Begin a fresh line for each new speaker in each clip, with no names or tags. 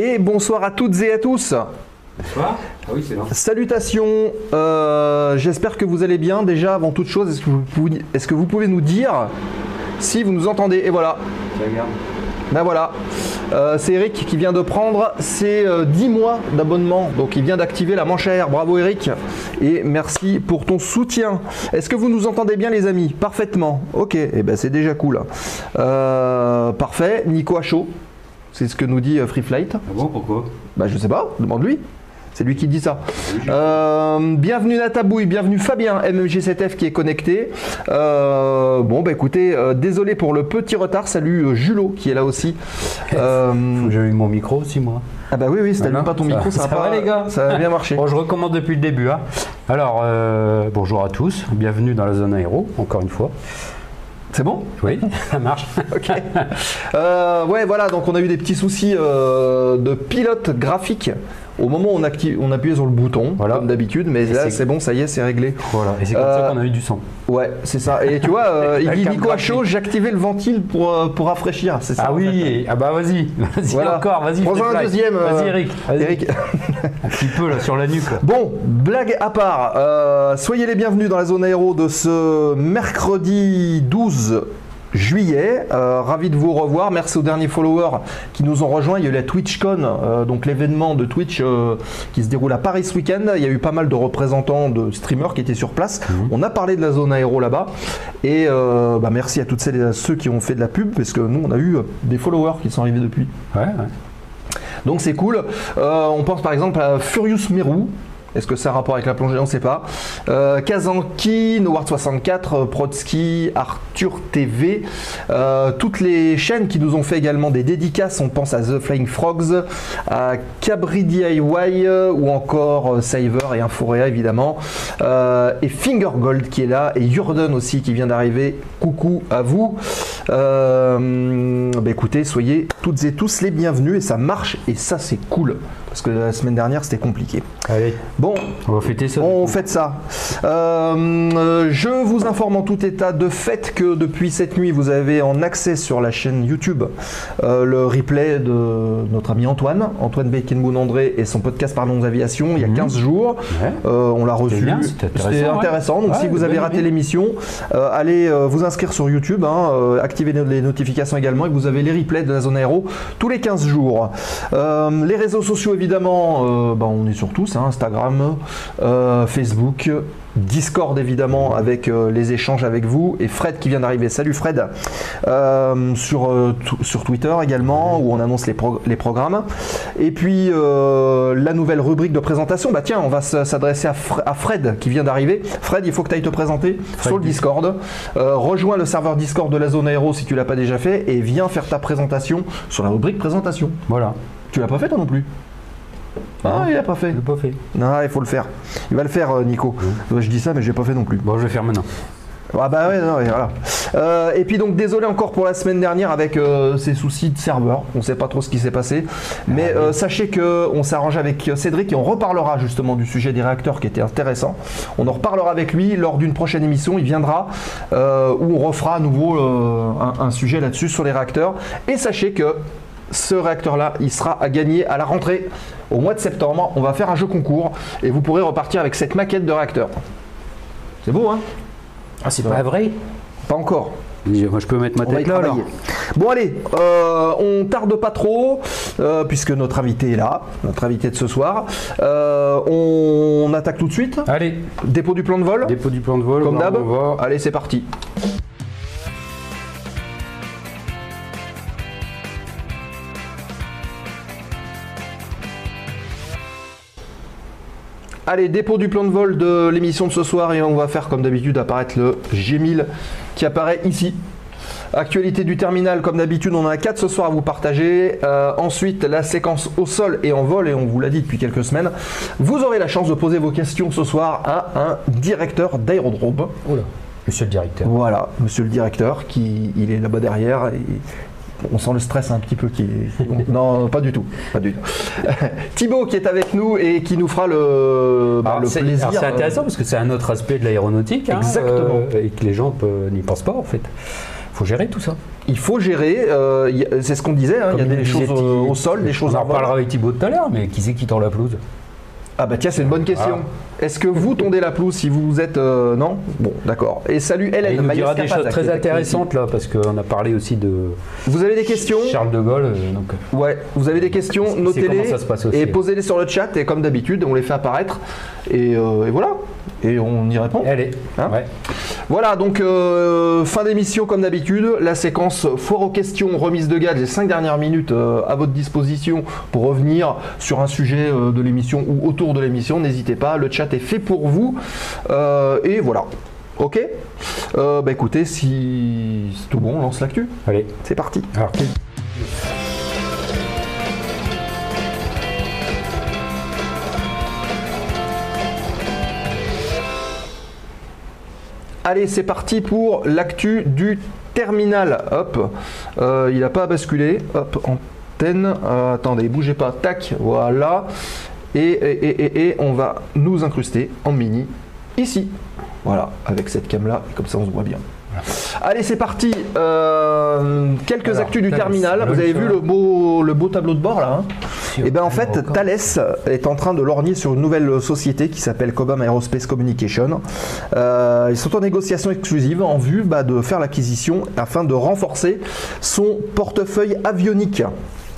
Et bonsoir à toutes et à tous.
Bonsoir. Ah oui.
Salutations. euh, J'espère que vous allez bien. Déjà, avant toute chose, est-ce que, vous pouvez- est-ce que vous pouvez nous dire si vous nous entendez? Et voilà. Ben voilà. Euh, c'est Eric qui vient de prendre ses euh, 10 mois d'abonnement. Donc il vient d'activer la manche à air. Bravo Eric. Et merci pour ton soutien. Est-ce que vous nous entendez bien les amis? Parfaitement. Ok. Et ben c'est déjà cool. Euh, parfait. Nico chaud. C'est ce que nous dit euh, Free Flight.
Ah bon, pourquoi?
Bah je sais pas, demande-lui. C'est lui qui dit ça. Euh, bienvenue Natabouille, bienvenue Fabien MMG7F qui est connecté. Euh, bon bah écoutez, euh, désolé pour le petit retard. Salut euh, Julot qui est là aussi. Euh,
Faut que j'allume mon micro aussi, moi.
ah bah oui oui, si t'allumes pas ton
Ça-
micro, ça,
ça
va pas,
les gars
Ça va bien marcher.
Bon, je recommande depuis le début. Hein. Alors, euh, bonjour à tous. Bienvenue dans la zone aéro, encore une fois.
C'est bon?
Oui, ça marche.
Ok. Euh, ouais voilà, donc on a eu des petits soucis euh, de pilote graphique. Au moment où on, active, on appuyait sur le bouton,
Voilà.
comme d'habitude, mais
Et
là
c'est-
bon, ça y est, c'est réglé.
Voilà, et c'est comme
Euh,
ça qu'on a eu du son.
Ouais, c'est ça. Et tu vois, euh, il dit
carte
Nico à
graphique.
chaud, j'ai activé le ventile pour, euh, pour rafraîchir. C'est ça.
Ah
en fait.
oui, ah bah vas-y, vas-y
Voilà.
encore, vas-y.
Prends-en
Free
un deuxième, euh,
Vas-y Eric, vas-y.
Eric.
Un petit peu là sur la nuque. là.
Bon, blague à part, euh, soyez les bienvenus dans la zone aéro de ce mercredi 12 juillet. Euh, ravi de vous revoir. Merci aux derniers followers qui nous ont rejoints. Il y a eu la TwitchCon, euh, donc l'événement de Twitch euh, qui se déroule à Paris ce week-end. Il y a eu pas mal de représentants de streamers qui étaient sur place. On a parlé de la zone aéro là-bas. Et bah, merci à toutes celles et à ceux qui ont fait de la pub parce que nous, on a eu des followers qui sont arrivés depuis.
Ouais, ouais.
Donc c'est cool. On pense par exemple à Furious Meru. Est-ce que ça a un rapport avec la plongée? On ne sait pas. Euh, Kazanki, Noward64, euh, Protsky, Arthur TV. euh, toutes les chaînes qui nous ont fait également des dédicaces. On pense à The Flying Frogs, à Cabri DIY euh, ou encore euh, Saver et Inforea évidemment. Euh, et Finger Gold qui est là. Et Jurden aussi qui vient d'arriver. Coucou à vous. Euh, bah écoutez, soyez toutes et tous les bienvenus et ça marche et ça c'est cool. Parce que la semaine dernière c'était compliqué.
Allez,
Bon,
on va fêter ça.
on fait ça. Euh, je vous informe en tout état de fait que depuis cette nuit, vous avez en accès sur la chaîne YouTube euh, le replay de notre ami Antoine, Antoine Bekenboun André et son podcast Parlons Aviation il y a
Mhm.
15 jours.
Ouais.
Euh, on l'a reçu.
c'était intéressant.
Donc
Ouais,
si vous avez raté l'émission, allez vous inscrire sur YouTube, hein, activez les notifications également et vous avez les replays de la zone aéro tous les 15 jours. Les réseaux sociaux évidemment, bah, on est sur tous, hein, Instagram, euh, Facebook. Discord évidemment avec euh, les échanges avec vous et Fred qui vient d'arriver. Salut Fred Euh, sur, euh, Twitter également où on annonce les, prog- les programmes. Et puis la nouvelle rubrique de présentation. Bah tiens, on va s'adresser à, Fr- à Fred qui vient d'arriver. Fred, il faut que tu ailles te présenter sur le Discord. Rejoins le serveur Discord de la zone aéro si tu l'as pas déjà fait et viens faire ta présentation sur la rubrique présentation.
Voilà,
Tu l'as pas fait toi non plus? Ah, il l'a pas fait.
l'ai pas fait.
Non, il faut le faire. Il va le faire, euh, Nico. Je dis ça, mais je l'ai pas fait non plus.
Bon, je vais faire maintenant.
Ah bah ouais, non, ouais, voilà. Euh, et puis donc désolé encore pour la semaine dernière avec euh, ces soucis de serveur. On sait pas trop ce qui s'est passé, mais euh, sachez que on s'est arrangé avec Cédric et on reparlera justement du sujet des réacteurs qui était intéressant. On en reparlera avec lui lors d'une prochaine émission. Il viendra où on refera à nouveau un, un sujet là-dessus sur les réacteurs. Et sachez que ce réacteur-là, il sera à gagner à la rentrée au mois de septembre. On va faire un jeu concours et vous pourrez repartir avec cette maquette de réacteur. C'est beau, hein?
Ah, c'est pas vrai?
Pas encore.
Moi, je peux mettre ma tête là alors.
Bon allez, euh, on tarde pas trop euh, puisque notre invité est là, notre invité de ce soir. Euh, on, attaque tout de suite.
Allez,
Dépôt du plan de vol.
dépôt du plan de vol.
Comme d'hab.
on va.
Allez, c'est parti. Allez, dépôt du plan de vol de l'émission de ce soir et on va faire comme d'habitude apparaître le G1000 qui apparaît ici. Actualité du terminal, comme d'habitude, on en a 4 ce soir à vous partager. Euh, ensuite, la séquence au sol et en vol, et on vous l'a dit depuis quelques semaines. Vous aurez la chance de poser vos questions ce soir à un directeur d'aérodrome.
Oula, monsieur le directeur.
Voilà, monsieur le directeur, qui il est là-bas derrière et on sent le stress un petit peu qui est... Non, pas du tout, pas du tout. Thibaut qui est avec nous et qui nous fera le, bah, le plaisir.
c'est
euh,
intéressant parce que c'est un autre aspect de l'aéronautique hein,
Exactement.
euh, et que les gens n'y pensent pas en fait. faut gérer tout ça.
Il faut gérer, euh, c'est ce qu'on disait, hein, il y a des choses au sol, des choses
On en reparlera avec Thibaut tout à l'heure, mais qui c'est qui tord la pelouse?
Ah bah tiens, c'est une bonne question. Est-ce que vous tondez la pelouse si vous êtes... euh, non? Bon, d'accord. Et salut
Et
Hélène
Il nous dira des choses très intéressantes là, parce qu'on a parlé aussi de.
Vous avez des questions?
Charles de Gaulle. euh, Donc,
Ouais, vous avez des questions, notez-les
comment ça se passe aussi,
et posez-les sur le chat et comme d'habitude, on les fait apparaître et, euh, et voilà. Et on y répond.
allez,
Hein
ouais.
Voilà, donc euh, fin d'émission comme d'habitude, la séquence foire aux questions, remise de gage, les 5 dernières minutes euh, à votre disposition pour revenir sur un sujet euh, de l'émission ou autour de l'émission, n'hésitez pas, le chat est fait pour vous. Euh, et voilà. Ok Euh, Bah écoutez, si c'est tout bon, on lance l'actu.
Allez.
C'est parti.
Alors,
Allez, c'est parti pour l'actu du terminal. Hop, Euh, il n'a pas basculé. Hop, antenne. Euh, attendez, bougez pas. Tac, voilà. Et, et, et, et- et on va nous incruster en mini ici. Voilà, avec cette cam là, comme ça on se voit bien. Allez, c'est parti. Euh, quelques
Alors,
actus du terminal. Vous avez vu le beau, le beau tableau de bord là hein? Et bien en fait. Thales est en train de lorgner sur une nouvelle société qui s'appelle Cobham Aerospace Communication. Euh, ils sont en négociation exclusive en vue bah, de faire l'acquisition afin de renforcer son portefeuille avionique.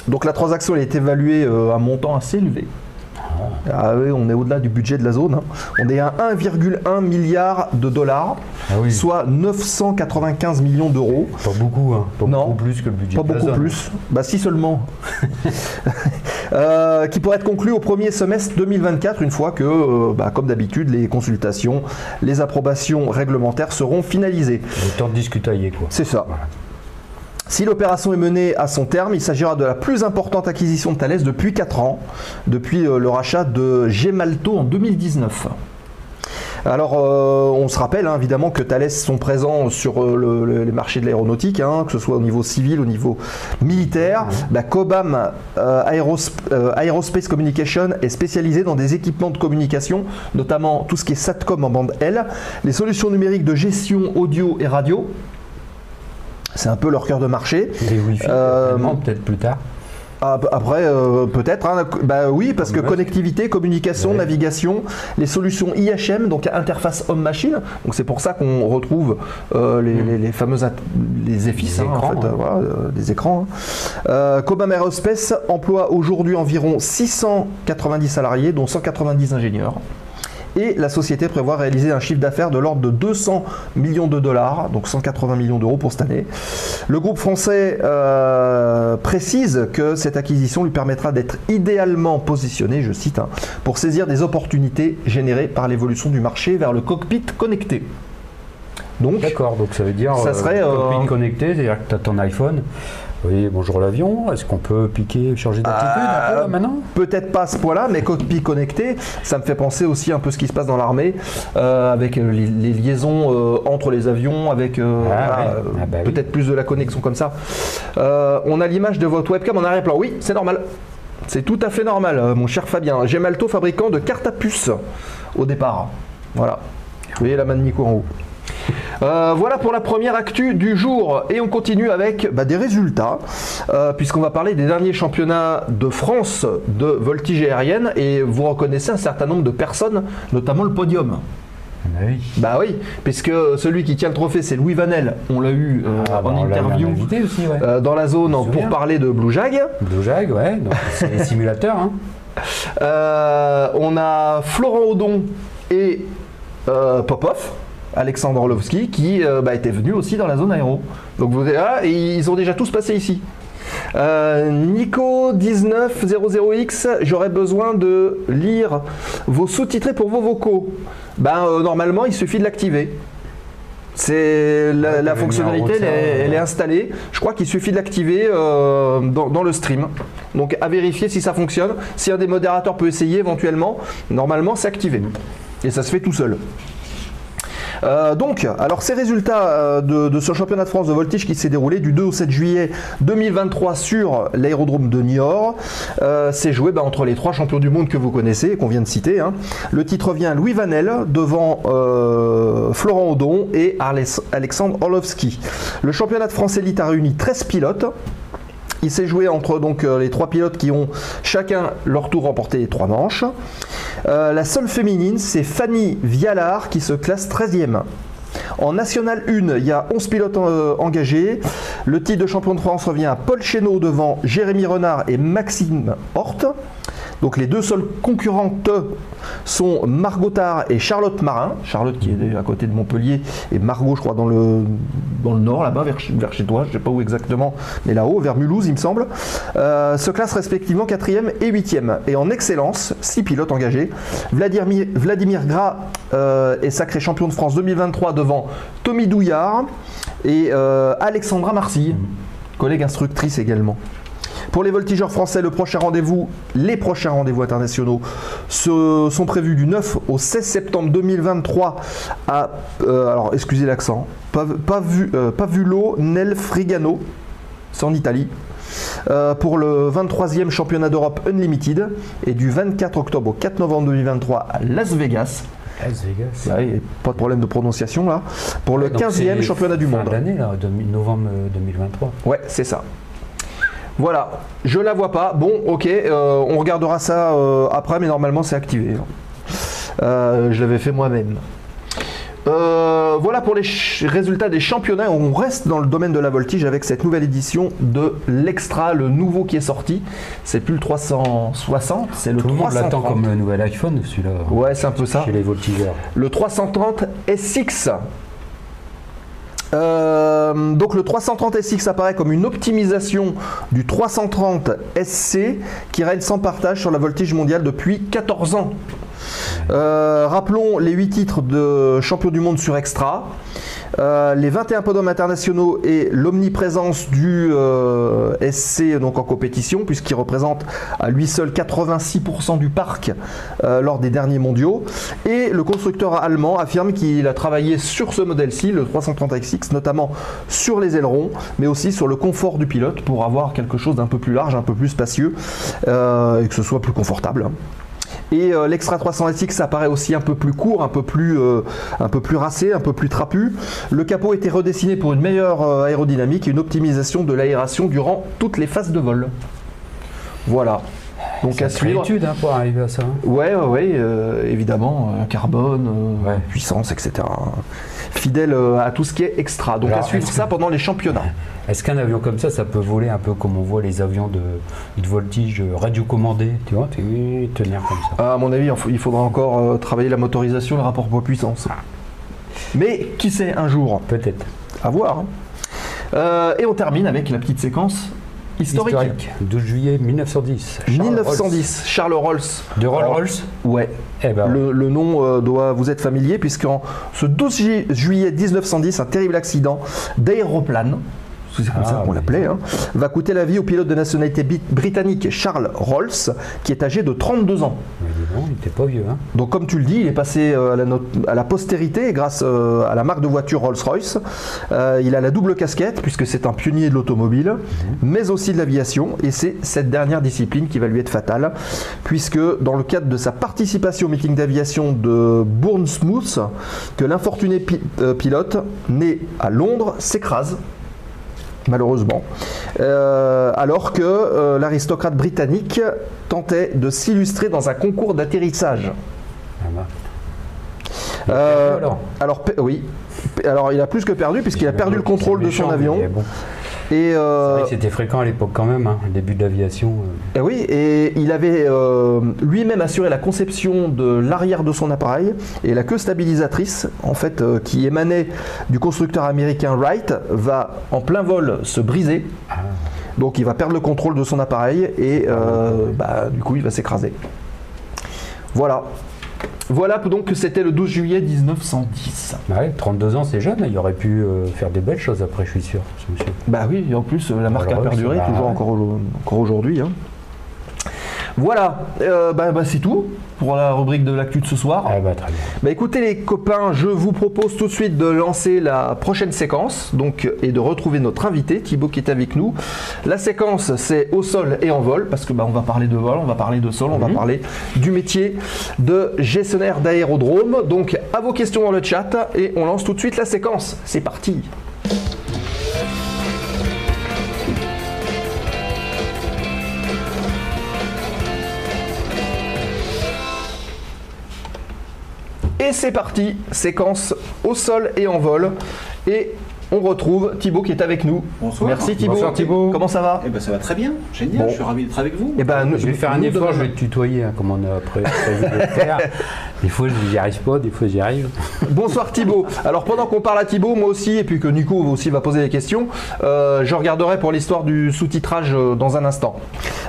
Donc la transaction elle est évaluée euh, à un montant assez élevé. Ah oui, on est au-delà du budget de la zone. hein. On est à 1,1 milliard de dollars,
Ah oui.
soit 995 millions d'euros.
Pas beaucoup, hein. Pas
Non.
beaucoup plus que le budget
Pas
de la
beaucoup
zone.
plus. Bah si seulement. Euh, qui pourrait être conclu au premier semestre 2024, une fois que, euh, bah, comme d'habitude, les consultations, les approbations réglementaires seront finalisées.
Est temps de discutailler, quoi.
C'est ça.
Voilà.
Si l'opération est menée à son terme, il s'agira de la plus importante acquisition de Thales depuis 4 ans, depuis euh, le rachat de Gemalto en 2019. Alors, euh, on se rappelle hein, évidemment que Thales sont présents sur euh, le- le- les marchés de l'aéronautique, hein, que ce soit au niveau civil, au niveau militaire. La Cobham euh, Aeros- Aerospace Communication est spécialisée dans des équipements de communication, notamment tout ce qui est SATCOM en bande L, les solutions numériques de gestion audio et radio. C'est un peu leur cœur de marché.
Les Wi-Fi,
Euh,
peut-être plus tard.
Après, euh, peut-être. hein. Bah oui, parce que connectivité, communication,
Ouais.
navigation, les solutions IHM, donc interface homme-machine. Donc c'est pour ça qu'on retrouve euh, les, les- les fameuses les EFIS, hein, en
écrans,
fait,
hein.
voilà, euh, des écrans. hein. Euh, Cobham Aerospace emploie aujourd'hui environ 690 salariés, dont 190 ingénieurs. Et la société prévoit réaliser un chiffre d'affaires de l'ordre de 200 millions de dollars, donc 180 millions d'euros pour cette année. Le groupe français euh, précise que cette acquisition lui permettra d'être idéalement positionné, je cite, hein, pour saisir des opportunités générées par l'évolution du marché vers le cockpit connecté. Donc,
D'accord, donc ça veut dire
Ça serait, euh,
cockpit connecté, c'est-à-dire que tu as ton iPhone. Oui, bonjour l'avion, est-ce qu'on peut piquer, changer d'attitude
Euh,
maintenant?
peut-être pas à ce point-là, mais cockpit connecté, ça me fait penser aussi un peu ce qui se passe dans l'armée, euh, avec euh, les, les liaisons euh, entre les avions, avec
Ah
voilà,
Ah bah oui.
peut-être plus de la connexion comme ça. On a l'image de votre webcam en arrière-plan. Oui, c'est normal. C'est tout à fait normal, mon cher Fabien. Gemalto, fabricant de cartes à puce au départ. Voilà. Vous voyez la main de Nico en haut. Euh, voilà pour la première actu du jour et on continue avec bah, des résultats euh, puisqu'on va parler des derniers championnats de France de voltige aérienne et vous reconnaissez un certain nombre de personnes, notamment le podium.
Ah oui.
Bah oui, puisque celui qui tient le trophée c'est Louis Vanel, on l'a eu euh,
Ah, bah,
en interview
invité aussi, ouais.
euh, dans la zone pour parler de Blue Jag.
Blue Jag, ouais, c'est les simulateurs. Hein.
Euh, on a Florent Audon et Popov, Alexandre Orlovski, qui euh, bah, étaient venus aussi dans la zone aéro. Donc vous ah, et ils ont déjà tous passé ici. Euh, Nico 1900X, j'aurais besoin de lire vos sous-titrés pour vos vocaux. Ben euh, normalement il suffit de l'activer. C'est la,
Ouais,
la
t'avais
fonctionnalité, elle est,
retard,
elle est
ouais.
installée. Je crois qu'il suffit de l'activer euh, dans, dans le stream. Donc à vérifier si ça fonctionne. Si un des modérateurs peut essayer éventuellement, normalement c'est activé. Et ça se fait tout seul. Euh, donc, alors ces résultats euh, de, ce championnat de France de voltige qui s'est déroulé du 2 au 7 juillet 2023 sur l'aérodrome de Niort, euh, s'est joué bah, entre les trois champions du monde que vous connaissez et qu'on vient de citer. hein. Le titre vient à Louis Vanel devant euh, Florent Audon et Alexandre Orlovski. Le championnat de France élite a réuni 13 pilotes. Il s'est joué entre donc euh, les trois pilotes qui ont chacun leur tour remporté les trois manches. Euh, la seule féminine, c'est Fanny Vialard qui se classe 13e. En National 1, il y a 11 pilotes euh, engagés. Le titre de champion de France revient à Paul Chénaud devant Jérémy Renard et Maxime Hort. Donc les deux seules concurrentes sont Margot Tard et Charlotte Marin. Charlotte qui est à côté de Montpellier et Margot je crois dans le, dans le nord là-bas vers, chez- vers chez toi, je ne sais pas où exactement, mais là-haut, vers Mulhouse il me semble. Euh, se classent respectivement 4e et 8e. Et en excellence, 6 pilotes engagés. Vladimir, Vladimir Gras euh, est sacré champion de France 2023 devant Tommy Douillard et euh, Alexandra Marcy, collègue instructrice également. Pour les voltigeurs français, le prochain rendez-vous, les prochains rendez-vous internationaux se- sont prévus du 9 au 16 septembre 2023 à, euh, alors excusez l'accent, Pav- Pavu- euh, Pavulo nel Frigano, c'est en Italie, euh, pour le 23e championnat d'Europe Unlimited et du 24 octobre au 4 novembre 2023 à Las Vegas.
Las Vegas.
Là, il y a pas de problème de prononciation là. Pour le
Donc
15e
c'est
championnat du
fin
monde.
de novembre euh, 2023.
Ouais, c'est ça. Voilà, je la vois pas. Bon, ok, euh, on regardera ça euh, après, mais normalement c'est activé. Euh, je l'avais fait moi-même. Voilà pour les résultats des championnats. On reste dans le domaine de la voltige avec cette nouvelle édition de l'Extra, le nouveau qui est sorti. C'est plus le 360, c'est le
Tout le monde
330.
l'attend comme le nouvel iPhone, celui-là.
Ouais, c'est un peu ça.
Chez les voltigeurs.
Le 330 SX. Euh, donc le 330 SX apparaît comme une optimisation du 330 SC qui règne sans partage sur la voltige mondiale depuis 14 ans. Euh, rappelons les 8 titres de champion du monde sur Extra. Euh, les 21 podiums internationaux et l'omniprésence du euh, SC donc en compétition, puisqu'il représente à lui seul 86% du parc euh, lors des derniers mondiaux. Et le constructeur allemand affirme qu'il a travaillé sur ce modèle-ci, le 330XX, notamment sur les ailerons, mais aussi sur le confort du pilote pour avoir quelque chose d'un peu plus large, un peu plus spacieux et que ce soit plus confortable. Et euh, l'Extra 300 SX apparaît aussi un peu plus court, un peu plus, euh, un peu plus racé, un peu plus trapu. Le capot était redessiné pour une meilleure euh, aérodynamique et une optimisation de l'aération durant toutes les phases de vol. Voilà. Donc à
C'est une
suivre.
étude hein, pour arriver à ça. hein.
Ouais, ouais, ouais, euh, évidemment, euh, carbone, euh,
Ouais.
puissance, etc. Fidèle euh, à tout ce qui est extra. Donc à suivre ça
que-
pendant les championnats.
Est-ce qu'un avion comme ça, ça peut voler un peu comme on voit les avions de, de voltige radiocommandés Tu vois, tu- tenir comme ça?
À mon avis, il faudra encore euh, travailler la motorisation, le rapport poids-puissance. Mais qui sait, un jour,
Peut-être.
à voir. hein. Euh, et on termine avec la petite séquence historique.
12 juillet 1910. Charles
1910, Charles Rolls.
De Rolls Royce
Ouais,
Eh ben,
le, le nom euh, doit vous être familier puisqu'en ce 12 ju- juillet 1910, un terrible accident d'aéroplane, c'est comme
Ah,
ça qu'on
oui.
l'appelait, hein, va coûter la vie au pilote de nationalité britannique Charles Rolls, qui est âgé de 32 ans.
mais il était pas vieux. Hein.
Donc comme tu le dis, il est passé euh, à la, not- à la postérité grâce euh, à la marque de voiture Rolls-Royce. Euh, il a la double casquette puisque c'est un pionnier de l'automobile, mais aussi de l'aviation. Et c'est cette dernière discipline qui va lui être fatale, puisque dans le cadre de sa participation au meeting d'aviation de Bournemouth, que l'infortuné pi- euh, pilote né à Londres s'écrase malheureusement, Euh, alors que euh, l'aristocrate britannique tentait de s'illustrer dans un concours d'atterrissage. Euh,
alors?
oui. Alors il a plus que perdu puisqu'il a perdu le contrôle de son avion. Et, euh,
C'est vrai que c'était fréquent à l'époque quand même, hein, le début de l'aviation. euh.
et oui, et il avait euh, lui-même assuré la conception de l'arrière de son appareil et la queue stabilisatrice, en fait, euh, qui émanait du constructeur américain Wright, va en plein vol se briser.
Ah.
Donc il va perdre le contrôle de son appareil et euh, bah, du coup il va s'écraser. Voilà. Voilà donc que c'était le 12 juillet 1910.
Ouais, 32 ans, c'est jeune, il aurait pu euh, faire des belles choses après, je suis sûr, ce monsieur.
Bah oui, et en plus euh, la marque a perduré
bah,
toujours
ouais.
encore, au- encore aujourd'hui. hein. Voilà, euh, bah, bah, c'est tout pour la rubrique de l'actu de ce soir.
Ah bah, très bien.
Bah écoutez les copains, je vous propose tout de suite de lancer la prochaine séquence donc, et de retrouver notre invité Thibaut qui est avec nous. La séquence c'est au sol et en vol parce que bah, on va parler de vol, on va parler de sol, on va parler du métier de gestionnaire d'aérodrome. Donc à vos questions dans le chat et on lance tout de suite la séquence. C'est parti. Et c'est parti, séquence au sol et en vol. Et on retrouve Thibaut qui est avec nous.
Bonsoir.
Merci Thibaut.
Bonsoir, Thibaut.
Comment ça va?
Eh ben ça va très bien, génial,
Bon.
je suis ravi d'être avec vous.
Eh ben, nous-
Je vais faire un effort, je vais te tutoyer, hein, comme on a pré- prévu de le faire. Des fois, j'y arrive pas, des fois, j'y arrive.
Bonsoir Thibaut. Alors pendant qu'on parle à Thibaut, moi aussi, et puis que Nico aussi va poser des questions, euh, je regarderai pour l'histoire du sous-titrage euh, dans un instant.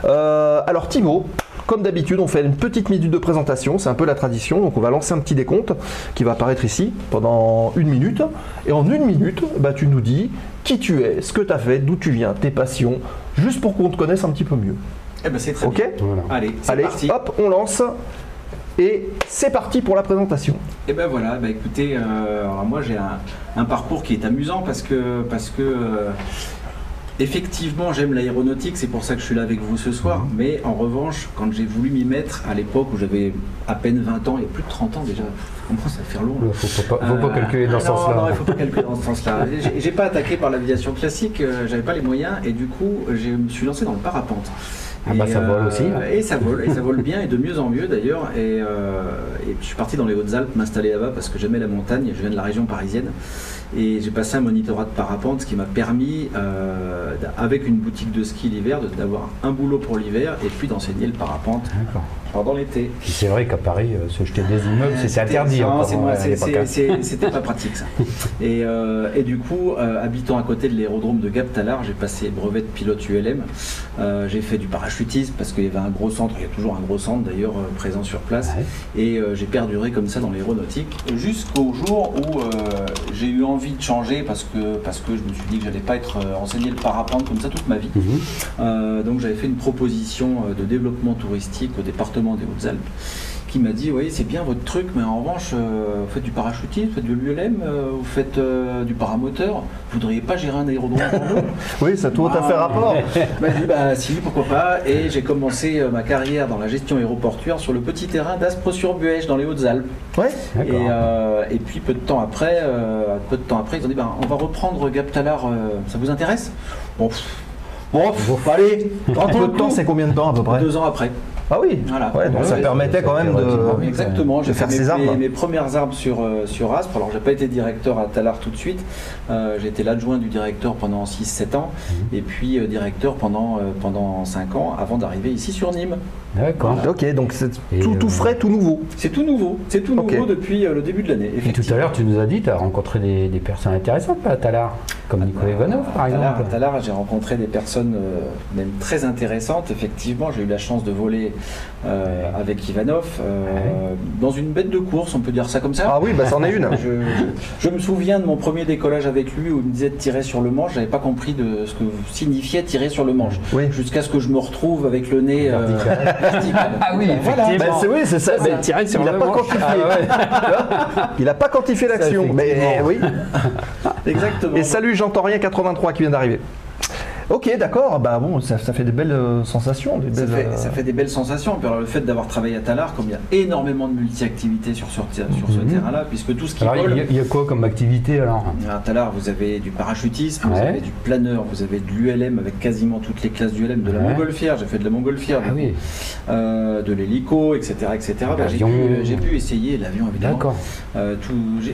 Euh, alors Thibaut, comme d'habitude, on fait une petite minute de présentation, c'est un peu la tradition, donc on va lancer un petit décompte qui va apparaître ici pendant une minute. Et en une minute, bah, tu nous dis qui tu es, ce que tu as fait, d'où tu viens, tes passions, juste pour qu'on te connaisse un petit peu mieux.
Eh ben c'est très
Ok
bien.
Voilà.
Allez, c'est
Allez,
parti.
hop, on lance. Et c'est parti pour la présentation.
Et ben voilà, bah écoutez, euh, alors moi j'ai un, un parcours qui est amusant parce que parce que euh, effectivement j'aime l'aéronautique, c'est pour ça que je suis là avec vous ce soir. Mais en revanche, quand j'ai voulu m'y mettre à l'époque où j'avais à peine 20 ans, il y a plus de 30 ans déjà, ça commence à faire long.
Il faut pas, faut pas
Euh,
calculer dans ce
non,
sens-là.
Non, il faut pas calculer dans ce sens-là. J'ai- J'ai pas attaqué par l'aviation classique, euh, j'avais pas les moyens et du coup je me suis lancé dans le parapente.
Ah bah,
Et,
ça vole aussi, hein.
Et ça vole, et ça vole bien et de mieux en mieux d'ailleurs. Et, euh, et je suis parti dans les Hautes-Alpes m'installer là-bas parce que j'aimais la montagne. Je viens de la région parisienne et j'ai passé un monitorat de parapente, ce qui m'a permis, euh, avec une boutique de ski l'hiver, d'avoir un boulot pour l'hiver et puis d'enseigner le parapente. Pendant l'été.
C'est vrai qu'à Paris, euh, se jeter des immeubles, c'était interdit.
Non,
hein, hein.
C'était pas pratique ça. Et, euh, et du coup, euh, habitant à côté de l'aérodrome de Gap-Talard, j'ai passé brevet de pilote ULM. J'ai fait du parachutisme parce qu'il y avait un gros centre, il y a toujours un gros centre d'ailleurs présent sur place.
Ouais.
Et j'ai perduré comme ça dans l'aéronautique jusqu'au jour où j'ai eu envie de changer parce que, parce que je me suis dit que j'allais pas être enseigné le parapente comme ça toute ma vie.
Mhm.
Donc j'avais fait une proposition de développement touristique au département des Hautes-Alpes qui m'a dit oui c'est bien votre truc mais en revanche euh, vous faites du parachutisme, vous faites de l'ULM, euh, vous faites euh, du paramoteur, vous voudriez pas gérer un aérodrome
Oui, ça tout à fait
Ah.
rapport.
Bah, dit, bah si pourquoi pas et j'ai commencé ma carrière dans la gestion aéroportuaire sur le petit terrain d'Aspres-sur-Buège dans les Hautes-Alpes
Ouais.
et, et puis peu de temps après, peu de temps après, ils ont dit ben, on va reprendre Gap-Talard, euh, ça vous intéresse? Bon, pff, bon,
Un
tentons
peu de temps, c'est combien de temps à peu près?
Deux ans après.
Ah oui.
Voilà.
Ouais, donc ça
Ouais,
permettait quand même de.
Exactement, j'ai
faire
mes,
ses armes.
mes- mes premières armes sur, euh, sur Aspre. Alors, j'ai pas été directeur à Talard tout de suite. Euh, j'ai été l'adjoint du directeur pendant 6-7 ans
Mhm.
et puis euh, directeur pendant, euh, pendant 5 ans avant d'arriver ici sur Nîmes.
D'accord.
Ok, donc c'est tout, tout
euh,
frais, tout nouveau.
C'est tout nouveau, c'est tout nouveau depuis euh, le début de l'année.
Et tout à l'heure, tu nous as dit, tu as rencontré des, des personnes intéressantes à Talard, comme Nicolas Ivanov par
À Talard,
exemple.
à Talard, j'ai rencontré des personnes euh, même très intéressantes. Effectivement, j'ai eu la chance de voler euh, avec Ivanov euh, dans une bête de course, on peut dire ça comme ça.
Ah oui, bah c'en est une.
Je, me souviens de mon premier décollage avec lui où il me disait de tirer sur le manche. J'avais pas compris de ce que signifiait tirer sur le manche.
Oui.
Jusqu'à ce que je me retrouve avec le nez euh, vertical.
Ah oui,
Voilà.
Bah, c'est oui, c'est ça. Mais
sur
il n'a
le
pas quantifié.
Ah.
Il n'a pas quantifié l'action. Mais
effectivement.
oui.
Exactement.
Et salut, j'entends rien 83 qui vient d'arriver. Ok, d'accord. Bah bon, ça, ça fait des belles euh, sensations, des
Ça
belles.
fait,
euh,
ça fait des belles sensations. Puis alors, le fait d'avoir travaillé à Talard, comme il y a énormément de multi-activités sur, sur, sur ce
Mhm.
terrain-là, puisque tout ce qui
Alors,
vole,
il y, a- il y a quoi comme activité alors?
À Talard, vous avez du parachutisme, vous avez du planeur, vous avez de l'ULM avec quasiment toutes les classes d'ULM, de la
Ouais.
montgolfière, j'ai fait de la montgolfière,
Ah oui,
euh, de l'hélico, etc. etc. Bah, j'ai, pu, j'ai pu essayer l'avion évidemment.
d'accord.
Euh,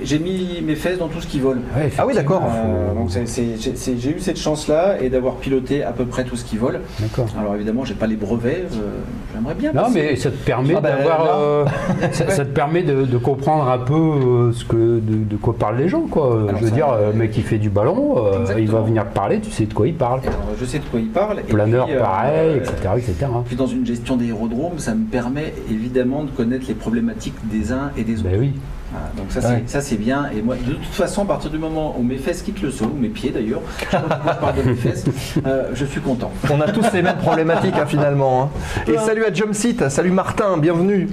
j'ai, mis mes fesses dans tout ce qui vole.
Ouais,
Ah oui, d'accord.
Euh,
faut-
donc j'ai, eu cette chance-là et d'avoir piloté à peu près tout ce qui vole.
D'accord.
Alors évidemment, j'ai pas les brevets, euh, j'aimerais bien.
Non,
passer.
mais ça te permet
Ah bah,
d'avoir, euh, ça, ça te permet de, de comprendre un peu euh, ce que, de, de quoi parlent les gens, quoi.
Alors
Je veux
ça,
dire, le mec qui fait du ballon, il va venir te parler, tu sais de quoi il parle.
Alors, je sais de quoi il parle. et
Planeur, pareil, etc., etc.
Puis dans une gestion d'aérodrome, ça me permet évidemment de connaître les problématiques des uns et des autres.
Ben oui.
Voilà, donc ça, c'est-
Ouais.
ça c'est bien. Et moi, de toute façon, à partir du moment où mes fesses quittent le sol, ou mes pieds d'ailleurs, je parle de mes fesses, euh, je suis content.
On a tous les mêmes problématiques hein, finalement. hein. Et salut à Jumpseat, salut Martin, bienvenue.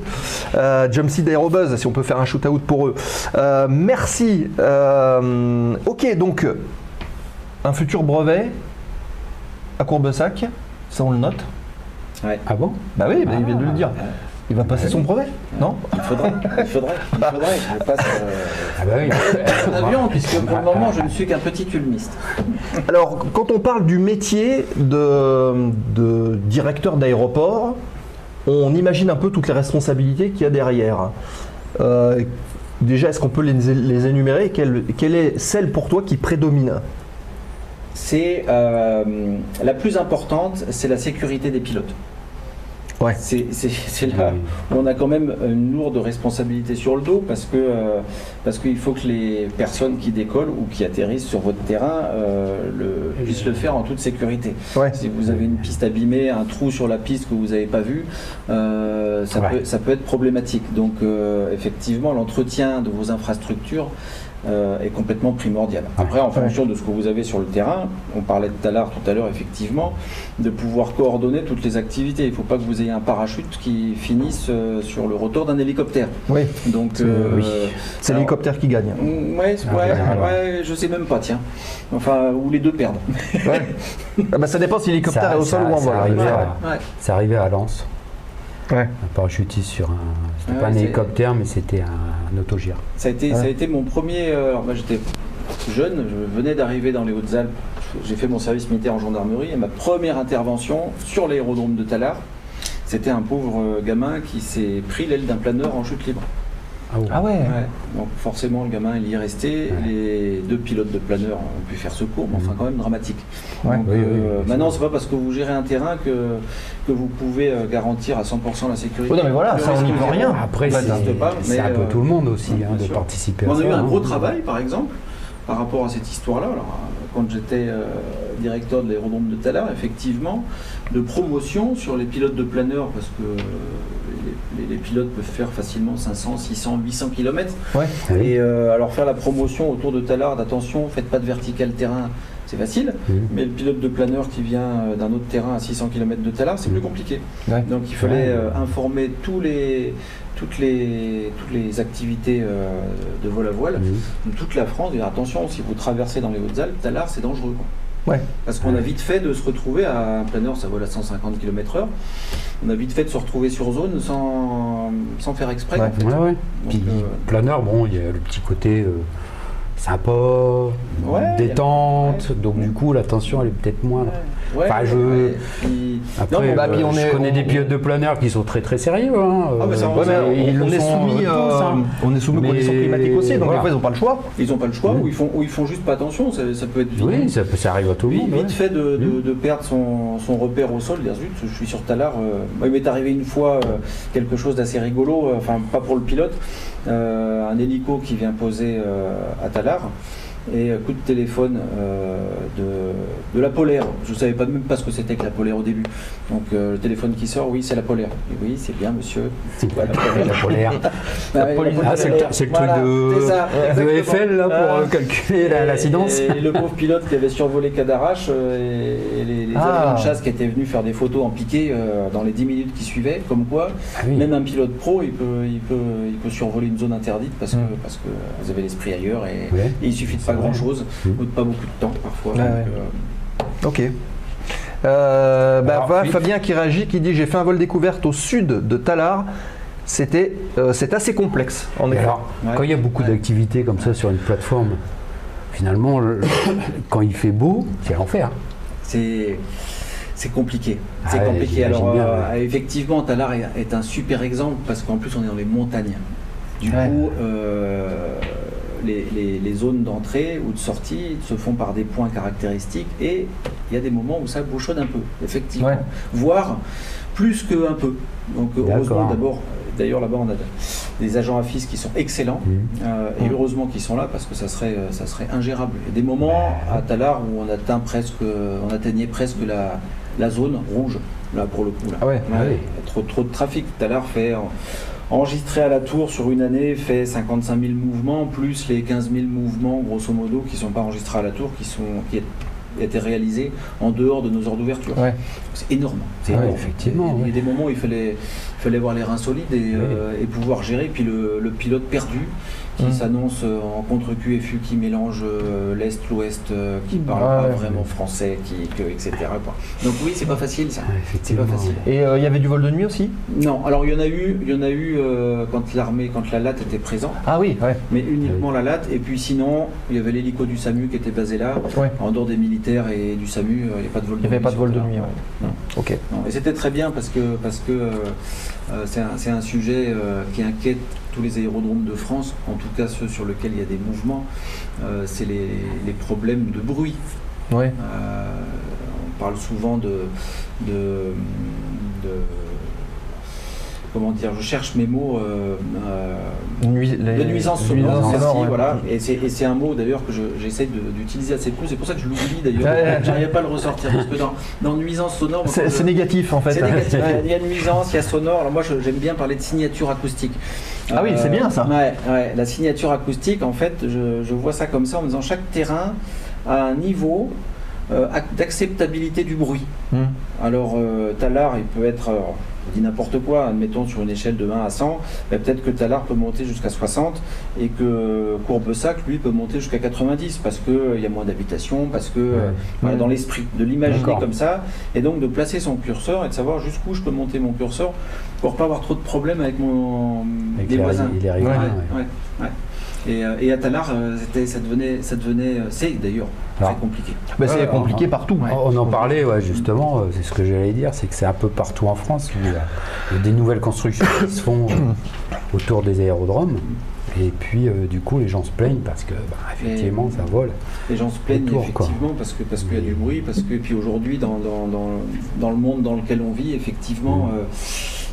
Euh, Jumpseat Aerobuzz, si on peut faire un shoot-out pour eux. Euh, merci. Euh, ok, donc un futur brevet à Courbesac, ça on le note.
Ah bon?
Bah oui, bah, il vient de le dire.
Ah.
Il va passer son brevet, non
Il faudrait, il faudrait, il faudrait que je passe euh,
Ah bah oui.
en avion, puisque pour le moment, je ne suis qu'un petit ulmiste.
Alors, quand on parle du métier de, de directeur d'aéroport, on imagine un peu toutes les responsabilités qu'il y a derrière. Euh, déjà, est-ce qu'on peut les, les énumérer? Quelle, quelle est celle pour toi qui prédomine?
C'est euh, la plus importante, c'est la sécurité des pilotes.
Ouais.
C'est c'est- c'est là où on a quand même une lourde responsabilité sur le dos parce que euh, parce qu'il faut que les personnes qui décollent ou qui atterrissent sur votre terrain euh, le, puissent le faire en toute sécurité.
Ouais.
Si vous avez une piste abîmée, un trou sur la piste que vous n'avez pas vu, euh, ça,
Ouais.
peut, ça peut être problématique. Donc euh, effectivement, l'entretien de vos infrastructures euh, est complètement primordial. Après, en fonction de ce que vous avez sur le terrain, on parlait de Talar tout à l'heure, effectivement, de pouvoir coordonner toutes les activités. Il ne faut pas que vous ayez un parachute qui finisse euh, sur le rotor d'un hélicoptère.
Oui,
Donc,
C'est- oui.
c'est
alors-
l'hélicoptère qui gagne.
Mm, Ouais,
Ah,
ouais,
généralement.
ouais, je sais même pas, tiens. Enfin, ou les deux perdent.
Ouais. Ah bah, ça dépend si l'hélicoptère est au sol ou en vol.
C'est arrivé à Lens.
Ouais.
Un parachutiste sur un. C'était
Ah
pas
ouais,
un hélicoptère, mais c'était un, un autogire.
Ça a été,
Ouais.
ça a été mon premier. euh, alors, moi, j'étais jeune, je venais d'arriver dans les Hautes-Alpes. J'ai fait mon service militaire en gendarmerie et ma première intervention sur l'aérodrome de Talard, c'était un pauvre euh, gamin qui s'est pris l'aile d'un planeur en chute libre.
Ah, ouais.
Ah ouais.
Donc forcément, le gamin il y est resté.
Ouais.
Les deux pilotes de planeur ont pu faire secours, mais enfin
Mhm.
quand même dramatique.
Ouais.
Donc,
Oui,
euh,
oui.
maintenant, c'est pas parce que vous gérez un terrain que, que vous pouvez euh, garantir à 100% la sécurité.
Oui, non, mais voilà, ça, on n'y peut rien.
Après,
Ça
c'est
n'existe pas,
c'est
mais,
un peu
euh,
tout le monde aussi hein, de
sûr.
participer à
On a
ça.
eu un
hein.
gros travail, par exemple, par rapport à cette histoire-là. Alors, quand j'étais euh, directeur de l'aérodrome de Talard, effectivement, de promotion sur les pilotes de planeur, parce que euh, les, pilotes peuvent faire facilement 500, 600, 800 km.
Ouais.
Ah.
Et euh, alors faire la promotion autour de Talard, attention, faites pas de vertical terrain, c'est facile.
Mhm.
Mais le pilote de planeur qui vient d'un autre terrain à 600 km de Talard, c'est plus compliqué.
Ouais.
Donc il fallait
Ouais.
euh, informer tous les, toutes, les, toutes les activités euh, de vol à voile toute la France. Et attention, si vous traversez dans les Hautes-Alpes, Talard, c'est dangereux. quoi.
Ouais.
Parce qu'on a vite fait de se retrouver à un planeur, ça vole à 150 km/h. On a vite fait de se retrouver sur zone sans, sans faire exprès.
Ouais.
en fait.
Ouais, ouais.
Donc,
Puis
euh,
planeur, bon, il y a le petit côté euh, sympa,
Ouais,
détente, donc
ouais.
du coup la tension elle est peut-être moindre.
Ouais,
Enfin, je-
ouais. Puis-
Après,
Non,
bah,
euh,
puis on
je
est-
connais
on-
des pilotes de planeur qui sont très très sérieux. Hein,
Ah, mais ça, on
on,
ils le
on est
sont,
soumis,
tous,
on est soumis aux
Mais
conditions climatiques aussi, donc
voilà.
des fois ils n'ont pas le choix.
Ils n'ont pas le choix, ou, ils font, ou ils font juste pas attention, ça, ça peut être vilain.
Oui, ça, peut- ça arrive à tout le
Vite,
monde.
vite
ouais.
fait de, de- de perdre son, son repère au sol, dire zut, je suis sur Talard. euh, il m'est arrivé une fois euh, quelque chose d'assez rigolo, euh, enfin pas pour le pilote, euh, un hélico qui vient poser euh, à Talard. Et coup de téléphone euh, de, de la polaire. Je ne savais pas même pas ce que c'était que la polaire au début. Donc euh, le téléphone qui sort, oui, c'est la polaire. Et oui, c'est bien, monsieur. C'est quoi la polaire
La polaire.
Ah
Ah, c'est le,
Voilà,
truc de,
ça,
de. Eiffel là, pour euh, calculer la- l'incidence.
Et, et le pauvre pilote qui avait survolé Cadarache et, et les, les
Ah.
avions de chasse qui étaient venus faire des photos en piqué dans les 10 minutes qui suivaient, comme quoi
Ah oui.
même un pilote pro il peut, il peut, il peut survoler une zone interdite parce que,
Mm.
parce que vous avez l'esprit ailleurs et, et il suffit de pas
C'est
grand chose
Mm.
de pas beaucoup de temps parfois. Donc,
ouais.
euh,
Ok. Euh, bah,
Alors,
voilà,
oui.
Fabien qui réagit, qui dit j'ai fait un vol découverte au sud de Talard. C'était, euh, c'est assez complexe en
Et
effet.
alors,
Ouais.
quand il y a beaucoup
Ouais.
d'activités comme ça sur une plateforme, finalement, le- quand il fait beau, c'est l'enfer.
c'est c'est compliqué. C'est
Ah ouais,
compliqué. Alors
bien,
euh, effectivement, Talar est, est un super exemple parce qu'en plus on est dans les montagnes. Du
Ouais.
coup, euh, les, les- les zones d'entrée ou de sortie se font par des points caractéristiques et il y a des moments où ça bouchonne un peu, effectivement.
Ouais.
Voire plus qu'un peu. Donc heureusement d'abord, d'ailleurs là-bas on a des agents AFIS qui sont excellents. Euh, et heureusement qu'ils sont là parce que ça serait, euh, ça serait ingérable. Il y a des moments à Talar où on atteint presque, on atteignait presque la, la zone rouge, là pour le coup. Là.
Ah ouais,
ah
trop, trop de trafic. Talar fait enregistré à la tour sur une année fait 55 000 mouvements, plus les 15 000 mouvements, grosso modo, qui ne sont pas enregistrés à la tour, qui, sont, qui étaient réalisés en dehors de nos heures d'ouverture.
Ouais.
C'est énorme. C'est
Ouais,
énorme.
effectivement,
Il y a des moments où il fallait, il fallait avoir les reins solides et, euh, et pouvoir gérer. Puis le, le pilote perdu qui
Mm.
s'annonce euh, en contre-QFU, qui mélange euh, l'Est, l'Ouest, euh, qui parle
Ouais,
pas
ouais.
vraiment français, qui, que- etc. quoi. Donc oui, c'est pas facile ça.
Ouais,
C'est pas facile.
Et euh, il y avait du vol de nuit aussi?
Non, alors il y en a eu, il y en a eu euh, quand l'armée, quand la LAT était présente,
Ah oui, ouais.
mais uniquement la LAT. Et puis sinon, il y avait l'hélico du SAMU qui était basé là. En dehors des militaires et du SAMU, il n'y a pas de vol de
Il n'y avait
nuit
pas de vol de nuit. ouais. Ok.
Et c'était très bien parce que parce que euh, euh, c'est un, sujet euh, qui inquiète tous les aérodromes de France, en tout cas ceux sur lesquels il y a des mouvements, euh, c'est les, les problèmes de bruit.
Ouais.
On parle souvent de, de, de- comment dire, je cherche mes mots. euh, euh,
les-
de nuisance sonore, merci,
ouais.
voilà. Et c'est un mot d'ailleurs que je- j'essaie d'utiliser assez peu. C'est pour ça que je l'oublie d'ailleurs. J'arrive pas à le ressortir parce que dans, dans nuisance sonore,
C'est
je-
négatif en fait.
c'est négatif. Il y a nuisance, il y a sonore. Alors moi, j'aime bien parler de signature acoustique.
Ah oui, c'est bien, ça.
Ouais, ouais. La signature acoustique, en fait, je, je vois ça comme ça en me disant chaque terrain a un niveau euh, ac- d'acceptabilité du bruit.
Hmm.
Alors, euh, Talar, il peut être, alors, je dis n'importe quoi, admettons sur une échelle de 1 à 100, ben, peut-être que Talar peut monter jusqu'à 60 et que Courbessac, lui, peut monter jusqu'à 90 parce qu'il y a moins d'habitation, parce que, euh, voilà, dans l'esprit, de l'imaginer comme ça, et donc de placer son curseur et de savoir jusqu'où je peux monter mon curseur pour pas avoir trop de problèmes avec mon
Avec
les, voisins.
les riverains,
Ouais,
ouais.
Et, euh, et à Talar, euh, ça devenait, ça devenait, euh, c'est d'ailleurs très
Alors,
compliqué.
Bah, c'est
Ouais,
compliqué
on-
partout.
Ouais.
On en parlait, ouais, justement, c'est ce que j'allais dire, c'est que c'est un peu partout en France où il y a, des nouvelles constructions qui se font autour des aérodromes. Et puis, euh, du coup, les gens se plaignent parce que, bah, effectivement, ça vole.
Les gens se plaignent
Autour, quoi.
effectivement parce que parce qu'il y a du bruit, parce que puis aujourd'hui dans, dans, dans, dans le monde dans lequel on vit, effectivement,
Mm.
euh,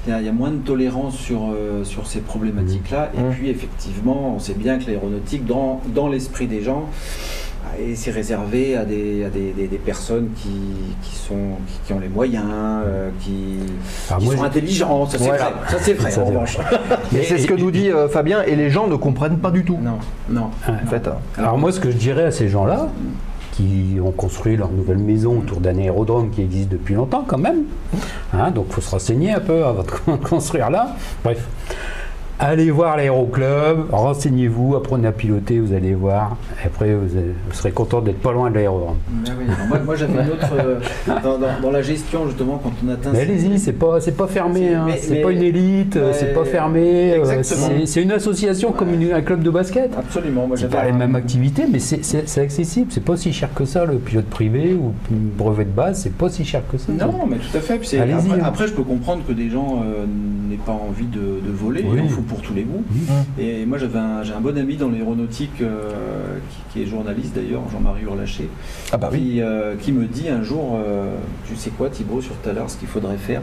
il y, a- moins de tolérance sur, euh, sur ces problématiques-là. Et
Mm.
puis effectivement, on sait bien que l'aéronautique, dans, dans l'esprit des gens, euh, et c'est réservé à des, à des, des- des personnes qui, qui, sont, qui, qui ont les moyens, euh, qui, qui
moi,
sont intelligents, ça c'est
Ouais.
vrai, ça c'est vrai en
c'est
revanche.
Et c'est ce que nous dit euh, Fabien, et les gens ne comprennent pas du tout.
Non, non.
En fait, euh,
Alors moi, ce que je dirais à ces gens-là, qui ont construit leur nouvelle maison autour d'un aérodrome qui existe depuis longtemps quand même, hein, donc il faut se renseigner un peu avant de construire là. Bref, allez voir l'aéroclub, renseignez-vous, apprenez à piloter, vous allez voir. Après, vous, allez- vous serez content d'être pas loin de l'aérodrome.
Oui, moi, moi, j'avais une autre euh, dans, dans- dans la gestion justement quand on atteint.
Mais allez-y, c'est pas, c'est pas fermé,
C'est-
hein, pas une élite, c'est pas fermé, euh, c'est- une association comme une- un club de basket.
Absolument, moi j'avais
pas les mêmes activités, mais c'est- accessible. C'est pas si cher que ça, le pilote privé ou brevet de base, c'est pas si cher que ça.
Non, mais tout à fait. Après,
hein.
après, je peux comprendre que des gens euh, n'aient pas envie de, de voler.
Oui.
En faut pour tous les goûts.
Mhm.
Et moi, j'avais un, j'ai un bon ami dans l'aéronautique euh, qui, qui est journaliste d'ailleurs, Jean-Marie Urlaché,
Ah bah oui.
qui, euh, qui me dit un jour, euh, tu sais quoi, Thibaut, sur tout à l'heure, ce qu'il faudrait faire,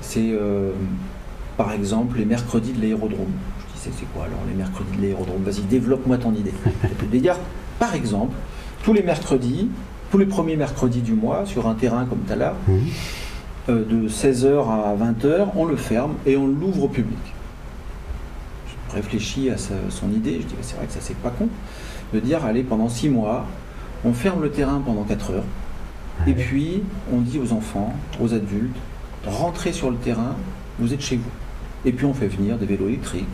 c'est par exemple les mercredis de l'aérodrome. Je dis, c'est c'est quoi alors les mercredis de l'aérodrome? Vas-y, développe-moi ton idée. Dire, par exemple, tous les mercredis, tous les premiers mercredis du mois, sur un terrain comme Talar,
Mhm.
euh, de 16h à 20h, on le ferme et on l'ouvre au public. Je réfléchis à sa- son idée, je dis bah, c'est vrai que ça c'est pas con, de dire allez pendant 6 mois, on ferme le terrain pendant 4 heures, et puis on dit aux enfants, aux adultes, rentrez sur le terrain, vous êtes chez vous. Et puis on fait venir des vélos électriques,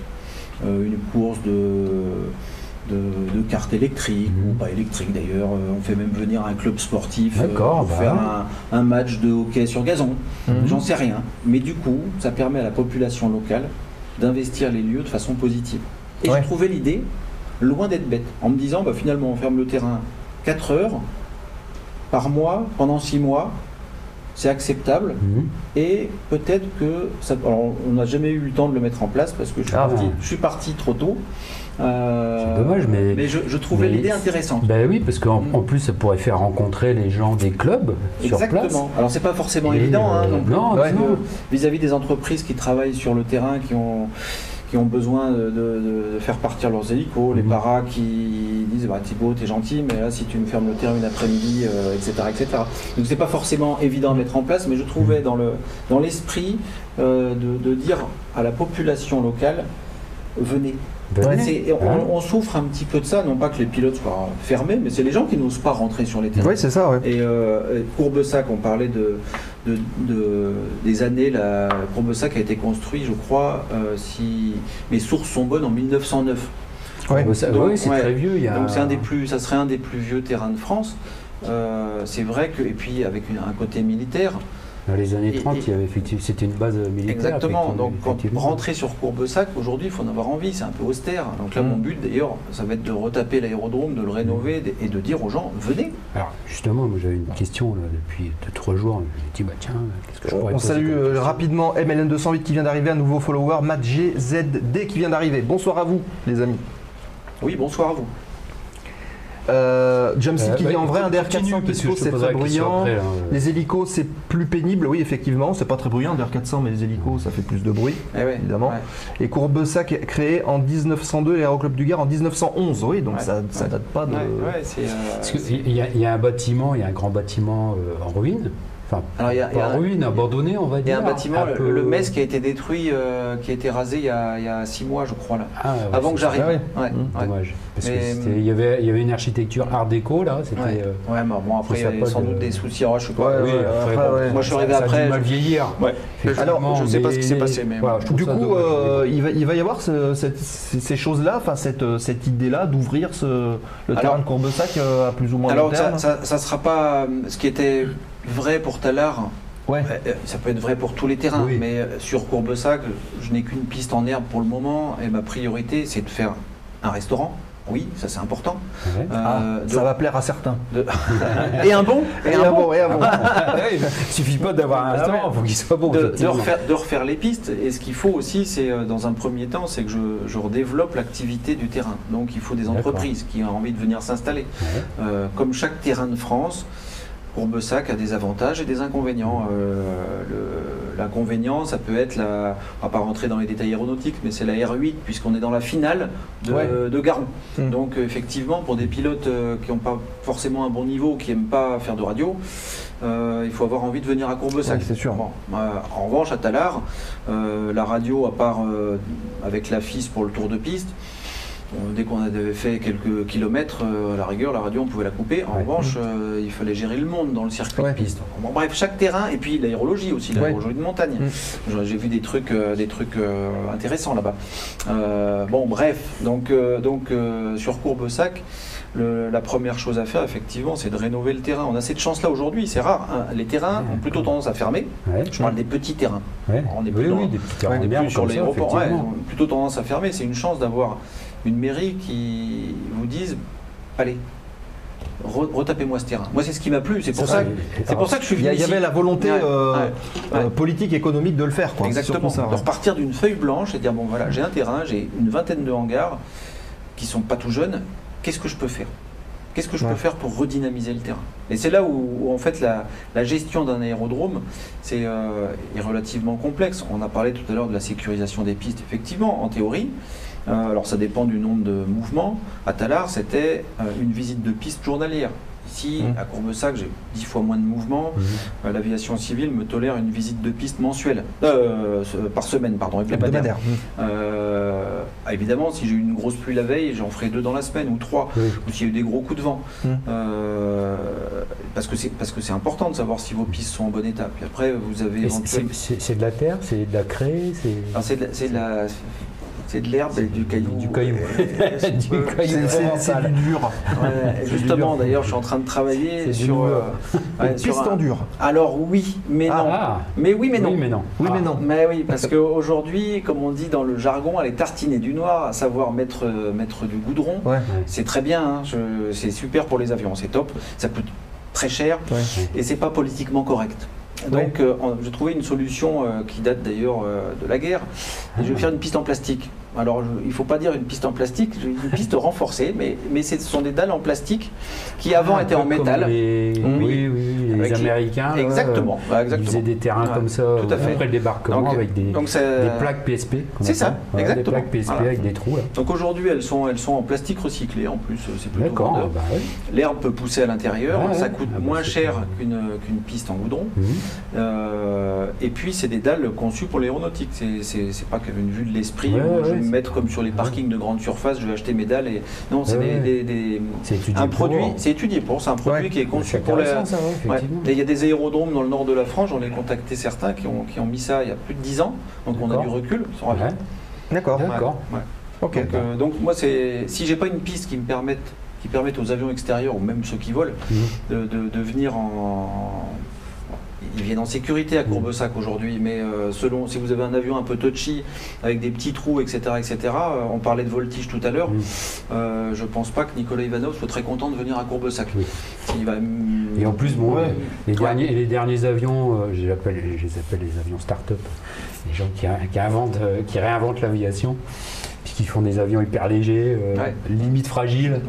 euh, une course de, de, de cartes électriques,
Mhm.
ou pas électriques d'ailleurs, euh, on fait même venir un club sportif euh, pour
bah.
faire un, un match de hockey sur gazon.
Mhm.
J'en sais rien. Mais du coup, ça permet à la population locale d'investir les lieux de façon positive. Et
Ouais.
j'ai trouvé l'idée loin d'être bête, en me disant bah, finalement on ferme le terrain 4 heures par mois pendant 6 mois, c'est acceptable.
Mhm.
Et peut-être que ça. Alors, on n'a jamais eu le temps de le mettre en place parce que je suis,
Ah
parti,
bon.
je suis parti trop tôt. Euh,
C'est dommage, mais-
je, je trouvais
mais-
l'idée intéressante.
Ben oui, parce qu'en en plus, ça pourrait faire rencontrer les gens des clubs sur place.
Exactement. Alors, c'est pas forcément
Et,
évident hein, non plus,
non,
parce
non.
que vis-à-vis des entreprises qui travaillent sur le terrain, qui ont qui ont besoin de, de- de faire partir leurs hélicos, les
Mhm.
paras qui disent bah, Thibaut, t'es gentil, mais là, si tu me fermes le terrain une après-midi, euh, etc., etc. Donc, c'est pas forcément évident à mettre en place, mais je trouvais dans le dans l'esprit euh, de, de dire à la population locale venez. Et
Hein
on, on souffre un petit peu de ça, non pas que les pilotes soient fermés, mais c'est les gens qui n'osent pas rentrer sur les terrains.
Oui, c'est ça, ouais.
Et euh, Courbesac, on parlait de, de- de- des années. La Courbesac a été construit, je crois, euh, si mes sources sont bonnes, en 1909.
Ouais.
Bah, ça-
Donc,
oui, c'est
ouais.
très vieux. Il y a...
Donc c'est un des plus, ça serait un des plus vieux terrains de France. Euh, c'est vrai que et puis avec une- un côté militaire.
Dans les années
Et-
30,
et-
il y avait effectivement, c'était une base militaire.
Exactement. Donc rentrer sur Courbesac aujourd'hui, il faut en avoir envie. C'est un peu austère. Donc là,
Mm.
mon but d'ailleurs, ça va être de retaper l'aérodrome, de le rénover et de dire aux gens venez.
Alors justement, moi j'avais une question là, depuis 2-3 jours. Je me suis dit, bah tiens, qu'est-ce que je pourrais
On salue euh, rapidement MLN208 qui vient d'arriver, un nouveau follower, Matt GZD qui vient d'arriver. Bonsoir à vous, les amis.
Oui, bonsoir à vous.
Euh, Jumpseat
Euh,
qui
bah,
dit en vrai un
continue,
DR400
parce
qui se c'est très bruyant.
après, là.
Les hélicos, c'est plus pénible, oui, effectivement, c'est pas très bruyant, DR400, mais les hélicos, ça fait plus de bruit.
Eh
Évidemment.
ouais.
Et Courbesac est créé en 1902, l'Aéroclub du Gard en 1911, oui, donc
Ouais,
ça, date pas de.
Ouais, ouais, c'est, euh,
y, il y a un bâtiment, il y a un grand bâtiment euh, en ruine. Enfin,
Alors, il y a- il y a
pas
un-
en ruine, abandonné, on va
Il y
dire.
a un bâtiment, le,
peu-
le MES, qui a été détruit, euh, qui a été rasé il y a, il y a six mois, je crois, là.
Ah, ouais,
avant que j'arrive.
Ah ouais.
Ouais,
Mmh.
Dommage. Parce
Mais-
que c'était- il y avait, il y avait une architecture art déco là. C'était.
Ouais.
euh,
Ouais, mais bon, après, il y avait
pas
sans
de-
doute des soucis. Alors, je pas.
oui,
ouais,
après,
après,
bon,
ouais.
Moi, je suis arrivé
ça a dû
après,
mal vieillir.
Ouais.
Effectivement,
je sais pas ce qui s'est passé, mais
Du coup, euh, il, va, il va y avoir ces choses-là, enfin cette, euh, idée-là d'ouvrir ce, le
Alors-
terrain de Courbesac euh, à plus ou moins long
Alors, ça, ça sera pas. euh, Ce qui était vrai pour Talard,
Ouais.
euh, ça peut être vrai pour tous les terrains,
Oui.
mais euh, sur Courbesac, je n'ai qu'une piste en herbe pour le moment, et ma priorité, c'est de faire un restaurant. Oui, ça c'est important.
Ouais.
Ah,
Euh, de-
ça va plaire à certains.
de- et un bon, et, un bon.
et un bon.
Il suffit pas d'avoir un
Ah
restaurant, il faut qu'il soit bon.
de, de refaire, de refaire les pistes. Et ce qu'il faut aussi, c'est euh, dans un premier temps, c'est que je, je redéveloppe l'activité du terrain. Donc il faut des entreprises qui ont envie de venir s'installer.
Ouais.
Euh, comme chaque terrain de France, Courbesac a des avantages et des inconvénients. Euh, L'inconvénient, ça peut être, la, on va pas rentrer dans les détails aéronautiques, mais c'est la R8 puisqu'on est dans la finale de,
Ouais.
de Garon.
Mm.
Donc euh, effectivement, pour des pilotes euh, qui n'ont pas forcément un bon niveau, qui n'aiment pas faire de radio, euh, il faut avoir envie de venir à Courbesac.
Ouais, c'est sûr.
Bon, euh, en revanche, à Talard, euh, la radio, à part avec la FIS pour le tour de piste, dès qu'on avait fait quelques kilomètres, euh, à la rigueur, la radio, on pouvait la couper. En
Ouais.
revanche, euh, il fallait gérer le monde dans le circuit
Ouais.
de piste. Bon, bref, chaque terrain, et puis l'aérologie aussi,
Ouais.
l'aérologie de montagne.
Mm.
J'ai- vu des trucs, euh, des trucs intéressants là-bas. Bon, bref, donc, donc sur Courbesac, le- la première chose à faire, effectivement, c'est de rénover le terrain. On a cette chance-là aujourd'hui, c'est rare. hein. Les terrains
Ouais,
ont plutôt tendance à fermer.
Ouais.
Je parle des petits terrains.
Ouais.
On est
oui,
plus dans-
oui, des petits terrains
On plus sur l'aéroport. Ouais, plutôt tendance à fermer. C'est une chance d'avoir une mairie qui vous dise allez, re- retapez-moi ce terrain. Moi, c'est ce qui m'a plu. C'est pour, ça
ça.
que- c'est pour ça que je suis venu
il y avait la volonté
Ouais,
euh,
ouais,
euh,
ouais.
politique, économique de le faire. Quoi.
Exactement.
ça,
de
ouais.
repartir d'une feuille blanche et dire bon voilà, j'ai un terrain, j'ai une vingtaine de hangars qui sont pas tout jeunes. Qu'est-ce que je peux faire? Qu'est-ce que je peux faire pour redynamiser le terrain? Et c'est là où, où, en fait la, la gestion d'un aérodrome c'est euh, est relativement complexe. On a parlé tout à l'heure de la sécurisation des pistes. Effectivement, en théorie, alors ça dépend du nombre de mouvements. À Talard, c'était euh, une visite de piste journalière. Ici,
Mhm.
à Courbesac, j'ai dix fois moins de mouvements.
Mhm.
Euh, L'aviation civile me tolère une visite de piste mensuelle, Euh, par semaine, pardon, hebdomadaire.
Hebdomadaire.
Euh, ah, évidemment, si j'ai eu une grosse pluie la veille, j'en ferai deux dans la semaine ou trois, ou s'il y a eu des gros coups de vent. Euh, parce que c'est parce que c'est important de savoir si vos pistes sont en bon état. Puis après, vous avez
c'est- de la terre, c'est de la craie, c'est.
C'est de, la- c'est de l'herbe et du caillou.
Du caillou. Du caillou.
C'est- du dur.
ouais, justement, d'ailleurs, je suis en train de travailler sur. euh, ouais, sur un-
dur.
Alors oui, mais non.
Ah,
Mais oui, mais non.
Oui, mais non.
Oui,
Ah.
mais non.
Mais oui, parce qu'aujourd'hui, comme on dit dans le jargon, elle est tartinée du noir, à savoir mettre, euh, mettre du goudron.
Ouais.
C'est très bien, hein, je- c'est super pour les avions, c'est top. Ça coûte très cher et c'est pas politiquement correct. Donc, euh, j'ai trouvé une solution euh, qui date d'ailleurs euh, de la guerre. Et je vais faire une piste en plastique. Alors je- il faut pas dire une piste en plastique, une piste renforcée, mais, mais ce sont des dalles en plastique qui avant
Un
étaient en métal.
les-
Oui.
Oui, les Américains. là,
Exactement,
euh, Ils
exactement.
faisaient des terrains
Ouais,
comme ça
tout à fait.
après le débarquement
Donc,
avec des,
Donc c'est-
des plaques PSP.
c'est ça.
Ouais, Des
exactement.
plaques PSP
Voilà.
avec des trous. là.
Donc aujourd'hui elles sont, elles sont en plastique recyclé en plus, c'est plutôt
D'accord, bah ouais.
L'herbe peut pousser à l'intérieur, ça coûte
Ah bah,
moins cher qu'une qu'une piste en goudron.
Mhm.
Euh, et puis c'est des dalles conçues pour l'aéronautique. C'est- pas qu'une vue de l'esprit
Ouais,
me mettre comme sur les parkings de grande surface, je vais acheter mes dalles et non, c'est
Ouais,
des- un
pour.
produit, c'est étudié pour, c'est un produit
Ouais.
qui est conçu pour
ça, ouais, effectivement.
Et il y a des aérodromes dans le nord de la France, j'en ai contacté certains qui ont, qui ont mis ça il y a plus de 10 ans, donc on a du recul, ils sont
D'accord.
D'accord.
Donc, euh, donc moi, c'est si j'ai pas une piste qui me permette, qui permette aux avions extérieurs ou même ceux qui volent de, de- de venir en, ils viennent en sécurité à Courbesac aujourd'hui, mais euh, selon si vous avez un avion un peu touchy avec des petits trous, etc., etc. euh, on parlait de voltige tout à l'heure.
Mhm.
euh, je pense pas que Nicolas Ivanov soit très content de venir à Courbesac.
Oui.
Il va,
Et en plus, bon,
Ouais.
les,
Ouais.
derniers, les derniers avions, euh, je, les appelle, je les appelle les avions start-up, les gens qui, qui inventent, qui réinventent l'aviation, puis qui font des avions hyper légers, euh,
Ouais.
limite fragiles.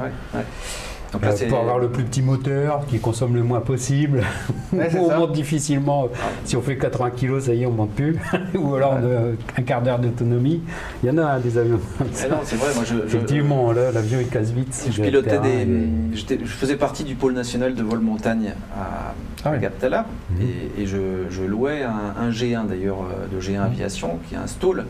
Donc
euh,
là, c'est-
pour avoir le plus petit moteur, qui consomme le moins possible.
Ouais,
on
ça.
monte difficilement. Si on fait 80 kg, ça y est, on monte plus. Ou alors on a un quart d'heure d'autonomie. Il y en a hein, des avions comme ça.
Non, c'est vrai, moi je,
Effectivement, l'avion il casse vite.
Je pilotais
terrain,
des. Je faisais partie du pôle national de vol montagne à,
Ah oui.
Mhm.
et, et je, je louais un, un G1 d'ailleurs euh, de G1 Aviation qui est un stall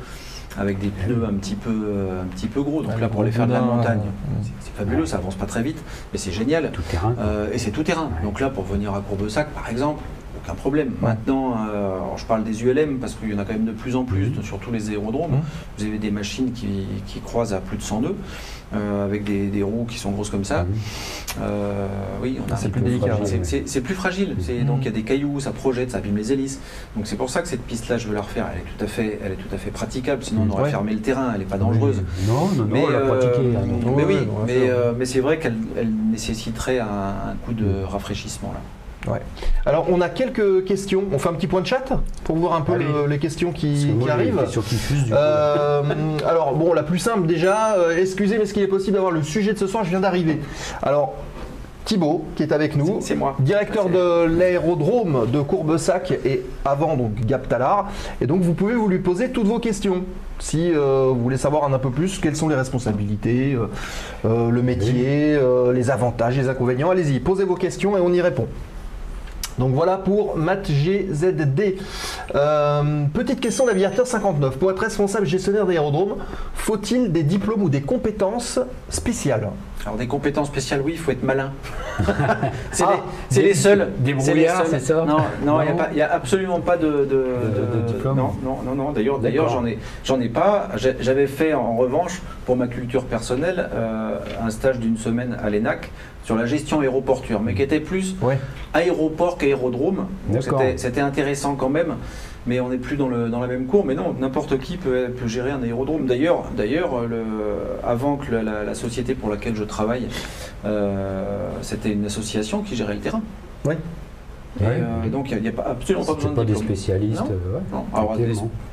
avec des pneus un petit peu, euh, un petit peu gros. Donc là pour aller faire de la montagne,
ouais.
c'est fabuleux, ça avance pas très vite, mais c'est génial.
tout terrain.
Euh, et c'est tout terrain. Donc là, pour venir à Courbesac, par exemple, aucun problème. Maintenant, euh, alors je parle des ULM parce qu'il y en a quand même de plus en plus,
Mhm.
sur tous les aérodromes.
Mhm.
Vous avez des machines qui, qui croisent à plus de 100 nœuds, euh, avec des, des roues qui sont grosses comme ça.
Mhm.
Euh, oui, on a
C'est
un
plus délicat,
c'est- plus fragile. C'est-
Mhm.
Donc il y a des cailloux, ça projette, ça abîme les hélices. Donc c'est pour ça que cette piste-là, je veux la refaire. Elle est tout à fait, elle est tout à fait praticable. Sinon, on aurait
Ouais.
fermé le terrain. Elle n'est pas dangereuse.
Non, non, non,
Mais, oui, mais, c'est vrai qu'elle elle nécessiterait un, un coup de rafraîchissement là.
Alors, on a quelques questions. On fait un petit point de chat pour voir un peu le- les questions qui,
que
arrivent.
qui du coup.
Euh, alors bon, la plus simple déjà, euh, excusez, mais est-ce qu'il est possible d'avoir le sujet de ce soir? Je viens d'arriver. Alors, Thibaut, qui est avec nous,
C'est moi.
directeur de l'aérodrome de Courbesac et avant donc Gap Talar. Et donc vous pouvez vous lui poser toutes vos questions. Si euh, vous voulez savoir un peu plus quelles sont les responsabilités, euh, euh, le métier, euh, les avantages, les inconvénients, allez-y, posez vos questions et on y répond. Donc voilà pour Matt GZD. Euh, petite question d'aviateur 59. Pour être responsable gestionnaire d'aérodrome, faut-il des diplômes ou des compétences spéciales
Alors des compétences spéciales, oui, il faut être malin. c'est
Ah,
les,
des-
les seuls.
des
C'est les
brouillards, c'est ça
Non, non, il n'y a, absolument pas de, de,
de diplôme
Non, non, non, non. D'ailleurs, j'en ai, j'en ai pas. J'avais fait en revanche pour ma culture personnelle euh, un stage d'une semaine à l'ENAC sur la gestion aéroportuaire, mais qui était plus
Ouais.
aéroport qu'aérodrome. C'était intéressant quand même, mais on n'est plus dans, le, dans la même cour. Mais non, n'importe qui peut, peut gérer un aérodrome. D'ailleurs, d'ailleurs, le- avant que la, la- la société pour laquelle je travaille, euh, c'était une association qui gérait le terrain.
Ouais.
Et,
Ouais.
euh, donc il n'y a, pas, absolument pas besoin de
pas des spécialistes.
Non.
euh, ouais.
Non. Alors,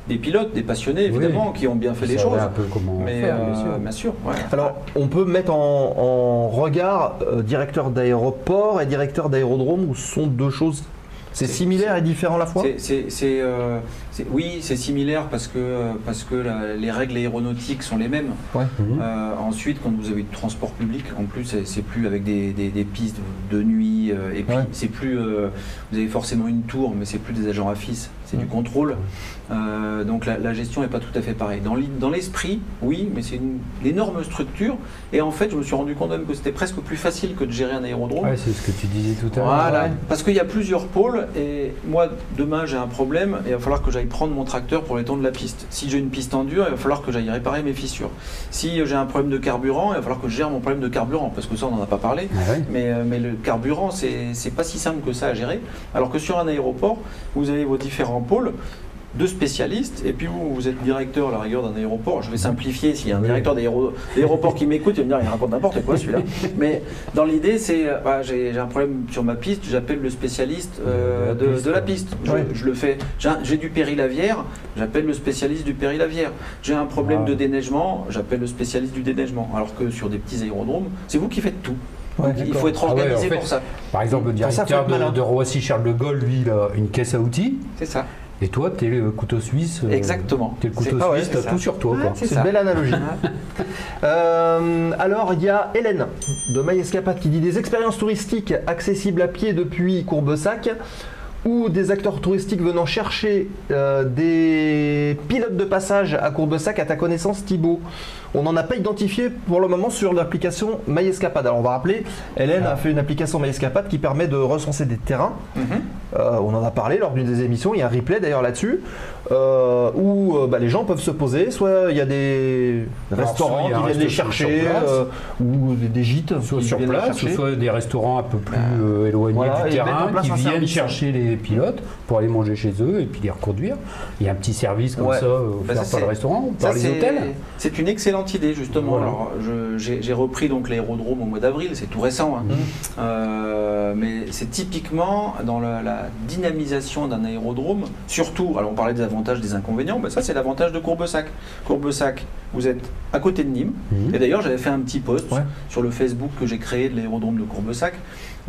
des, pilotes, des passionnés évidemment, qui ont bien fait les choses.
un peu comment
Mais
faire,
euh,
bien sûr.
bien sûr, ouais.
Alors, on peut mettre en, en regard euh, directeur d'aéroport et directeur d'aérodrome, ou ce sont deux choses? C'est
C'est-
similaire et différent à la fois?
C'est- oui, c'est similaire parce que, euh, parce que la- les règles aéronautiques sont les mêmes.
Mhm.
Euh, ensuite, quand vous avez du transport public, en plus, c'est plus avec des, des- des pistes de nuit, euh, et puis
Ouais.
c'est plus, euh, vous avez forcément une tour, mais c'est plus des agents AFIS, c'est du contrôle. Euh, donc la, la gestion n'est pas tout à fait pareille. Dans l'esprit, oui, mais c'est une, une énorme structure, et en fait, je me suis rendu compte même que c'était presque plus facile que de gérer un aérodrome.
Ouais, c'est ce que tu disais tout à l'heure.
Voilà,
Ouais.
parce qu'il y a plusieurs pôles et moi demain j'ai un problème et il va falloir que j'aille prendre mon tracteur pour les temps de la piste. Si j'ai une piste en dur, il va falloir que j'aille réparer mes fissures. Si j'ai un problème de carburant, il va falloir que je gère mon problème de carburant parce que ça on n'en a pas parlé.
Ah.
Mais, euh, mais le carburant, c'est pas si simple que ça à gérer. Alors que sur un aéroport, vous avez vos différents pôles. Deux spécialistes, et puis vous, vous êtes directeur à la rigueur d'un aéroport. Je vais simplifier, s'il y a un directeur d'aéro- d'aéroport qui m'écoute, il va me dire, il raconte n'importe quoi celui-là. Mais dans l'idée, c'est, euh, j'ai un problème sur ma piste, j'appelle le spécialiste euh,
De la
de,
piste,
de la
ouais.
piste. Je,
Ouais.
je le fais. J'ai du périlavière, j'appelle le spécialiste du périlavière. J'ai un problème
Ah.
de déneigement, j'appelle le spécialiste du déneigement. Alors que sur des petits aérodromes, c'est vous qui faites tout.
Ouais,
il faut être
Ah ouais,
organisé
en fait,
pour ça.
Par exemple, le directeur de, de Roissy-Charles de Gaulle, lui, il a une caisse à outils.
C'est ça.
Et toi, t'es le couteau suisse. euh,
Exactement.
T'es le couteau
ah ouais,
suisse, t'as
ça.
tout sur toi.
C'est
une belle analogie. Euh, alors, il y a Hélène de MyEscapade qui dit des expériences touristiques accessibles à pied depuis Courbesac ou des acteurs touristiques venant chercher euh, des pilotes de passage à Courbesac à ta connaissance Thibaut? On n'en a pas identifié pour le moment sur l'application MyEscapade. Alors on va rappeler, Hélène a fait une application MyEscapade qui permet de recenser des terrains.
Mhm.
Euh, on en a parlé lors d'une des émissions, il y a un replay d'ailleurs là-dessus, euh, où euh, bah, les gens peuvent se poser, soit il y a des
Alors,
restaurants qui viennent les chercher, euh, ou des, des gîtes
Soit sur place, soit des restaurants un peu plus euh, éloignés
Voilà,
du terrain qui viennent
service.
chercher les pilotes pour aller manger chez eux et puis les reconduire. Il y a un petit service comme
Ouais.
ça
Bah, ça,
par le restaurant,
Ça,
par les hôtels.
C'est une excellente idée justement.
Voilà.
Alors, je- j'ai repris donc l'aérodrome au mois d'avril, c'est tout récent, hein.
Mhm.
Euh, mais c'est typiquement dans la, la dynamisation d'un aérodrome. Surtout, alors on parlait des avantages, des inconvénients, mais ça c'est l'avantage de Courbesac. Courbesac, vous êtes à côté de Nîmes.
Mhm.
Et d'ailleurs, j'avais fait un petit post
Ouais.
sur le Facebook que j'ai créé de l'aérodrome de Courbesac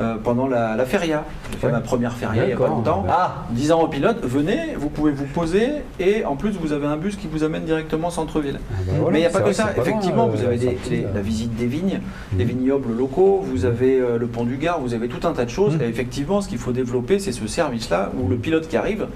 euh, pendant la, la feria. J'ai fait
Ouais.
ma première feria il n'y a pas longtemps.
Ah,
Disant aux pilotes, venez, vous pouvez vous poser et en plus vous avez un bus qui vous amène directement centre-ville.
Ah bah voilà,
Mais il n'y a pas que ça. Effectivement,
euh,
vous avez des- les-
là.
la visite des vignes,
Mhm.
les vignobles locaux, vous avez euh, le pont du Gard, vous avez tout un tas de choses.
Mhm.
Et effectivement, ce qu'il faut développer, c'est ce service-là où le pilote qui arrive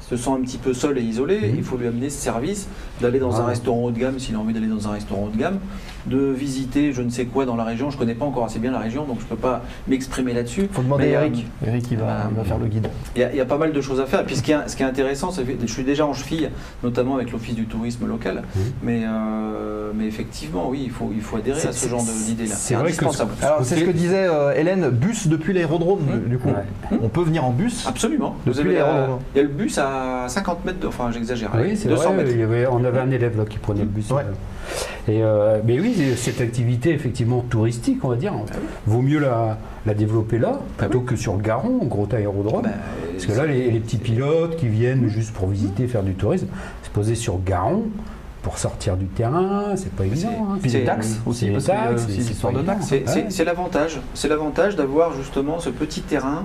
se sent un petit peu seul et isolé.
Mhm.
Il faut lui amener ce service d'aller dans un
Ah.
restaurant haut de gamme s'il a envie d'aller dans un restaurant haut de gamme, de visiter je ne sais quoi dans la région. Je connais pas encore assez bien la région, donc je peux pas m'exprimer là-dessus.
faut demander
Mais,
à Eric. Eric, il va,
bah,
il va faire le guide.
il y, a, il y a pas mal de choses à faire. Et puis ce qui est, ce qui est intéressant, c'est que je suis déjà en cheville, notamment avec l'Office du tourisme local.
Mhm.
Mais, euh, mais effectivement, oui, il faut, il faut adhérer à ce genre d'idée-là.
c'est
indispensable.
Alors c'est ce que disait euh, Hélène, bus depuis l'aérodrome
Mhm.
du coup.
Ouais.
On peut venir en bus.
Absolument. Vous avez
l'aérodrome.
il y a le bus à 50 mètres, de, enfin j'exagère,
Oui, c'est
200
vrai.
mètres.
il y avait- on avait un élève là qui prenait le bus.
Ouais.
Et euh, mais oui, cette activité effectivement touristique, on va dire,
Ah oui.
vaut mieux la, la développer là plutôt
oui.
que sur le Garon, gros aérodrome.
Bah,
Parce que là, les, les petits pilotes qui viennent juste pour visiter, faire du tourisme, se poser sur Garon pour sortir du terrain, c'est pas évident. hein.
Puis
C'est-
les taxes aussi, parce a
taxes, c'est
l'avantage. C'est l'avantage d'avoir justement ce petit terrain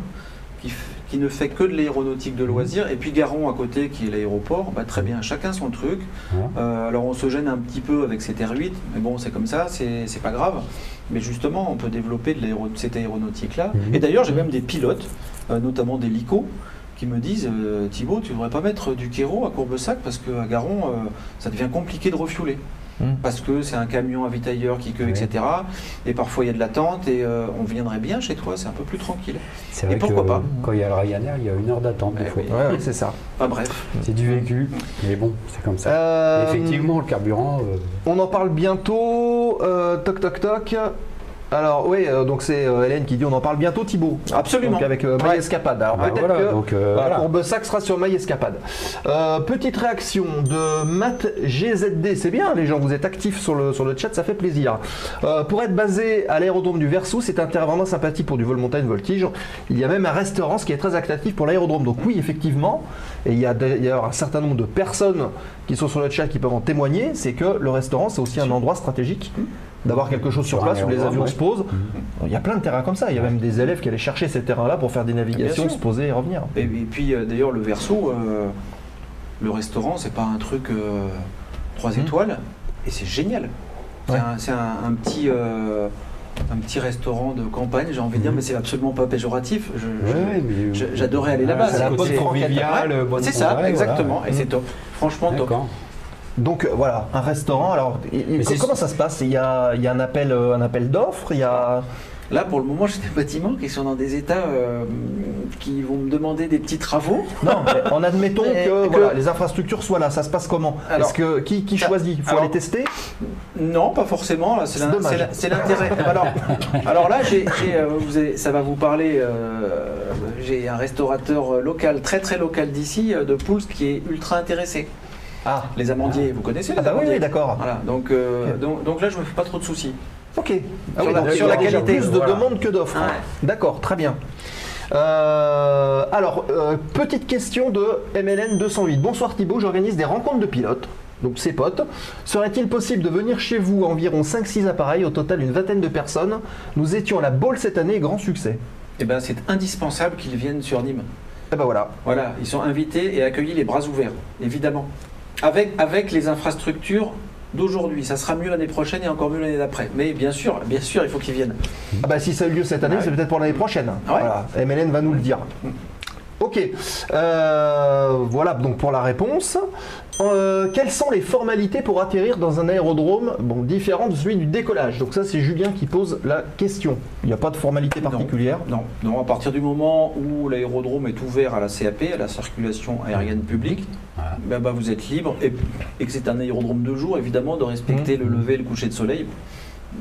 qui, f- qui ne fait que de l'aéronautique de loisirs. Et puis Garon à côté, qui est l'aéroport, bah, très bien, chacun son truc. Euh, alors on se gêne un petit peu avec cet R8, mais bon, c'est comme ça, c'est pas grave. Mais justement, on peut développer de cette aéronautique-là.
Mhm.
Et d'ailleurs, j'ai même des pilotes, euh, notamment des LICO, qui me disent euh, Thibaut, tu devrais pas mettre du kéro à Courbesac parce qu'à Garon, ça devient compliqué de refueler.
Mhm.
Parce que c'est un camion avitailleur qui queue, etc. Et parfois il y a de l'attente et euh, on viendrait bien chez toi, c'est un peu plus tranquille.
C'est
Et
que
pourquoi pas
quand il y a le Ryanair, il y a une heure d'attente des
Eh
fois.
oui.
Ouais, ouais, c'est ça.
Enfin bref.
C'est du vécu, mais bon, c'est comme ça.
Euh,
Effectivement, le carburant, euh,
On en parle bientôt. euh, toc toc toc. Alors oui, euh, donc c'est euh, Hélène qui dit on en parle bientôt Thibaut.
Absolument.
Donc avec euh,
Ouais.
MyEscapade. Alors
bah
peut-être
voilà,
que
donc, euh,
voilà. Courbesac sera sur MyEscapade. Euh, petite réaction de Matt GZD, c'est bien les gens, vous êtes actifs sur le, sur le chat, ça fait plaisir. Euh, pour être basé à l'aérodrome du Versou, c'est un terrain vraiment sympathique pour du vol montagne voltige. Il y a même un restaurant, ce qui est très attractif pour l'aérodrome. Donc oui, effectivement, et il y a d'ailleurs un certain nombre de personnes qui sont sur le chat qui peuvent en témoigner, c'est que le restaurant, c'est aussi un endroit stratégique d'avoir quelque chose sur place où les avions se posent. Il y a plein de terrains comme ça. Il y a même des élèves qui allaient chercher ces terrains-là pour faire des navigations, se poser et revenir.
Et, et puis euh, d'ailleurs le verso, euh, le restaurant, c'est pas un truc euh, 3
Mhm.
étoiles et c'est génial. C'est
Ouais.
un, c'est un- un petit euh, un petit restaurant de campagne, j'ai envie de dire,
Mhm.
mais c'est absolument pas péjoratif.
Ouais,
j'adorais aller là-bas,
c'est
c'est
la
bonne
convivial,
Ouais,
bonne
c'est ça, exactement,
voilà.
et c'est top. Franchement top.
Donc euh, voilà, un restaurant. Alors, il- comment ça se passe? Il y a, il y a un appel, euh, un appel d'offres. Il y a.
Là, pour le moment, j'ai des bâtiments qui sont dans des états euh, qui vont me demander des petits travaux.
Non, mais en admettons
Mais
que,
que-
voilà, les infrastructures soient là. Ça se passe comment?
Alors-
Est-ce que qui, qui
Ça-
choisit? Il faut
alors-
aller tester?
Non, pas forcément. C'est l'intérêt. alors, alors là, euh, vous avez- ça va vous parler. euh, j'ai un restaurateur local, très très local d'ici, de Pouls, qui est ultra intéressé.
Ah,
Les amandiers, vous connaissez les
ah bah oui,
amandiers
oui, d'accord.
Voilà, donc, euh, donc, donc là, je me fais pas trop de soucis.
Ok. Ah
Sur
oui,
la- sur qualité,
plus de
voilà.
demandes que d'offres.
Ouais.
D'accord, très bien. Euh, alors, euh, petite question de MLN 208. Bonsoir Thibaut, j'organise des rencontres de pilotes, donc ses potes. Serait-il possible de venir chez vous environ 5-6 appareils, au total une vingtaine de personnes? Nous étions à la Baule cette année, grand succès.
Eh ben, c'est indispensable qu'ils viennent sur Nîmes.
Et ben voilà.
Voilà, ils sont invités et accueillis les bras ouverts, évidemment. Avec, avec les infrastructures d'aujourd'hui. Ça sera mieux l'année prochaine et encore mieux l'année d'après. Mais bien sûr, bien sûr, il faut qu'ils viennent.
Ah bah si ça a eu lieu cette année,
Ah
c'est peut-être pour l'année prochaine.
Ah ouais.
Voilà, MLN va nous le dire. Ok, Euh, voilà donc pour la réponse. Euh, quelles sont les formalités pour atterrir dans un aérodrome bon, différent de celui du décollage? Donc ça c'est Julien qui pose la question. Il n'y a pas de formalité particulière.
Non, non, à partir du moment où l'aérodrome est ouvert à la CAP, à la circulation aérienne publique,
Voilà.
ben, bah, vous êtes libre et, et que c'est un aérodrome de jour, évidemment, de respecter le lever et le coucher de soleil.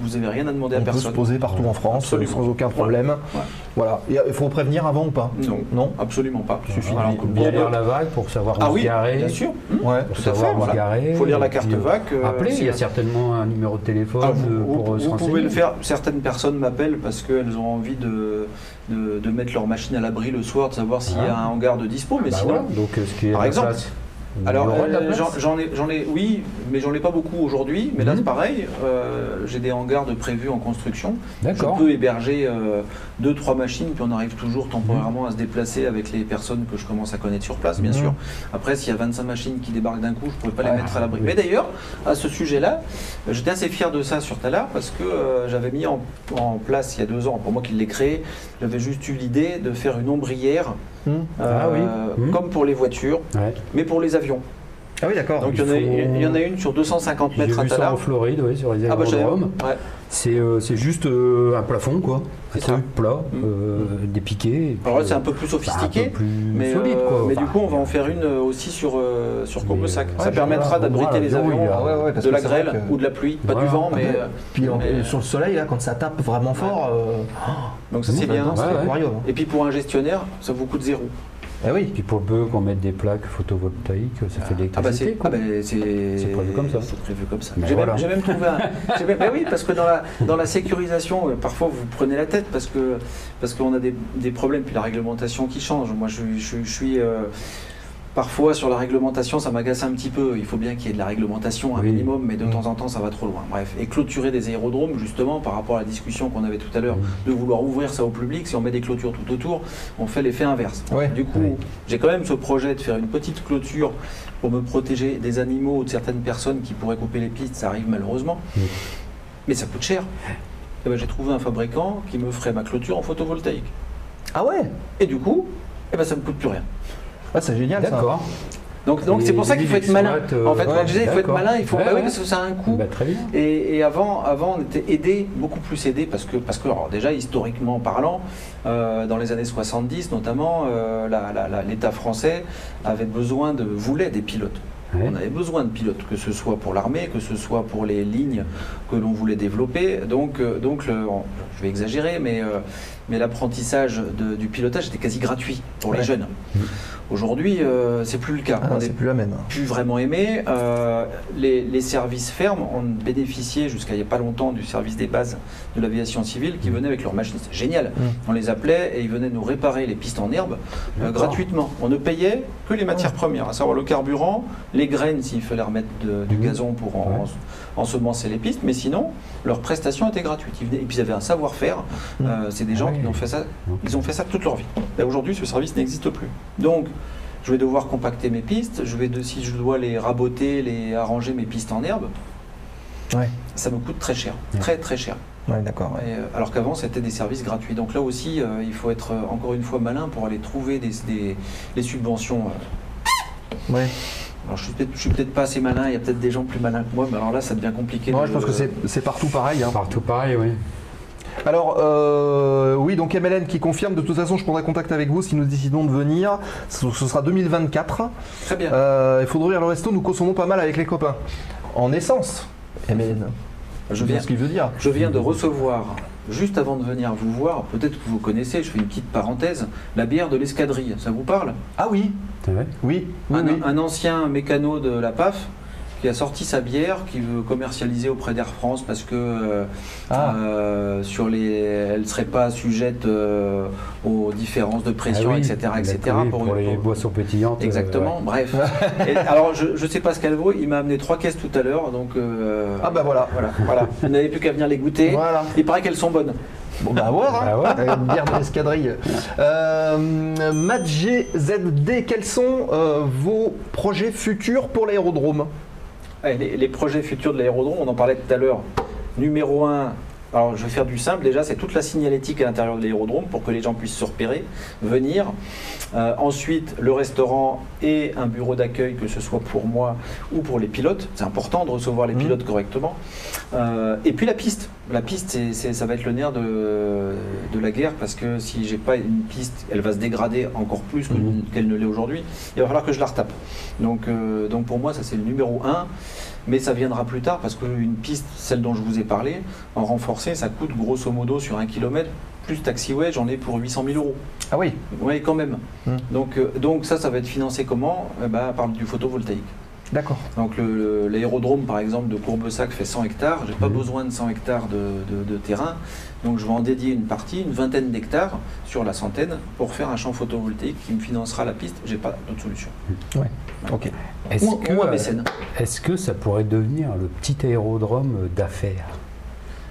Vous n'avez rien à demander à
On peut se
personne.
poser partout en France
Absolument.
sans aucun problème.
Ouais.
Voilà. Euh, Il faut prévenir avant ou pas
Non,
Non
absolument pas.
Suffit
Alors,
de-
bien lire la vague, pour savoir où
Ah
se
oui,
garer.
bien sûr.
Ouais.
Pour
Tout à
savoir
fait,
où se garer.
Il faut lire la carte
puis, euh,
VAC. euh,
Appelez, il y a certainement un numéro de téléphone
Ah,
euh,
vous,
pour
vous-
euh, se
vous
renseigner.
pouvez le faire. Certaines personnes m'appellent parce qu'elles ont envie de, de, de mettre leur machine à l'abri le soir, de savoir s'il y a
Voilà.
un hangar de dispo. Mais
Bah
sinon,
donc euh, ce qui est
Par exemple.
place, il
Alors, euh, j'en ai, j'en ai, oui, mais j'en ai pas beaucoup aujourd'hui. Mais là,
Mhm.
c'est pareil. euh, J'ai des hangars de prévus en construction.
D'accord.
Je peux héberger euh, deux, trois machines, puis on arrive toujours temporairement à se déplacer avec les personnes que je commence à connaître sur place, bien
Mhm.
sûr. Après, s'il y a 25 machines qui débarquent d'un coup, je pourrais pas les mettre à l'abri.
oui.
Mais d'ailleurs, à ce sujet-là, j'étais assez fier de ça sur Talar parce que euh, j'avais mis en, en place il y a deux ans, pour moi qui l'ai créé, j'avais juste eu l'idée de faire une ombrière,
Hmm.
Ah oui.
euh, comme pour les voitures,
Ouais.
mais pour les avions.
Ah oui d'accord.
Donc il y, en a,
il faut-
il y en a une sur 250
J'ai
mètres à
vu ça en. Floride, oui, sur les
Ah bah
aérodromes.
ouais.
c'est euh, c'est juste euh, un plafond, quoi. Un
C'est ça.
truc plat,
Mm.
euh, des piquets. puis,
Alors là c'est un
euh,
peu plus
bah,
sophistiqué.
peu plus
Mais,
solide, quoi.
mais du coup, on va en faire une aussi sur, sur Courbesac. ça
ouais,
permettra d'abriter les avions
ouais,
de la
c'est
grêle
que-
ou de la pluie, pas du vent, mais.
Puis sur le soleil, là, quand ça tape vraiment fort,
donc ça c'est
nous,
bien.
c'est
Ouais, ouais.
l'aquarium.
Et puis pour un gestionnaire, ça vous coûte zéro.
Eh oui.
Puis pour peu qu'on mette des plaques photovoltaïques, ça fait de
Ah bah
l'électricité.
c'est ah bah, c'est-
C'est prévu comme ça.
C'est prévu comme ça. J'ai
voilà.
même, trouvé un. même- bah oui, parce que dans la, dans la sécurisation, euh, parfois vous prenez la tête parce que parce qu'on a des, des problèmes puis la réglementation qui change. Moi, je, je- je suis euh, Parfois, sur la réglementation, ça m'agace un petit peu. Il faut bien qu'il y ait de la réglementation, un
Oui.
minimum, mais de
Mm.
temps en temps, ça va trop loin. Bref, et clôturer des aérodromes, justement, par rapport à la discussion qu'on avait tout à l'heure,
Mm.
de vouloir ouvrir ça au public, si on met des clôtures tout autour, on fait l'effet inverse.
Ouais.
Du coup,
Oui.
j'ai quand même ce projet de faire une petite clôture pour me protéger des animaux ou de certaines personnes qui pourraient couper les pistes. Ça arrive malheureusement,
Oui.
mais ça coûte cher. Et ben, j'ai trouvé un fabricant qui me ferait ma clôture en photovoltaïque.
Ah ouais?
Et du coup, eh ben, ça me coûte plus rien.
Ah, c'est génial ça.
D'accord.
Donc, donc c'est pour ça qu'il faut être malin.
euh,
en fait,
ouais,
quand je disais, il faut être malin, il faut.
Ouais,
bah oui,
ouais.
parce que ça a un coût.
Bah, très bien.
Et, et avant, avant, on était aidé, beaucoup plus aidé, parce que, parce que alors, déjà, historiquement parlant, euh, dans les années 70 notamment, euh, l'État français avait besoin de, voulait des pilotes. On avait besoin de pilotes, que ce soit pour l'armée, que ce soit pour les lignes que l'on voulait développer. Donc, donc le- je vais exagérer, mais, mais l'apprentissage du pilotage était quasi gratuit pour les jeunes.
Mm.
Aujourd'hui, euh, c'est plus le cas.
Ah,
On
c'est
est
plus la même.
plus vraiment aimé. Euh, les, les services fermes, on bénéficiait jusqu'à il n'y a pas longtemps du service des bases de l'aviation civile qui venait avec leurs machines. C'est génial.
Mm.
On les appelait et ils venaient nous réparer les pistes en herbe euh, gratuitement. On ne payait que les matières premières, à savoir le carburant, les graines s'il fallait remettre de- du gazon pour en, ensemencer les pistes, mais sinon, leur prestation était gratuite. Et puis ils avaient un savoir-faire.
Mm.
Euh, c'est des gens
Ah
qui ont fait ça
Ok.
ils ont fait ça toute leur vie. Et aujourd'hui, ce service n'existe plus. Donc, je vais devoir compacter mes pistes. Je vais de, si je dois les raboter, les arranger mes pistes en herbe,
Ouais.
ça me coûte très cher,
Ouais.
très très cher.
Ouais, d'accord.
euh, alors qu'avant, c'était des services gratuits. Donc là aussi, euh, il faut être encore une fois malin pour aller trouver des, des- les subventions.
Ouais.
Alors, je suis peut-être, je suis peut-être pas assez malin. Il y a peut-être des gens plus malins que moi, mais alors là, ça devient compliqué. De-
je pense que c'est partout pareil. hein.
Partout pareil, oui.
Alors, euh, oui, donc MLN qui confirme, de toute façon, je prendrai contact avec vous si nous décidons de venir. Ce, ce sera 2024.
Très bien.
Euh, il faut ouvrir le resto, nous consommons pas mal avec les copains. En essence, MLN.
Je
viens, ce qu'il veut dire.
je viens de recevoir, juste avant de venir vous voir, peut-être que vous connaissez, je fais une petite parenthèse, la bière de l'escadrille. Ça vous parle?
Ah oui,
C'est vrai?
Oui, oui,
un,
oui.
un ancien mécano de la PAF qui a sorti sa bière, qui veut commercialiser auprès d'Air France parce que euh,
Ah.
euh, sur les, elle ne serait pas sujette euh, aux différences de pression,
Ah oui,
etc., etc.
d'accord, oui,
pour
pour
une-
les
pour-
boissons pétillantes. euh,
Exactement, bref. Et alors, je ne sais pas ce qu'elle vaut. Il m'a amené trois caisses tout à l'heure, donc. euh,
Ah bah voilà.
Voilà, voilà. Vous n'avez plus qu'à venir les goûter.
Voilà.
Il paraît qu'elles sont bonnes.
Bon bah à voir, hein.
Bah ouais.
Euh, bière de l'escadrille. Euh, GZD, quels sont euh, vos projets futurs pour l'aérodrome?
Les, les projets futurs de l'aérodrome, on en parlait tout à l'heure. Numéro un, alors je vais faire du simple déjà, c'est toute la signalétique à l'intérieur de l'aérodrome pour que les gens puissent se repérer, venir. Euh, ensuite, le restaurant et un bureau d'accueil, que ce soit pour moi ou pour les pilotes. C'est important de recevoir les
Mhm.
pilotes correctement. Euh, et puis la piste. La piste, c'est- c'est- ça va être le nerf de, de la guerre parce que si j'ai pas une piste, elle va se dégrader encore plus
Mhm.
qu'elle ne l'est aujourd'hui. Il va falloir que je la retape. Donc, euh, donc pour moi, ça c'est le numéro un. Mais ça viendra plus tard parce qu'une piste, celle dont je vous ai parlé, en renforcé, ça coûte grosso modo sur un kilomètre, plus taxiway, j'en ai pour 800 000 euros.
Ah oui,
Oui, quand même.
Hmm.
Donc, euh, donc ça, ça va être financé comment? Eh ben, Par du photovoltaïque.
d'accord.
Donc l'aérodrome, par exemple, de Courbesac fait 100 hectares. J'ai pas
Mhm.
besoin de 100 hectares de, de- de terrain. Donc je vais en dédier une partie, une vingtaine d'hectares sur la centaine, pour faire un champ photovoltaïque qui me financera la piste. J'ai pas d'autre solution.
Ok.
Est-ce
Ou,
que,
ou un
euh,
mécène.
est-ce que ça pourrait devenir le petit aérodrome d'affaires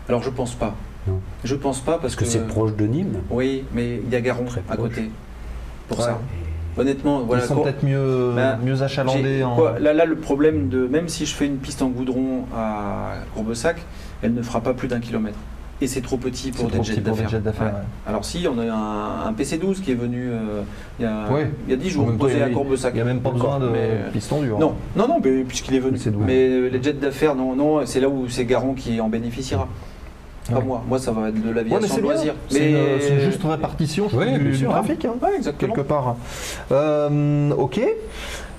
Alors je pense pas.
Non.
Je pense pas parce,
que c'est proche de Nîmes.
Oui, mais il y a Garon à côté. Pour
Ouais.
ça. Honnêtement, voilà.
Ils sont peut-être mieux,
Ben,
mieux achalandés
j'ai-
en.
quoi, là, là, le problème de. Même si je fais une piste en goudron à Courbesac, elle ne fera pas plus d'un kilomètre. Et c'est trop petit pour des jets d'affaires. Ouais.
ouais.
Alors si, on a un, un PC12 qui est venu euh, il, y a,
Ouais.
il y a 10
En
jours, posé à Courbesac.
Il n'y a même pas besoin de
Mais-
piston dur.
Non, non, non, mais puisqu'il est venu. Mais euh, les jets d'affaires, non, non, c'est là où c'est Garon qui en bénéficiera. Pas moi. Moi, ça va être de l'aviation loisir.
C'est une, juste répartition
bien
du,
sûr,
du
hein.
trafic, hein, quelque part. Euh, ok.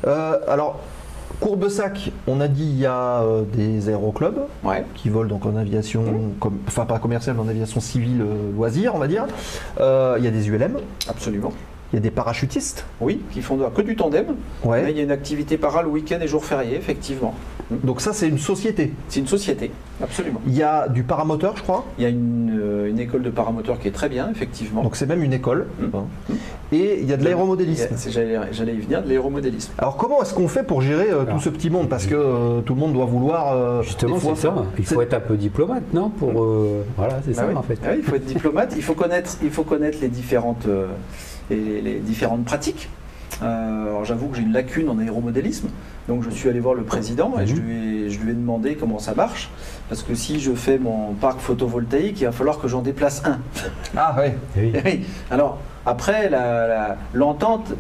Euh, alors, Courbesac, on a dit il y a euh, des aéroclubs
Ouais.
qui volent donc en aviation,
Mmh.
comme, enfin pas commerciale, mais en aviation civile euh, loisir, on va dire. Euh, il y a des ULM,
Absolument.
Il y a des parachutistes.
Oui, qui font que du tandem. Mais il y a une activité para le week-end et jour férié, effectivement.
Donc ça, c'est une société.
C'est une société, absolument.
Il y a du paramoteur, je crois.
Il y a une, euh, une école de paramoteur qui est très bien, effectivement.
Donc c'est même une école.
Mmh.
Hein. Et il y a de l'aéromodélisme.
J'allais y venir, de l'aéromodélisme.
Alors comment est-ce qu'on fait pour gérer euh, tout ce petit monde? Parce que euh, tout le monde doit vouloir... euh,
Justement, c'est ça. Il faut être un peu diplomate, non Pour euh, voilà, c'est
Bah
ça
oui.
en fait.
Ah oui, il faut être diplomate, il faut connaître, il faut connaître les différentes, euh, les, les différentes pratiques. Euh, alors j'avoue que j'ai une lacune en aéromodélisme, donc je suis allé voir le président et je
Mhm.
lui, ai, je lui ai demandé comment ça marche, parce que si je fais mon parc photovoltaïque, il va falloir que j'en déplace un.
Ah
oui.
Oui. Alors après, l'entente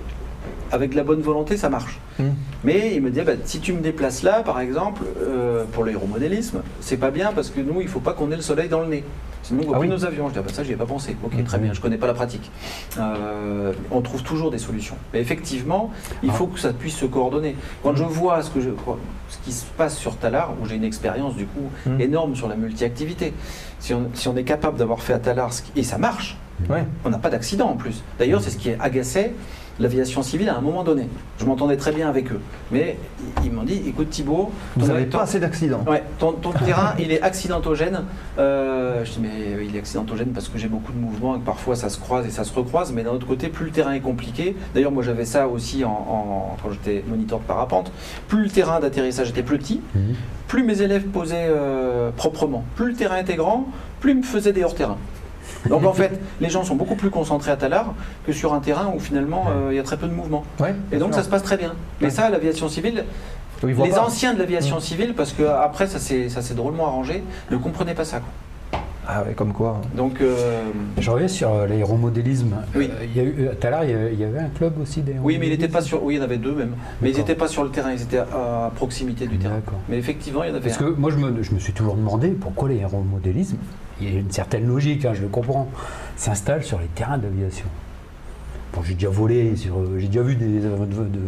avec la bonne volonté, ça marche.
Hmm.
Mais il me dit, bah, si tu me déplaces là, par exemple, euh, pour l'aéromodélisme, c'est pas bien parce que nous, il faut pas qu'on ait le soleil dans le nez. Sinon, on
Ah oui.
nos avions. Je dis, ah bah, ça, j'y ai pas pensé. Ok,
Mhm.
très bien, je connais pas la pratique. Euh, on trouve toujours des solutions. Mais effectivement, il
Ah.
faut que ça puisse se coordonner. Quand je vois ce, que je, ce qui se passe sur Talar, où j'ai une expérience du coup
Mhm.
énorme sur la multi-activité, si on, si on est capable d'avoir fait à Talar, et ça marche,
Ouais.
on n'a pas d'accident en plus. D'ailleurs, c'est ce qui agaçait l'aviation civile à un moment donné. Je m'entendais très bien avec eux. Mais ils- m'ont dit, écoute Thibault,
Vous n'avez pas assez d'accidents.
Ouais, ton, ton terrain, il est accidentogène. Euh, je dis, mais il est accidentogène parce que j'ai beaucoup de mouvements et que parfois ça se croise et ça se recroise. Mais d'un autre côté, plus le terrain est compliqué. D'ailleurs, moi j'avais ça aussi en, en- quand j'étais moniteur de parapente. Plus le terrain d'atterrissage était petit,
Mhm.
plus mes élèves posaient euh, proprement. Plus le terrain était grand, plus ils me faisaient des hors-terrains. Donc en fait, les gens sont beaucoup plus concentrés à Talar que sur un terrain où finalement euh, il y a très peu de mouvement.
Ouais,
Et donc ça se passe très bien. Mais
Ouais.
ça, l'aviation civile, les
pas.
anciens de l'aviation civile, parce que après ça s'est ça s'est drôlement arrangé, ne comprenaient pas ça. quoi.
Ah ouais, comme quoi.
Donc euh,
Je reviens sur euh, l'aéromodélisme.
Oui.
Il y a eu, tout à l'heure, il y avait- un club aussi
oui, mais il n'était pas sur. Oui, il y en avait deux même. Mais ils n'étaient pas sur le terrain, ils étaient à proximité du terrain.
D'accord.
Mais effectivement, il y en avait.
Parce
un.
que moi, je me, je me suis toujours demandé pourquoi l'aéromodélisme il y a une certaine logique, hein, je le comprends, s'installe sur les terrains d'aviation. Bon, j'ai déjà volé, sur, j'ai déjà vu des avions de, de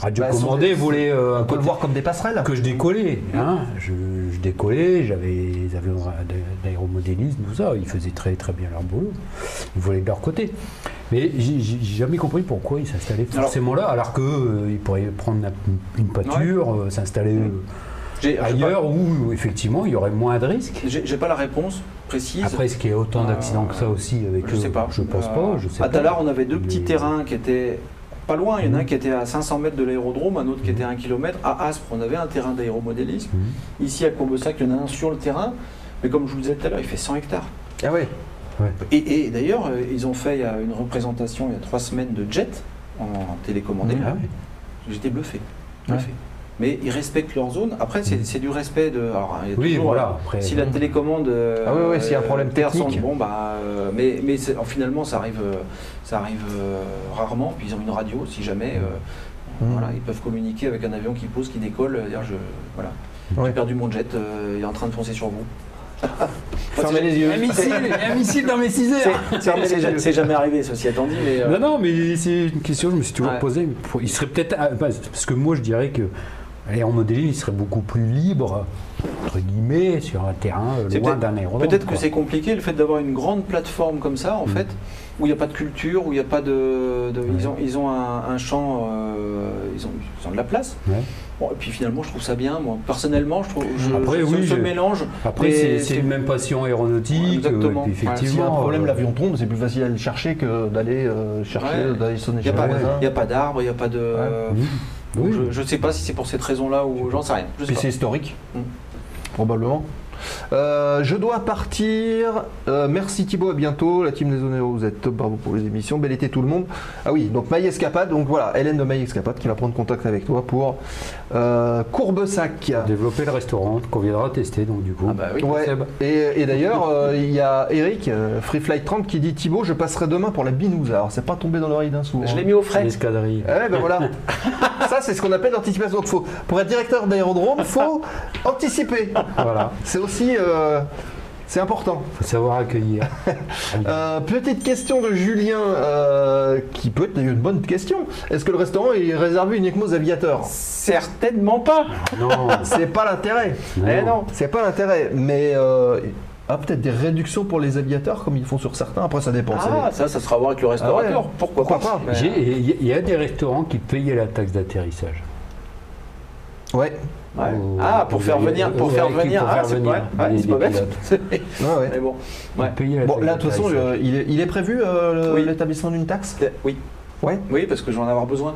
radio
Bah, des-
voler euh,
On peut le voir comme des passerelles.
que je décollais. Hein. Je, je décollais, j'avais des avions d'aéromodélisme, tout ça. Ils faisaient très très bien leur boulot. Ils volaient de leur côté. Mais j'ai j'ai jamais compris pourquoi ils s'installaient forcément là, alors qu'ils pourraient prendre une- pâture, euh, s'installer euh,
j'ai
ailleurs où effectivement il y aurait moins de risques.
J'ai j'ai pas la réponse précise.
Après, est-ce qu'il y a autant d'accidents que ça aussi avec
je
eux
sais pas.
Je pense
Euh,
pas. Je sais
à. Talar, on avait deux petits
Mais-
terrains qui étaient pas loin. Il y en a un
Mhm.
qui était à 500 mètres de l'aérodrome, un autre qui était à 1 km. À Aspre, on avait un terrain d'aéromodélisme.
Mhm.
Ici, à Courbesac, il y en a un sur le terrain. Mais comme je vous disais tout à l'heure, il fait 100 hectares.
Ah ouais.
Et, et d'ailleurs, euh, ils ont fait une représentation il y a trois semaines de jet en télécommandé.
Ah ouais.
J'étais bluffé. bluffé. Mais ils respectent leur zone. Après, c'est c'est du respect de. Alors, il y a
Oui,
toujours,
voilà. Après,
Si la télécommande. euh,
Ah oui, oui, s'il y a un problème technique.
Bon, bah. euh, mais mais finalement, ça arrive, euh, ça arrive euh, rarement. Puis ils ont une radio, si jamais. euh,
Mhm.
Voilà, ils peuvent communiquer avec un avion qui pose, qui décolle. euh, Dire, je, voilà.
Ouais.
J'ai perdu mon jet, euh, il est en train de foncer sur vous.
Fermez les yeux.
un missile, un missile dans mes 6
C'est-
heures.
Jamais arrivé, ceci étant dit. Mais, euh,
Non, non, mais c'est une question que je me suis toujours
Ouais.
posée. Il serait peut-être. ah, Parce que moi, je dirais que en modélisme, il serait beaucoup plus libre, entre guillemets, sur un terrain euh, loin
peut-être-
d'un aérodrome.
Peut-être que c'est compliqué le fait d'avoir une grande plateforme comme ça, en
Mm.
fait, où il n'y a pas de culture, où il n'y a pas de. Ils ont, ils ont un, un champ, euh, ils, ont, ils ont de la place.
Ouais.
Bon, et puis finalement, je trouve ça bien, moi. Personnellement, je trouve. Je,
Après,
je-
oui,
ce, mélange.
Après, c'est une même passion
Ouais,
aéronautique.
exactement.
euh, et puis
Ouais,
S'il y a un
effectivement.
problème,
euh,
l'avion tombe, c'est plus facile à aller le chercher que d'aller euh, chercher,
Ouais.
d'aller sonner
Il n'y a,
chez
pas-
le voisin.
il y a pas d'arbres, il n'y a pas de. Donc
Oui.
Je ne sais pas si c'est pour cette raison-là ou j'en sais rien. Je sais
Puis
pas.
c'est historique,
Mm.
probablement. Euh, je dois partir. Euh, merci Thibaut, à bientôt. La team des Onéros, vous êtes top, bravo pour les émissions. Bel été tout le monde. Ah oui, donc Maï Escapade. Donc voilà, Hélène de Maï Escapade qui va prendre contact avec toi pour euh, Courbesac.
Développer le restaurant qu'on viendra tester, donc du coup.
Ah bah oui.
Ouais.
Seb.
Et, et d'ailleurs, euh, il y a Eric, euh, Free Flight 30, qui dit Thibaut, je passerai demain pour la binouze. Alors, c'est pas tombé dans l'oreille d'un sourd.
Je
hein.
l'ai mis au frais.
L'escadrille.
Eh ben voilà. Ça, c'est ce qu'on appelle l'anticipation. Donc, faut, pour être directeur d'aérodrome, faut anticiper.
Voilà.
C'est aussi. euh, c'est important.
faut savoir accueillir.
Euh, petite question de Julien, euh, qui peut être une bonne question. Est-ce que le restaurant est réservé uniquement aux aviateurs?
Certainement pas.
non.
C'est pas l'intérêt.
Eh non.
C'est pas l'intérêt. Mais euh, ah, peut-être des réductions pour les aviateurs, comme ils font sur certains. Après, ça dépend.
Ah, ça, ça sera à voir avec le restaurateur.
Ah ouais.
Pourquoi,
Pourquoi pas?
Il y a des restaurants qui payaient la taxe d'atterrissage.
Ouais.
Ouais. Ah, pour faire venir, pour faire venir,
pour
ah,
faire
c'est
venir
pas, ouais, c'est pas bête.
ouais.
Mais bon, ouais.
Bon, là, de toute façon, euh, il, est, il est prévu euh,
Oui.
l'établissement d'une taxe
oui.
Ouais.
Oui, parce que je vais en avoir besoin.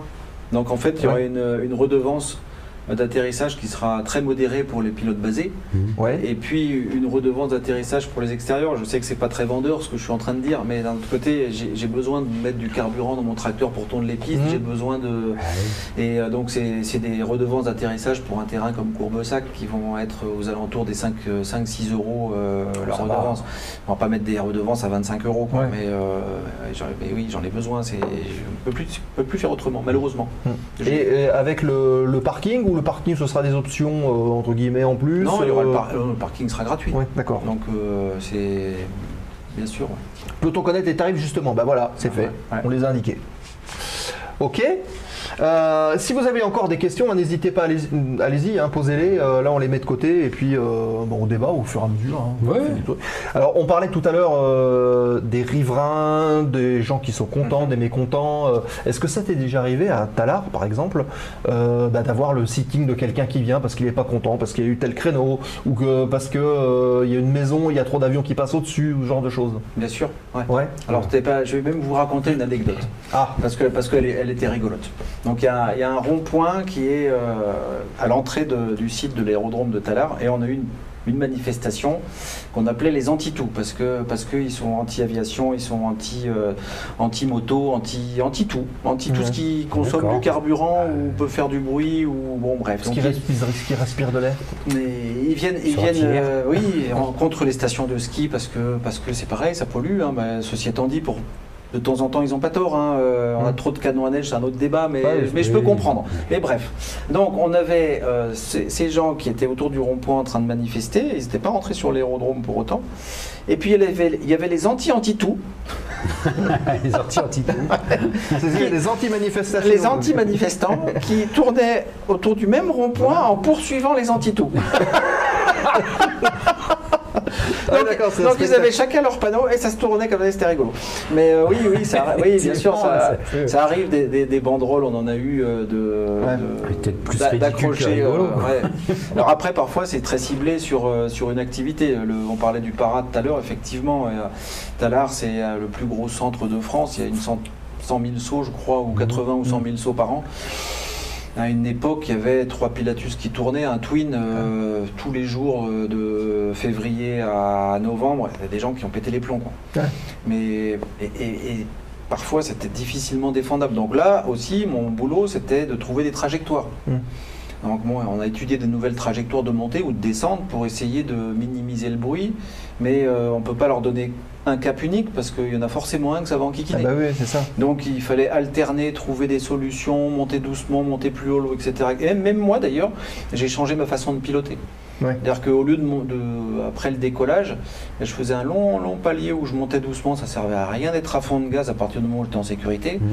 Donc en fait, il y
Ouais.
aurait une, une redevance d'atterrissage qui sera très modérée pour les pilotes basés,
Mhm.
Ouais.
et puis une redevance d'atterrissage pour les extérieurs. Je sais que c'est pas très vendeur ce que je suis en train de dire, mais d'un autre côté, j'ai besoin de mettre du carburant dans mon tracteur pour tourner les pistes.
Mhm.
J'ai besoin de
Ah
et euh, donc c'est des redevances d'atterrissage pour un terrain comme Courbesac qui vont être aux alentours des 5-6 euros euh, leur
Ça va.
redevance. On va pas mettre des redevances à 25 euros, quoi,
Ouais.
mais, euh, mais oui, j'en ai besoin. Je ne peux plus, je peux plus faire autrement, malheureusement. Je-
Et euh, avec le, le parking ou le parking ce sera des options euh, entre guillemets en plus
non, il y aura le,
euh,
par- euh, le parking sera gratuit.
Ouais, d'accord.
Donc c'est bien sûr. ouais.
Peut-on connaître les tarifs justement Bah voilà, c'est
Ouais,
fait.
ouais.
On les a indiqués. Ok. Euh, si vous avez encore des questions, hein, n'hésitez pas, allez-y, hein, posez-les. Euh, là, on les met de côté et puis euh, bon, on débat au fur et à mesure. hein.
Ouais.
Alors, on parlait tout à l'heure euh, des riverains, des gens qui sont contents,
Mhm.
des mécontents. Euh, Est-ce que ça t'est déjà arrivé à Talar, par exemple, euh, bah, d'avoir le sitting de quelqu'un qui vient parce qu'il n'est pas content, parce qu'il y a eu tel créneau, ou que parce que euh, il y a une maison, il y a trop d'avions qui passent au-dessus, ou ce genre de choses?
Bien sûr. ouais.
Ouais.
Alors pas, je vais même vous raconter une anecdote.
Ah.
parce que parce qu'elle elle était rigolote. Donc il y a, il y a un rond-point qui est euh, à l'entrée du site de l'aérodrome de Talar et on a eu une, une manifestation qu'on appelait les anti-tout parce que parce qu'ils sont anti-aviation, ils sont anti euh, anti-moto, anti anti tout, anti tout ce qui consomme du carburant ou peut faire du bruit ou bon bref.
Respirent, qu'ils respirent de l'air.
mais ils viennent, ils viennent euh, oui, contre les stations de ski parce que parce que c'est pareil, ça pollue. Hein, bah, ceci étant dit, pour de temps en temps, ils n'ont pas tort. hein, euh, on a
Mm.
trop de canons à neige, c'est un autre débat, mais,
Ouais,
mais je peux comprendre. Mais bref. Donc, on avait euh, ces, ces gens qui étaient autour du rond-point en train de manifester. Ils n'étaient pas rentrés sur l'aérodrome pour autant. Et puis, il y avait, il y avait les anti-anti-tout,
les sorties anti
C'est les anti-manifestations.
les anti-manifestants, qui tournaient autour du même rond-point en poursuivant les anti-tout.
Ah,
Donc, ils avaient chacun leur panneau et ça se tournait comme ça, c'était rigolo. Mais euh, oui, oui, ça, oui, bien sûr, ça, arrive des, des- des banderoles, on en a eu euh, de, d'accrocher. euh, ouais. Alors après, parfois, c'est très ciblé sur, sur une activité. Le- on parlait du parade tout à l'heure, effectivement. Talard, c'est le plus gros centre de France. Il y a une cent, 100 000 sauts, je crois, ou 80 ou 100 000 sauts par an. À une époque, il y avait trois Pilatus qui tournaient, un twin euh, tous les jours euh, de février à novembre. Il y a des gens qui ont pété les plombs. Quoi.
Ouais.
Mais et, et- et parfois, c'était difficilement défendable. Donc là aussi, mon boulot, c'était de trouver des trajectoires.
Mm.
Donc moi, on a étudié de nouvelles trajectoires de montée ou de descente pour essayer de minimiser le bruit, mais euh, on ne peut pas leur donner un cap unique parce qu'il y en a forcément un que ça va
Ah
enquiquiner.
bah oui, c'est ça.
Donc il fallait alterner, trouver des solutions, monter doucement, monter plus haut, etc. Et même moi d'ailleurs, j'ai changé ma façon de piloter.
Ouais.
C'est-à-dire qu'au lieu de, après le décollage, je faisais un long, long palier où je montais doucement, ça servait à rien d'être à fond de gaz à partir du moment où j'étais en sécurité.
Mhm.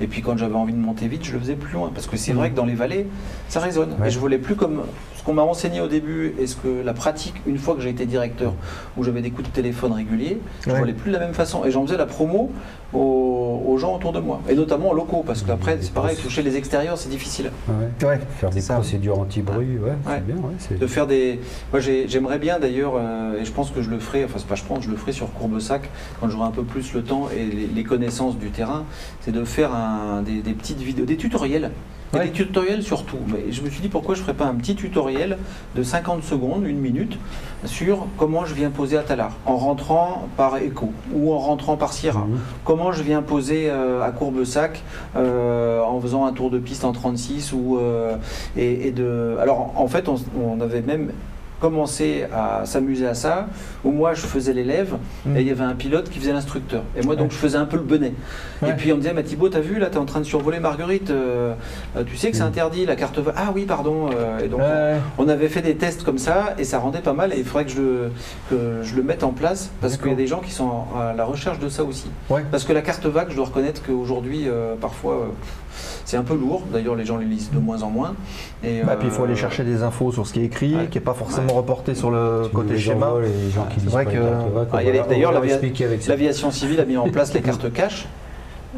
Et puis quand j'avais envie de monter vite, je le faisais plus loin. Parce que c'est
Mhm.
vrai que dans les vallées, ça résonne.
Ouais.
Et je voulais plus comme qu'on m'a enseigné au début et ce que la pratique, une fois que j'ai été directeur, où j'avais des coups de téléphone réguliers, je
Ouais.
voulais plus de la même façon. Et j'en faisais la promo aux, aux gens autour de moi. Et notamment aux locaux. Parce qu'après, c'est pareil, toucher les extérieurs, c'est difficile.
Ouais.
Ouais.
Faire des
ça.
procédures anti-bruit, ouais,
Ouais.
c'est bien. Ouais, c'est-
De faire des. Moi, j'ai- j'aimerais bien d'ailleurs, euh, et je pense que je le ferai, enfin, c'est pas je pense, je le ferai sur Courbesac quand j'aurai un peu plus le temps et les, les connaissances du terrain, c'est de faire un- des, des petites vidéos, des tutoriels. Et
Ouais.
Des tutoriels surtout. Mais je me suis dit pourquoi je ferais pas un petit tutoriel de 50 secondes, une minute, sur comment je viens poser à Talar, en rentrant par Echo ou en rentrant par Sierra.
Mhm.
Comment je viens poser euh, à Courbesac euh, en faisant un tour de piste en 36 ou euh, et, et de alors en fait on, on avait même commencé à s'amuser à ça où moi je faisais l'élève
Mm.
et il y avait un pilote qui faisait l'instructeur et moi donc
Ouais.
je faisais un peu le benet et puis on me disait bah, Thibaut t'as vu là t'es en train de survoler Marguerite euh, euh, tu sais que c'est
Mm.
interdit la carte va ah oui pardon euh, et donc
Ouais.
on avait fait des tests comme ça et ça rendait pas mal et il faudrait que je, le- que je le mette en place parce qu'il y a des gens qui sont à la recherche de ça aussi. Parce que la carte vague, je dois reconnaître qu'aujourd'hui, euh, parfois, euh, c'est un peu lourd. D'ailleurs, les gens les lisent de moins en moins. Et,
Bah, puis il faut
euh,
aller chercher des infos sur ce qui est écrit,
Ouais.
qui n'est pas forcément reporté sur le
Tu
côté
les
schéma.
envoies, les gens qui
C'est vrai que-
Ah, d'ailleurs. L'aviation civile a mis en place les cartes cash.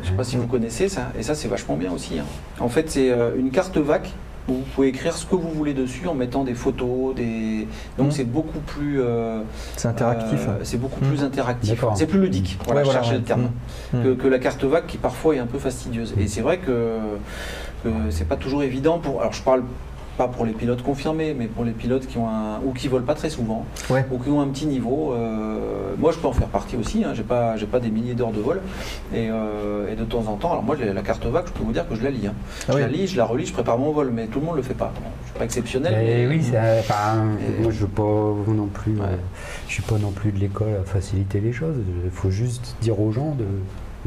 Je sais pas si vous connaissez ça. Et ça, c'est vachement bien aussi. hein. En fait, c'est euh, une carte VAC où vous pouvez écrire ce que vous voulez dessus en mettant des photos, des. Donc
Mhm.
c'est beaucoup plus. euh,
C'est interactif.
euh, c'est beaucoup
Mhm.
plus interactif. C'est plus ludique. Voilà,
Ouais,
je
voilà,
cherchais
ouais.
le terme. Que, que la carte vague qui parfois est un peu fastidieuse. Et c'est vrai que, que c'est pas toujours évident pour. Alors je parle pas pour les pilotes confirmés, mais pour les pilotes qui ont un ou qui volent pas très souvent,
Ouais.
ou qui ont un petit niveau. euh, moi, je peux en faire partie aussi. Hein, j'ai pas, j'ai pas des milliers d'heures de vol, et, euh, et de temps en temps. Alors moi, la la carte vague, je peux vous dire que je la lis. hein.
Ah
je
oui.
la lis, je la relis, je prépare mon vol, mais tout le monde le fait pas. Je suis pas exceptionnel.
Mais oui, enfin,
Et-
moi je veux pas non plus,
Ouais.
euh, je suis pas non plus de l'école à faciliter les choses. Il faut juste dire aux gens de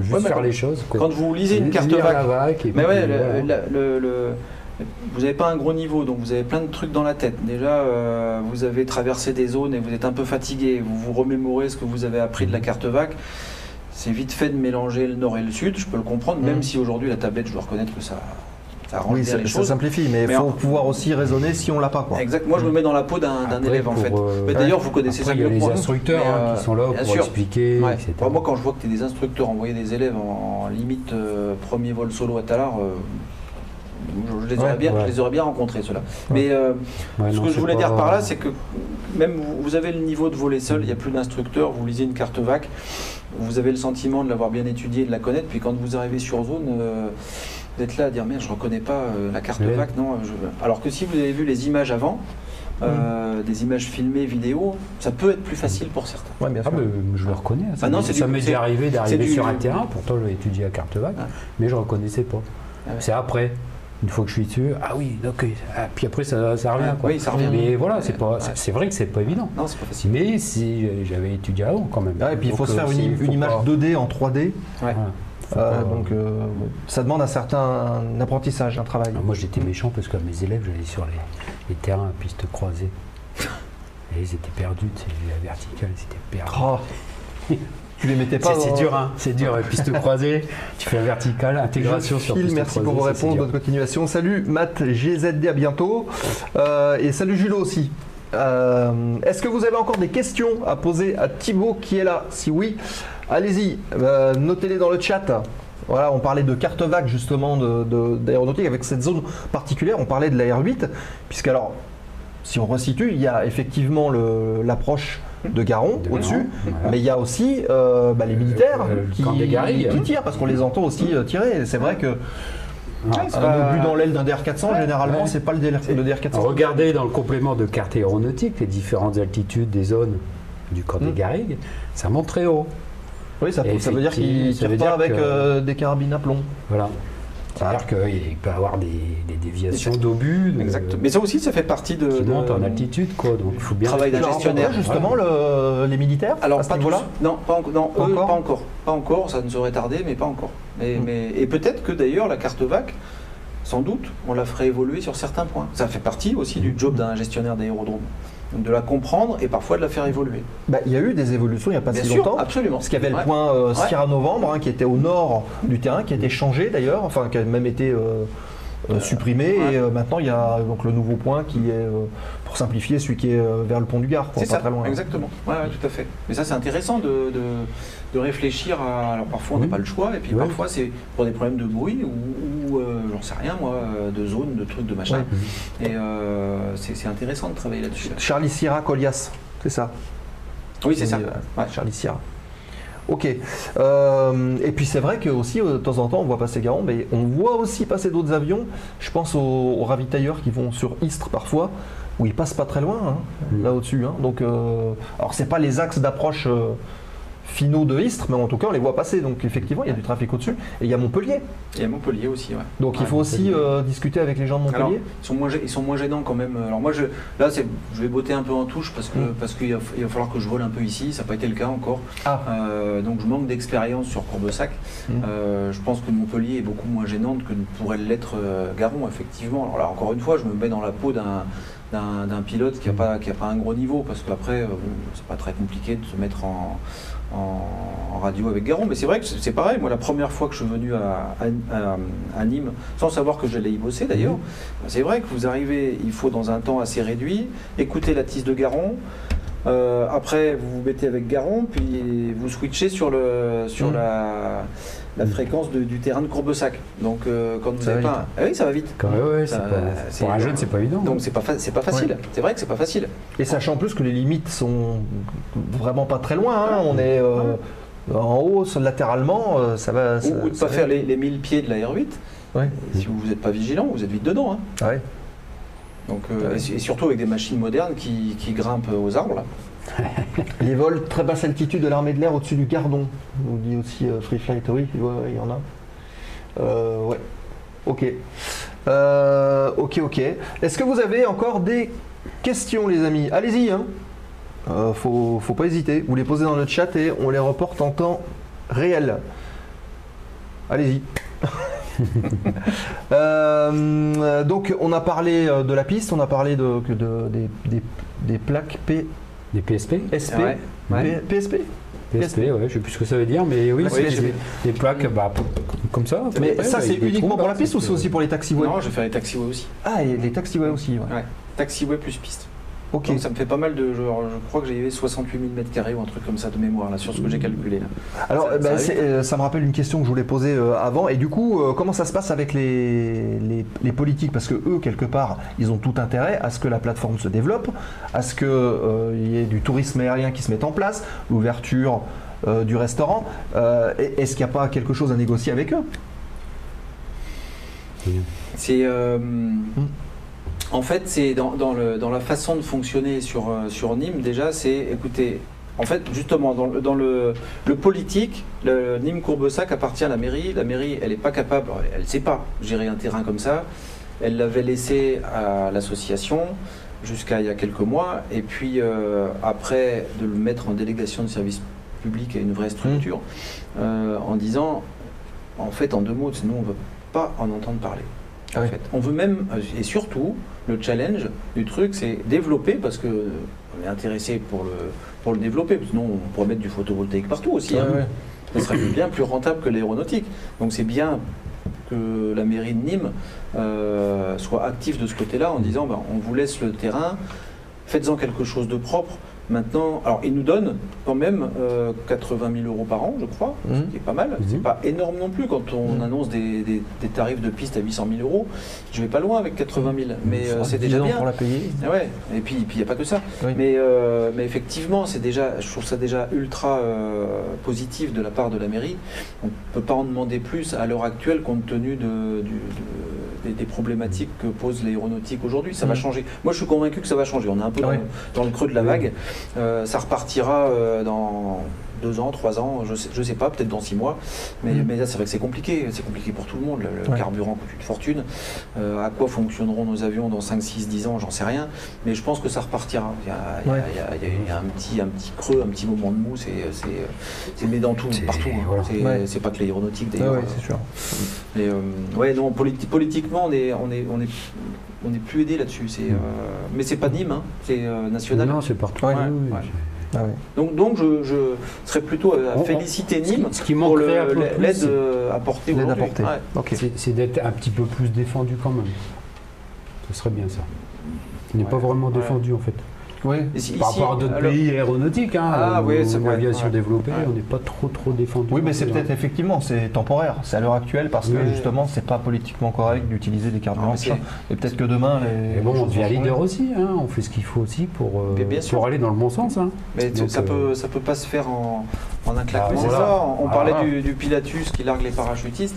juste
Ouais,
faire les choses. quoi.
Quand vous lisez une carte
et
Mais ouais, le- vous n'avez pas un gros niveau, donc vous avez plein de trucs dans la tête. Déjà, euh, vous avez traversé des zones et vous êtes un peu fatigué. Vous vous remémorez ce que vous avez appris de la carte VAC. C'est vite fait de mélanger le nord et le sud, je peux le comprendre, même
Mhm.
si aujourd'hui la tablette, je dois reconnaître que ça, ça arrange
Oui,
bien
ça,
les
ça
choses.
simplifie, mais il faut
en-
pouvoir aussi raisonner si on l'a pas. Quoi.
Exact. Moi, je me mets dans la peau d'un élève en fait.
euh,
Mais d'ailleurs, vous connaissez
après,
ça
il y a les instructeurs hein,
euh,
qui sont là pour
sûr.
expliquer,
Ouais.
etc.
Bon, moi, quand je vois que des instructeurs envoyaient des élèves en limite euh, premier vol solo à Talar, je, les aurais
Ouais,
bien,
ouais.
je les aurais bien rencontrés ceux-là. Mais euh,
Ouais,
ce
non,
que je voulais
pas-
dire par là, c'est que même vous, vous avez le niveau de voler seul, il n'y a plus d'instructeur, vous lisez une carte VAC, vous avez le sentiment de l'avoir bien étudiée, de la connaître, puis quand vous arrivez sur zone, euh, vous êtes là à dire merde, je reconnais pas euh, la carte
Ouais.
VAC, non. je- Alors que si vous avez vu les images avant, euh, des images filmées, vidéo, ça peut être plus facile pour certains.
Ouais, bien
Ah,
sûr.
mais je le reconnais. Ça
Ah non,
m'est-
c'est
ça
du-
m'est
c'est-
déjà arrivé d'arriver
du-
sur un terrain, pourtant j'avais étudié à carte vague,
Ouais.
mais je reconnaissais pas.
Ah ouais.
C'est après. Une fois que je suis dessus, ah oui, ok. Ah, puis après, ça, ça revient. Quoi.
Oui, ça revient.
Mais voilà, c'est pas, vrai que c'est pas évident.
Non, c'est pas facile.
Mais si j'avais étudié avant quand même.
Ah, et puis il faut se faire
euh,
une, image
pas-
2D en 3D.
Ouais.
euh, donc euh, ça demande un certain apprentissage, un travail.
Alors, moi j'étais méchant parce que mes élèves, j'allais sur les, les terrains à piste croisée. Et ils étaient perdus, tu sais, la verticale, ils étaient perdus.
Oh. tu les mettais pas
C'est dur, hein, c'est dur, piste croisée, tu fais la verticale, intégration
Je
sur
file,
piste
merci
croisée.
pour vos réponses, bonne continuation. Salut Matt GZD, à bientôt. Euh, et salut Julo aussi. Euh, Est-ce que vous avez encore des questions à poser à Thibaut qui est là? Si oui, allez-y, euh, notez-les dans le chat. Voilà, on parlait de carte vague justement de- de- d'aéronautique avec cette zone particulière. On parlait de la R8, puisque alors, si on resitue, il y a effectivement l'approche de Garon
De
au-dessus,
voilà.
mais il y a aussi euh, bah, les militaires
euh, le
qui, tirent parce qu'on les entend aussi euh, tirer. C'est vrai que
Ah,
un obus dans l'aile d'un DR400, généralement,
Ouais.
c'est pas le DR, le DR400.
Alors, regardez dans le complément de carte aéronautique les différentes altitudes des zones du camp des
Mm.
Garrigues, ça monte très haut.
Oui, ça, ça veut dire qu'il
effectivement, ça
tire
veut
pas avec
que-
euh, des carabines à plomb.
Voilà. C'est-à-dire qu'il peut y avoir des, des déviations d'obus
Exact. Mais ça aussi, ça fait partie de.
qui
de-
en altitude, quoi. Donc il faut bien.
Travail d'un gestionnaire.
justement le- les militaires
Alors,
à ce
pas
niveau-là?
Non, pas, en- non,
Pas
eux,
encore
pas encore. Pas encore, ça ne saurait tarder, mais pas encore. Mais,
Mm.
mais- et peut-être que d'ailleurs, la carte VAC, sans doute, on la ferait évoluer sur certains points. Ça fait partie aussi du job d'un gestionnaire d'aérodrome. De la comprendre et parfois de la faire évoluer.
Bah, Il y a eu des évolutions il n'y a pas
Bien
si
sûr,
longtemps.
absolument.
Parce qu'il y avait le point euh,
Ouais.
Sierra Novembre, hein, qui était au nord du terrain, qui a été changé d'ailleurs, enfin qui a même été euh, euh, supprimé.
ouais.
Et euh, maintenant, il y a donc le nouveau point qui est, euh, pour simplifier, celui qui est euh, vers le pont du Gard, quoi, pas
ça,
très loin.
exactement. Ouais, tout à fait. Mais ça, c'est intéressant de, de- de réfléchir à. Alors parfois, on n'a
Oui.
pas le choix, et puis
Oui.
parfois, c'est pour des problèmes de bruit ou, ou, euh, j'en sais rien, moi, euh, de zone, de trucs, de machin. Et euh, c'est intéressant de travailler là-dessus.
Charlie Sierra Colias, c'est ça?
Oui, c'est ça. Ouais.
Charlie Sierra. Ok. Euh, et puis c'est vrai que aussi de temps en temps on voit passer Garon, mais on voit aussi passer d'autres avions. Je pense aux, aux ravitailleurs qui vont sur Istres parfois, où ils passent pas très loin, hein, là au-dessus. hein. Donc, alors c'est pas les axes d'approche finaux de Istres, mais en tout cas on les voit passer. Donc effectivement il y a du trafic au-dessus. Et il y a Montpellier.
Et à Montpellier aussi, ouais.
Donc il faut aussi euh, discuter avec les gens de Montpellier.
Alors, ils sont, moins, ils sont moins gênants quand même. Alors moi, je, là, c'est- je vais botter un peu en touche parce que
Mm.
parce qu'il va, il va falloir que je vole un peu ici. Ça n'a pas été le cas encore.
ah,
Euh, donc je manque d'expérience sur Courbesac.
Mm.
Euh, je pense que Montpellier est beaucoup moins gênante que ne pourrait l'être euh, Garon, effectivement. Alors là, encore une fois, je me mets dans la peau d'un d'un d'un pilote qui n'a pas, qui a pas un gros niveau, parce qu'après, euh, bon, c'est pas très compliqué de se mettre en, en, en radio avec Garon. Mais c'est vrai que c'est pareil. Moi, la première fois que je suis venu à, à- à- à Nîmes, sans savoir que j'allais y bosser d'ailleurs, c'est vrai que vous arrivez, il faut dans un temps assez réduit, écouter la tisse de Garon. Euh, après, vous vous mettez avec Garon, puis vous switchez sur, le, sur
Mm.
la, la fréquence de- du terrain de Courbesac. Donc, euh, quand vous
Ça
avez
va
pas. Ah oui, ça va vite.
Quand même, ouais, c'est
Ça,
pas-
euh,
pour un jeune, c'est pas évident.
Donc, c'est pas, fa- c'est pas facile. C'est vrai que c'est pas facile.
Et sachant en plus que les limites sont vraiment pas très loin, hein. on est euh, en haut, latéralement, ça va. ça-
ou, ou de
ça
pas faire les, les 1000 pieds de la R8.
Ouais.
Si vous n'êtes pas vigilant, vous êtes vite dedans. hein.
Ah.
Donc, euh, et, et surtout avec des machines modernes qui, qui grimpent aux arbres.
Les vols très basse altitude de l'armée de l'air au-dessus du Gardon, nous dit aussi euh, Free Flight, oui, ouais, ouais, il y en a. Euh, ouais, ok. Euh, ok, ok. Est-ce que vous avez encore des questions, les amis? Allez-y, hein. Faut, faut pas hésiter. Vous les posez dans le chat et on les reporte en temps réel. Allez-y. Donc, on a parlé de la piste, on a parlé de, que de- des, des- des plaques P,
Des PSP
SP,
Ouais.
PSP.
PSP, ouais, je sais plus ce que ça veut dire, mais oui, c'est des, des plaques bah, comme ça.
Mais
Ouais,
ça,
bah,
c'est uniquement
trous,
pour la piste ou c'est aussi pour les taxiways?
Non, je vais faire les taxiways aussi.
Ah, et les taxiways aussi, ouais.
Ouais. Taxiway plus piste.
Ok.
Donc ça me fait pas mal de. Genre, je crois que j'ai 68 000 mètres carrés ou un truc comme ça de mémoire là sur ce que j'ai calculé là.
Alors,
ça-
euh, bah,
ça
euh, ça me rappelle une question que je voulais poser euh, avant. Et du coup, euh, comment ça se passe avec les, les, les politiques? Parce que eux, quelque part, ils ont tout intérêt à ce que la plateforme se développe, à ce qu'il y ait du tourisme aérien qui se mette en place, l'ouverture du restaurant. Est-ce qu'il n'y a pas quelque chose à négocier avec eux?
C'est. euh, En fait, c'est dans, dans le- dans la façon de fonctionner sur, euh, sur Nîmes, déjà, c'est écoutez, en fait, justement, dans, le- dans le, le politique, le Nîmes Courbessac appartient à la mairie. La mairie, elle n'est pas capable, elle ne sait pas gérer un terrain comme ça. Elle l'avait laissé à l'association jusqu'à il y a quelques mois. Et puis, euh, après, de le mettre en délégation de service public à une vraie structure, euh, en disant, en fait, en deux mots, nous, on ne veut pas en entendre parler.
Ah
en fait. On veut même, et surtout, le challenge du truc, c'est développer, parce que on est intéressé pour le, pour le développer, parce que sinon on pourrait mettre du photovoltaïque partout aussi. hein.
Ouais.
Ce serait bien plus rentable que l'aéronautique. Donc c'est bien que la mairie de Nîmes euh, soit active de ce côté-là en disant ben, on vous laisse le terrain, faites-en quelque chose de propre. Maintenant, alors ils nous donnent quand même euh, 80 000 euros par an, je crois,
Mhm.
ce qui est pas mal. C'est
Mhm.
pas énorme non plus quand on
Mhm.
annonce des, des- des tarifs de piste à 800 000 euros. Je vais pas loin avec 80 000, mais
Ça
euh, c'est
10
déjà bien.
pour la payer.
Ah Ouais, et puis il n'y a pas que ça.
Oui.
Mais, euh, mais effectivement, c'est déjà, je trouve ça déjà ultra euh, positif de la part de la mairie. On ne peut pas en demander plus à l'heure actuelle compte tenu de, du- de- des, des problématiques que pose l'aéronautique aujourd'hui. Ça va
Mhm.
changer. Moi, je suis convaincu que ça va changer. On est un peu
Ah
dans, le, dans le creux de la vague. Euh, ça repartira euh, dans deux ans, trois ans, je sais, je sais pas, peut-être dans six mois. Mais, mais là, c'est vrai que c'est compliqué. C'est compliqué pour tout le monde. Le,
Ouais.
carburant coûte une fortune. Euh, à quoi fonctionneront nos avions dans 5, 6, 10 ans, j'en sais rien. Mais je pense que ça repartira. Il y a, il y a-
Ouais.
il y a- il y a- il y a un, petit, un petit creux, un petit moment de mou. C'est, mais dans tout, partout. hein.
voilà.
C'est,
Ouais.
pas que l'aéronautique d'ailleurs.
ouais, c'est sûr.
Mais, euh, ouais, non, politi- politiquement, on est, on est, on est, on est plus aidé là-dessus. C'est,
Mm.
euh, mais c'est pas Nîmes, hein. c'est euh, national.
Non, c'est partout.
Ouais.
Ouais.
Ah ouais.
Donc, donc je, je serais plutôt à
On- on-
féliciter
Ce qui-
Nîmes
ce qui
pour l'aide euh, apportée aujourd'hui. Ouais.
C'est- c'est d'être un petit peu plus défendu quand même. Ce serait bien ça. Il n'est
Ouais.
pas vraiment
Ouais.
défendu en fait.
Oui.
Ici-
Par rapport à d'autres
alors-
pays aéronautiques, hein,
Ah,
où
oui, c'est
où
vrai,
l'aviation
ouais.
développée,
Ouais.
on n'est pas trop trop défendu.
Oui, mais c'est peut-être effectivement, c'est temporaire. C'est à l'heure actuelle parce que justement, c'est pas politiquement correct d'utiliser des carburants.
Ah,
tout Et peut-être que demain, les.
Et bon, on devient leader aussi, hein, on fait ce qu'il faut aussi pour, euh,
Mais bien sûr.
pour aller dans le bon sens. hein.
Mais
Donc,
ça,
euh,
peut, ça peut pas se faire en, en un claquement.
Ah,
c'est
voilà.
ça. On
Ah,
parlait
voilà.
du, du Pilatus qui largue les parachutistes.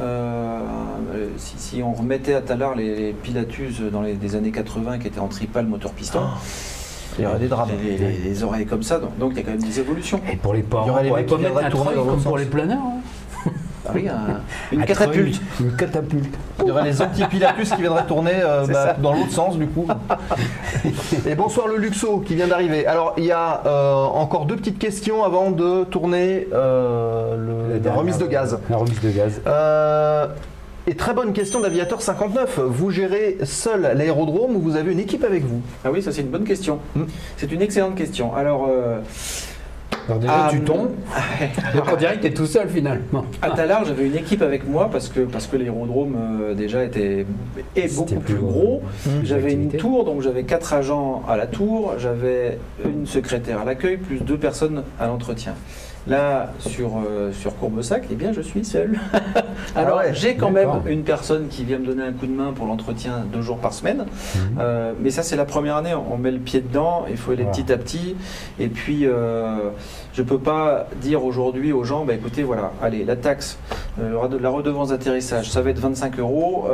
Euh, euh, si, si on remettait à talard les, les Pilatus dans les des années 80 qui étaient en tripale moteur piston,
Il y aurait des drames.
les, les- les oreilles comme ça, donc donc il y a quand même des évolutions.
Et pour les parents,
Il y aurait les mecs qui
pas mettre
viendraient
un
tourner dans
comme
l'autre
pour
sens.
les planeurs. hein.
Ah oui, un- une
Un
catapulte.
treuil, Une catapulte.
Il y aurait les anti-Pilatus qui viendraient tourner euh, bah, dans l'autre sens du coup. Et bonsoir le Luxo qui vient d'arriver. Alors il y a euh, encore deux petites questions avant de tourner euh, le-
La
remise de gaz.
La remise de gaz.
Euh, et très bonne question d'Aviateur 59. Vous gérez seul l'aérodrome ou vous avez une équipe avec vous?
Ah oui, ça c'est une bonne question.
Hmm.
C'est une excellente question. Alors, euh,
Alors déjà,
ah,
tu tombes, donc on dirait que tu es tout seul finalement.
À Talard, j'avais une équipe avec moi parce que, parce que l'aérodrome euh, déjà était est beaucoup plus gros.
Mmh.
J'avais une tour, donc j'avais quatre agents à la tour, j'avais une secrétaire à l'accueil, plus deux personnes à l'entretien. Là, sur, euh, sur Courbessac, eh bien, je suis seul. Alors,
Ah ouais,
j'ai quand même une personne qui vient me donner un coup de main pour l'entretien deux jours par semaine.
Mhm.
Euh, mais ça, c'est la première année. On met le pied dedans. Il faut aller
Voilà.
petit à petit. Et puis, euh, je peux pas dire aujourd'hui aux gens, bah, écoutez, voilà, allez, la taxe, la redevance d'atterrissage, ça va être 25 euros.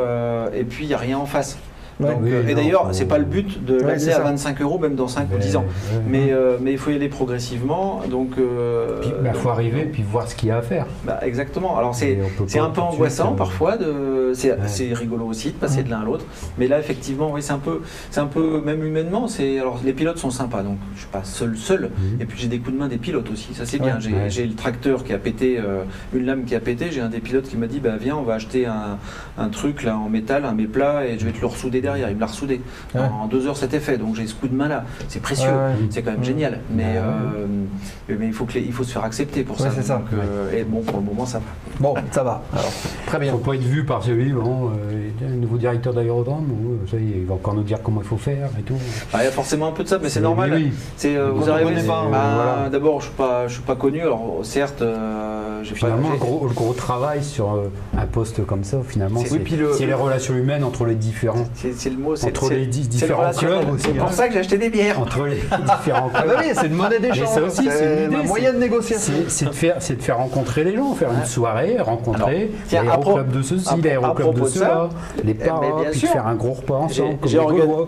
et puis, il n'y a rien en face.
Ouais.
Donc,
Oui,
euh, et d'ailleurs, c'est pas le but de
Ouais,
l'amener à
ça.
25 euros, même dans 5 ou 10 ans.
Ouais,
Mais,
ouais.
euh, mais il faut y aller progressivement. Donc, euh,
Puis, il faut arriver et puis voir ce qu'il y a à faire.
bah, exactement. Alors, c'est. Un peu angoissant parfois, de... c'est rigolo aussi de passer de l'un à l'autre. Mais là, effectivement, oui, c'est un peu, c'est un peu même humainement. C'est alors les pilotes sont sympas, donc je suis pas seul seul.
Mhm.
Et puis j'ai des coups de main des pilotes aussi, ça c'est bien. J'ai le tracteur qui a pété, euh, une lame qui a pété. J'ai un des pilotes qui m'a dit, bah viens, on va acheter un, un truc là en métal, un méplat, et je vais te le ressouder derrière. Il me l'a ressoudé.
Ouais.
En deux heures, c'était fait. Donc j'ai ce coup de main là. C'est précieux.
Ouais, ouais.
C'est quand même génial, mais,
Ouais.
euh, mais il faut que les- il faut se faire accepter pour
Ouais,
ça.
c'est ça.
Donc, euh, et bon, pour le moment, ça va.
Bon, ça va. Alors, très
Il
bien.
faut pas être vu par celui, bon, euh, le nouveau directeur d'aérodrome, ou, euh, ça y est, il va encore nous dire comment il faut faire et tout.
Ah, il y a forcément un peu de ça, mais c'est normal.
Oui.
C'est euh, vous arrivez. bah,
voilà.
D'abord, je suis pas, je suis pas connu. Alors certes, euh, pas.
Finalement, le gros, le gros travail sur euh, un poste comme ça, finalement,
C'est-
oui, le-
les relations humaines entre les différents.
c'est- le mot. c'est-
Entre les différents clubs
C'est pour
hein.
ça que j'ai acheté des bières.
Entre les différents
Ah
clubs.
bah oui, c'est une monnaie d'échange.
ça aussi, c'est une idée,
moyen de négociation.
C'est de, faire, c'est de faire rencontrer les gens, faire une soirée, rencontrer l'aéroclub de ceci, l'aéroclub de cela, les
eh, bien
puis faire un gros repas
J'ai
ensemble.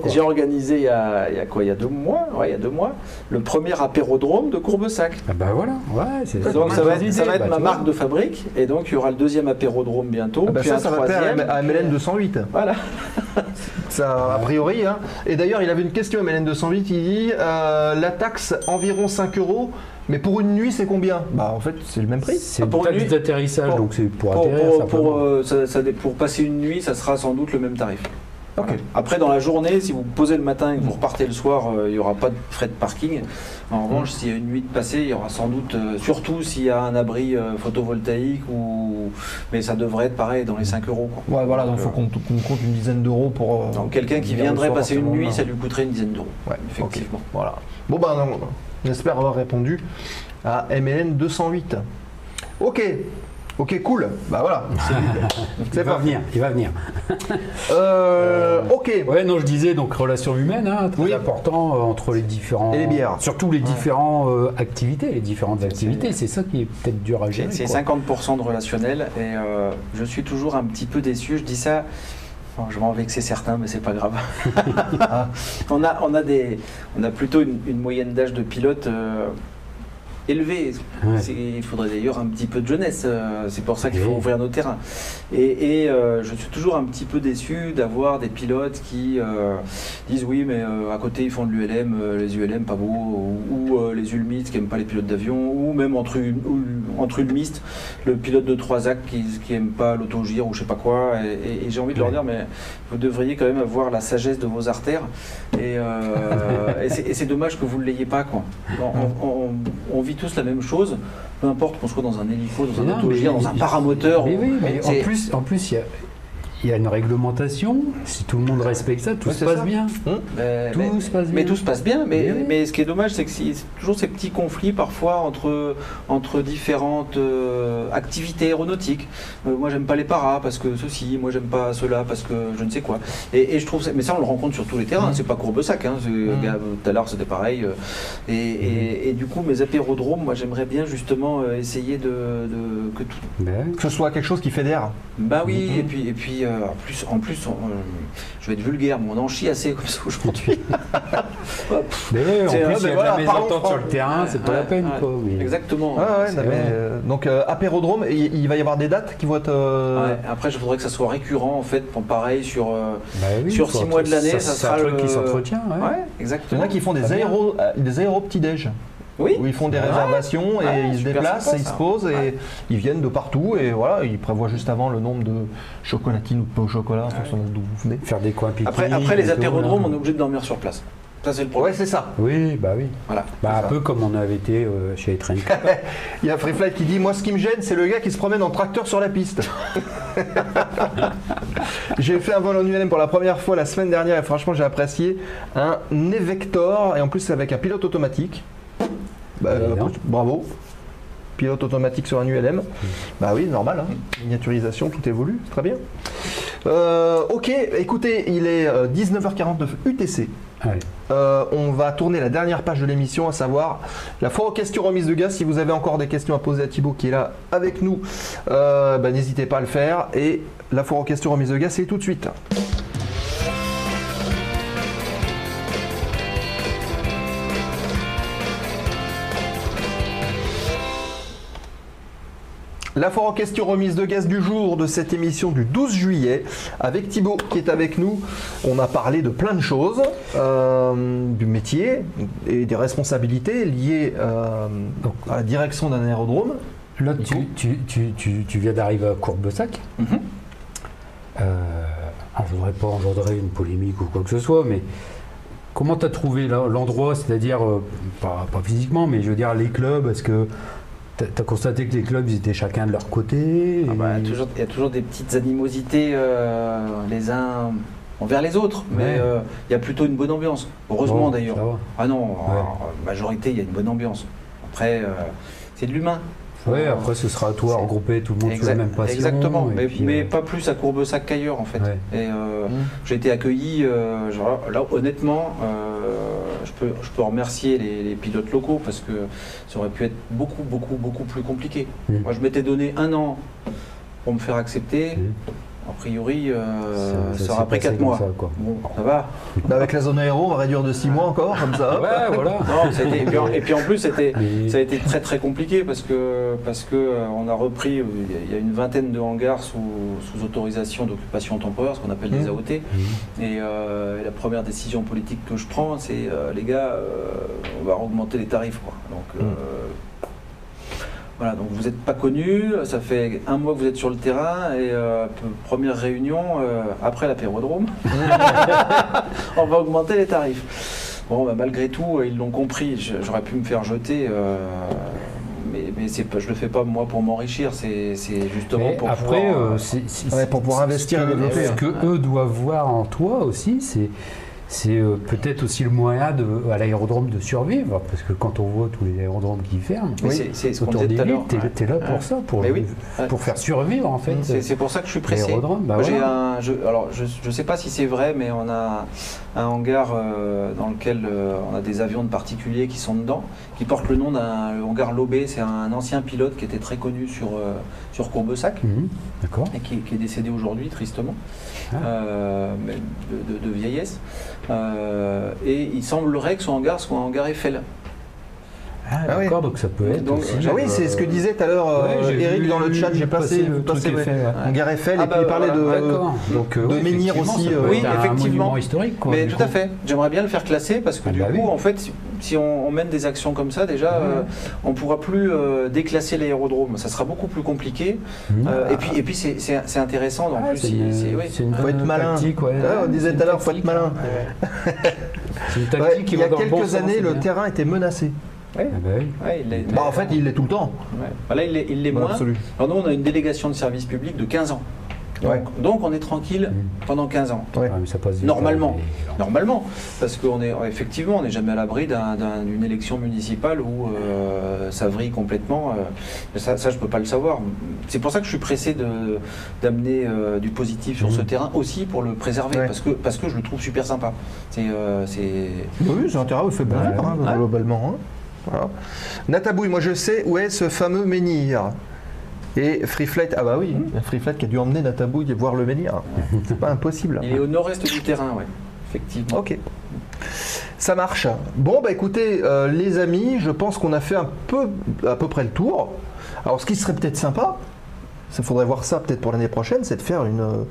j'ai organisé il y, a, quoi Il y a deux mois il y a deux mois, le premier apérodrome de Courbesac.
Ah bah voilà, ouais,
Donc ça va être,
Bah,
ma. Marque de fabrique et donc il y aura le deuxième apérodrome bientôt,
Ah bah
puis
ça,
un
ça va plaire
troisième.
à à MLN 208.
Voilà.
Ça, a priori. Hein. Et d'ailleurs, il avait une question, MLN 208. Il dit euh, la taxe environ 5 euros, mais pour une nuit, c'est combien? Bah, en fait, c'est le même prix.
C'est
Ah,
une
pour une nuit
d'atterrissage, donc c'est pour,
Pour,
atterrir.
pour,
simplement.
pour, euh, ça- ça dé- pour passer une nuit, ça sera sans doute le même tarif. Après, dans la journée, si vous posez le matin et que vous repartez le soir, euh, il n'y aura pas de frais de parking. En revanche, s'il y a une nuit de passée, il y aura sans doute, euh, surtout s'il y a un abri euh, photovoltaïque, ou... mais ça devrait être pareil dans les 5 euros. quoi.
Ouais, voilà, donc il faut qu'on compte une dizaine d'euros pour.
Donc quelqu'un qui viendrait passer une nuit, ça lui coûterait une dizaine d'euros.
Ouais,
Effectivement.
Voilà. Bon, ben, non, j'espère avoir répondu à MLN 208. Ok. Ok, cool. Bah voilà. C'est-
il va venir, il va venir.
Euh, ok.
Ouais, non, je disais donc relations humaines, hein, très
Oui.
important euh, entre les différents.
Et les bières.
Surtout les différentes euh, activités, les différentes activités. C'est ça qui est peut-être dur à gérer.
C'est
quoi.
50% de relationnel et euh, je suis toujours un petit peu déçu. Je dis ça, bon, je vais en vexer certains, mais c'est pas grave. on, a, on, a des, on a plutôt une, une moyenne d'âge de pilote
Ouais.
C'est- Il faudrait d'ailleurs un petit peu de jeunesse. euh, c'est pour ça qu'il faut ouvrir nos terrains. Et, et, euh, je suis toujours un petit peu déçu d'avoir des pilotes qui euh, disent oui, mais euh, à côté ils font de l'ULM, les ULM pas beaux, ou, ou, les ulmistes qui aiment pas les pilotes d'avion, ou même entre, ou- entre ulmistes, le pilote de trois actes qui, qui aime pas l'autogire ou je sais pas quoi. Et, et- et j'ai envie de leur dire, mais vous devriez quand même avoir la sagesse de vos artères. Et, et c'est- dommage que vous ne l'ayez pas. Quoi. On, on- on vit tous la même chose, peu importe qu'on soit dans un hélico, dans un autogire, dans un paramoteur.
Mais
ou-
oui, mais en plus, en plus, il y a. Il y a une réglementation, si tout le monde respecte ça, tout
Ouais,
se passe
ça.
bien.
Mais,
Tout
mais-
se passe bien.
mais tout se passe bien, mais,
Mais oui.
mais ce qui est dommage, c'est que si- c'est toujours ces petits conflits parfois entre, entre différentes euh, activités aéronautiques. Euh, moi, j'aime pas les paras parce que ceci, moi, j'aime pas cela parce que je ne sais quoi. Et, et je trouve, ça- mais ça, on le rencontre sur tous les terrains. C'est pas Courbesac. Hein, gars, Tout à l'heure, c'était pareil. euh, Et, et- et du coup, mes apérodromes, moi, j'aimerais bien justement euh, essayer de, de- que tout,
Ben,
Que ce soit quelque chose qui fédère.
bah oui,
Mhm.
et puis, et puis euh, en plus, en plus on- euh, je vais être vulgaire, mais on en chie assez comme ça aujourd'hui.
mais ouais, en plus,
ah,
il y a
voilà,
de la
parlons
mésentente sur le terrain, c'est pas la peine.
ouais.
Quoi, mais-
Exactement.
Mais, euh, donc, euh, apérodrome, et il va y avoir des dates qui vont être. euh,
Après, je voudrais que ça soit récurrent, en fait, pour pareil sur. euh,
Bah oui,
Sur mois de l'année, ça sera
un truc
le-
qui s'entretient. Ouais.
Il y en a qui font des euh, des aéros petits-déj.
Oui.
Où ils font des
Ouais.
réservations et
Ouais,
ils se déplacent
sympa,
et ils se posent et
Ouais.
ils viennent de partout et voilà, ils prévoient juste avant le nombre de chocolatines ou de pain au chocolat en fonction d'où vous venez.
Faire des coins
Après, après les apérodromes, on est obligé de dormir sur place. Ça, c'est le
Ouais,
problème.
c'est ça.
Oui, bah oui.
Voilà.
Bah, un
ça.
peu comme on avait été euh, chez les Train
Il y a Free Flight qui dit Moi, ce qui me gêne, c'est le gars qui se promène en tracteur sur la piste. j'ai fait un vol en ULM pour la première fois la semaine dernière et franchement, j'ai apprécié un Nevector et en plus, c'est avec un pilote automatique. Bah, bravo. Pilote automatique sur un ULM. Bah oui, normal. hein. Miniaturisation, tout évolue. Très bien. Euh, ok, écoutez, il est euh, 19h49 UTC.
Allez.
Euh, on va tourner la dernière page de l'émission, à savoir la foire aux questions remise de gaz. Si vous avez encore des questions à poser à Thibaut qui est là avec nous, euh, bah, n'hésitez pas à le faire. Et la foire aux questions remise de gaz, c'est tout de suite. La foire en question remise de gaz du jour de cette émission du 12 juillet avec Thibaut qui est avec nous. On a parlé de plein de choses, euh, du métier et des responsabilités liées euh, à la direction d'un aérodrome.
Là, tu,
coup
tu, tu, tu, tu viens d'arriver à Courbesac.
Mhm.
Euh, je voudrais pas engendrer une polémique ou quoi que ce soit, mais comment tu as trouvé l'endroit, c'est-à-dire, pas, pas physiquement, mais je veux dire les clubs, est-ce que tu as, constaté que les clubs, ils étaient chacun de leur côté
Ah bah, toujours- Il y a toujours des petites animosités euh, les uns envers les autres, mais
Ouais.
euh, il y a plutôt une bonne ambiance. Heureusement
Bon,
d'ailleurs. Ah non, en majorité, il y a une bonne ambiance. Après, euh, c'est de l'humain.
Ouais, après ce sera à toi de regrouper tout le monde sous la même passion.
Exactement, mais,
puis,
mais
euh,
pas plus à Courbesac qu'ailleurs en fait.
Ouais.
Et euh,
Mm.
j'ai été accueilli, euh, genre, là honnêtement, euh, je, peux, je peux remercier les, les pilotes locaux parce que ça aurait pu être beaucoup, beaucoup, beaucoup plus compliqué.
Mm.
Moi je m'étais donné un an pour me faire accepter.
Mm.
A priori, euh,
ça-
ça, aura pris
passé
4
comme
mois.
ça, quoi.
Bon, ça va.
Bah, avec la zone aéro, on va réduire de 6 mois encore, comme ça.
Ouais, voilà.
Non, ça a été- et, puis en, et puis en plus, c'était. Ça a été très très compliqué parce que parce que euh, on a repris euh, il y a- une vingtaine de hangars sous, sous autorisation d'occupation temporaire, ce qu'on appelle des
Mhm.
AOT. Et, euh, et la première décision politique que je prends, c'est euh, les gars, euh, on va augmenter les tarifs quoi. Donc euh,
Mhm.
Voilà, donc vous n'êtes pas connus, ça fait un mois que vous êtes sur le terrain et euh, première réunion euh, après l'apérodrome, on va augmenter les tarifs. Bon, bah, malgré tout, ils l'ont compris. J'aurais pu me faire jeter, euh, mais, mais c'est pas, je le fais pas moi pour m'enrichir, c'est justement
Mais
pour
après,
pouvoir,
euh,
Ouais, pour pouvoir investir et développer,
Ce que eux doivent voir en toi aussi, c'est c'est euh, peut-être aussi le moyen de, à l'aérodrome de survivre, parce que quand on voit tous les aérodromes qui ferment,
oui,
c'est- ce
autour des villes,
Ouais.
t'es là pour ça, pour,
oui.
Faire survivre en fait.
C'est c'est pour ça que je suis pressé.
Bah voilà.
un, je, alors je ne sais pas si c'est vrai, mais on a un hangar euh, dans lequel euh, on a des avions de particuliers qui sont dedans, qui portent le nom d'un hangar Lobé. C'est un ancien pilote qui était très connu sur, euh, sur Courbesac
Mhm,
et qui, qui est décédé aujourd'hui, tristement. Euh, de, de- de vieillesse. Euh, et il semblerait que son hangar soit un hangar Eiffel.
Ah,
Ah oui.
d'accord, donc ça peut être
Donc,
aussi.
Ah oui, c'est ce que disait tout à l'heure euh, Eric
vu
dans le chat, j'ai passé,
le
passé
truc
ouais.
Eiffel, ouais.
Hangar Eiffel
Ah
et puis
bah,
il parlait
voilà,
de.
Donc, euh,
de
oui,
menhir
effectivement,
aussi,
ça
euh,
peut
Oui,
être un
effectivement.
monument historique. Quoi,
Mais tout
coup.
à fait. J'aimerais bien le faire classer parce que
Ah
du
bah
coup,
oui.
en fait, si- on, on mène des actions comme ça, déjà, euh, on pourra plus euh, déclasser l'aérodrome. Ça sera beaucoup plus compliqué. Euh, et puis, et puis, c'est- c'est c'est intéressant. En
Ah,
plus,
c'est
c'est-
une,
c'est- oui.
c'est une
Faut être malin.
tactique, ouais.
Ouais, on disait tout à l'heure, faut être malin.
Ouais,
C'est une tactique qui
il y a
bon
quelques
sens,
années, le
bien.
terrain était menacé.
ouais.
Ah bah oui.
Ouais, il l'est-
Bah, en fait, il l'est tout le temps.
ouais. Bah, là, il l'est moins. Alors, nous, on a une délégation de service public de 15 ans. Donc,
Ouais.
donc, on est tranquille pendant 15 ans.
Ouais.
Ouais, mais ça passe vite,
Normalement.
hein, mais-
Normalement, parce qu'on est effectivement, on n'est jamais à l'abri d'un- d'un- d'une élection municipale où euh, ça vrille complètement. euh, ça, ça, je peux pas le savoir. C'est pour ça que je suis pressé de- d'amener euh, du positif sur ce terrain aussi pour le préserver,
Ouais.
parce que parce que je le trouve super sympa. C'est euh, c'est
Oui, c'est un terrain où il fait bon
Ouais.
vivre, hein, globalement. hein. Voilà. Natabouille, moi je sais où est ce fameux menhir. Et Freeflight, ah bah oui, Freeflight qui a dû emmener Natabouille voir le menhir. C'est pas impossible.
il est au nord-est du terrain, ouais. Effectivement.
Ok. Ça marche. Bon, bah écoutez, euh, les amis, je pense qu'on a fait un peu, à peu près le tour. Alors, ce qui serait peut-être sympa, il faudrait voir ça peut-être pour l'année prochaine, c'est de faire une euh,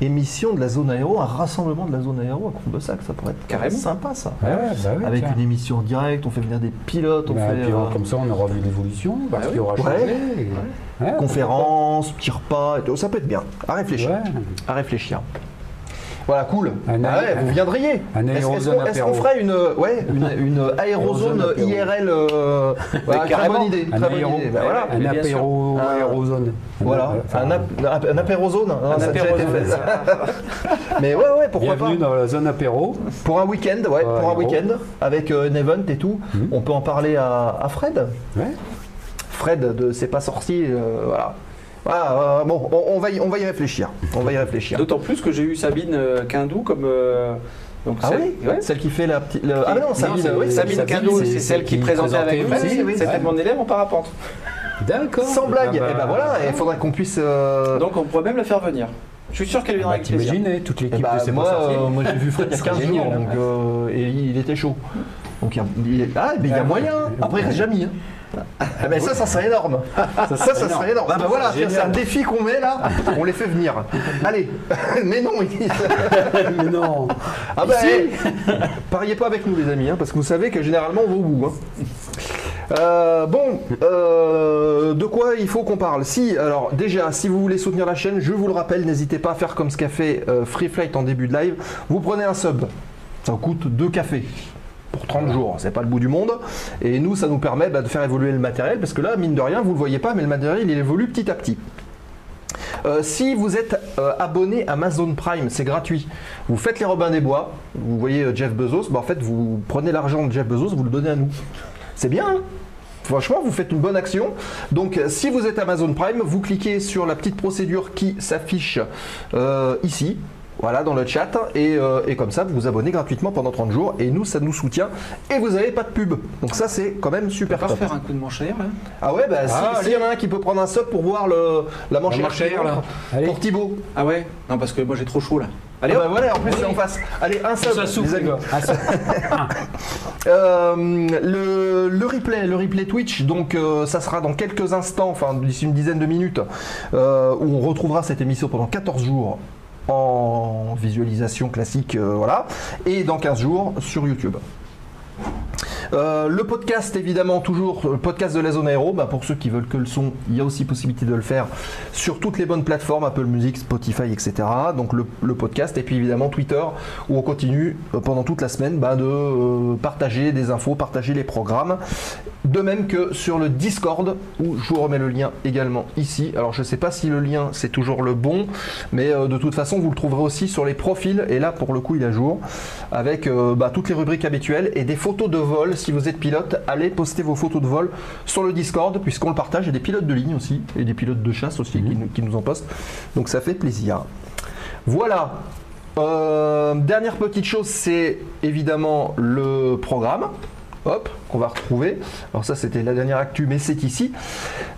émission de la zone aéro, un rassemblement de la zone aéro à Courbesac. Ça pourrait être
Carrément.
sympa, ça.
Ouais, bah oui,
Avec
tiens.
une émission en direct, on fait venir des pilotes, on
Bah,
fait
puis,
euh,
comme ça, on aura vu l'évolution, parce
Bah
qu'il y
oui.
aura
Ouais.
changé. et- Ouais,
conférences, petits repas, et tout. ça peut être bien. À réfléchir.
Ouais.
À réfléchir. Voilà, cool.
Un
Ah ouais,
aé-
vous viendriez.
un
Est-ce- qu'on qu'on
apéro.
ferait une, ouais, une, une aérozone. IRL euh, voilà, Très bonne idée.
Un
Très bonne
aéro-
idée. Bah, voilà.
Un apéro.
Un-
aérozone.
Voilà, un, ap- un apérozone, hein,
Un
ça a déjà été
apéro,
fait.
ça.
Mais ouais, ouais, pourquoi
Bienvenue
pas
dans la zone apéro.
Pour un week-end, ouais, pour un week-end, avec euh, un event et tout,
Mhm.
on peut en parler à, à Fred.
Ouais.
Fred de C'est pas sorcier, euh, voilà. Voilà, euh, bon, on, on va y, on va y réfléchir. On va y réfléchir.
D'autant plus que j'ai eu Sabine euh, Quindou comme. euh, donc
Ah
celle-
oui
ouais.
Celle qui fait la petite. le- Ah non, Sabine, oui,
Sabine
Sabine,
Quindou,
c'est-
celle qui
qui
présentait avec
oui.
C'était mon élève en parapente.
D'accord.
Sans blague.
Ah bah,
et ben voilà, il faudrait qu'on puisse. euh,
Donc on pourrait même la faire venir. Je suis sûr qu'elle viendra
Bah,
avec plaisir.
T'imagines, toute
eh
l'équipe
bah,
de C'est
moi, euh, moi j'ai vu Fred il y a
Ce
15
serait
jours, donc,
hein.
euh, et il était chaud. Donc il y a, il est- ah, mais il y a
Ouais.
moyen. Après il reste jamais. Ah, mais ça, ça serait énorme. Ça, ça, serait énorme. Ah, bah voilà, c'est un défi qu'on met là. On les fait venir. Allez. Mais non, ils.
Mais non.
Ah bah, eh, pariez pas avec nous les amis, hein, parce que vous savez que généralement on va au bout. hein. Euh, bon, euh, de quoi il faut qu'on parle? Si, alors déjà, si vous voulez soutenir la chaîne, je vous le rappelle, n'hésitez pas à faire comme ce qu'a fait euh, Free Flight en début de live. Vous prenez un sub, ça vous coûte deux cafés pour 30 jours, c'est pas le bout du monde. Et nous, ça nous permet bah, de faire évoluer le matériel, parce que là, mine de rien, vous le voyez pas, mais le matériel, il évolue petit à petit. Euh, si vous êtes euh, abonné à Amazon Prime, c'est gratuit. Vous faites les Robins des Bois, vous voyez euh, Jeff Bezos, bah, en fait vous prenez l'argent de Jeff Bezos, vous le donnez à nous. C'est bien, hein franchement, vous faites une bonne action. Donc, si vous êtes Amazon Prime, vous cliquez sur la petite procédure qui s'affiche ici. Voilà, dans le chat. Et, euh, et comme ça, vous vous abonnez gratuitement pendant 30 jours. Et nous, ça nous soutient. Et vous n'avez pas de pub. Donc, ça, c'est quand même super
Pas
top.
faire un coup de manchère là?
Ah ouais, bah,
Ah,
si- s'il y en a un qui peut prendre un sub pour voir le, la manche
La manche arrière, là. Allez.
pour Thibaut.
Ah ouais? Non, parce que moi j'ai trop chaud là.
Allez, bah voilà, en plus, c'est en face. Allez, un sub, les amis.
Ah,
Euh, le, le replay, le replay Twitch, donc euh, ça sera dans quelques instants, enfin d'ici une dizaine de minutes, euh, où on retrouvera cette émission pendant 14 jours en visualisation classique, euh, voilà, et dans 15 jours sur YouTube. Euh, le podcast, évidemment, toujours le podcast de la zone aéro. Bah, pour ceux qui veulent que le son, il y a aussi possibilité de le faire sur toutes les bonnes plateformes, Apple Music, Spotify, etc. Donc le, podcast, et puis évidemment Twitter, où on continue euh, pendant toute la semaine bah, de euh, partager des infos, partager les programmes. De même que sur le Discord, où je vous remets le lien également ici. Alors je ne sais pas si le lien c'est toujours le bon, mais euh, de toute façon vous le trouverez aussi sur les profils, et là pour le coup il est à jour, avec euh, bah, toutes les rubriques habituelles et des photos de vol. Si vous êtes pilote, allez poster vos photos de vol sur le Discord, puisqu'on le partage, et des pilotes de ligne aussi, et des pilotes de chasse aussi qui, nous- qui nous en postent. Donc ça fait plaisir. Voilà. Euh, dernière petite chose, c'est évidemment le programme. Hop, qu'on va retrouver. Alors ça, c'était la dernière actu, mais c'est ici.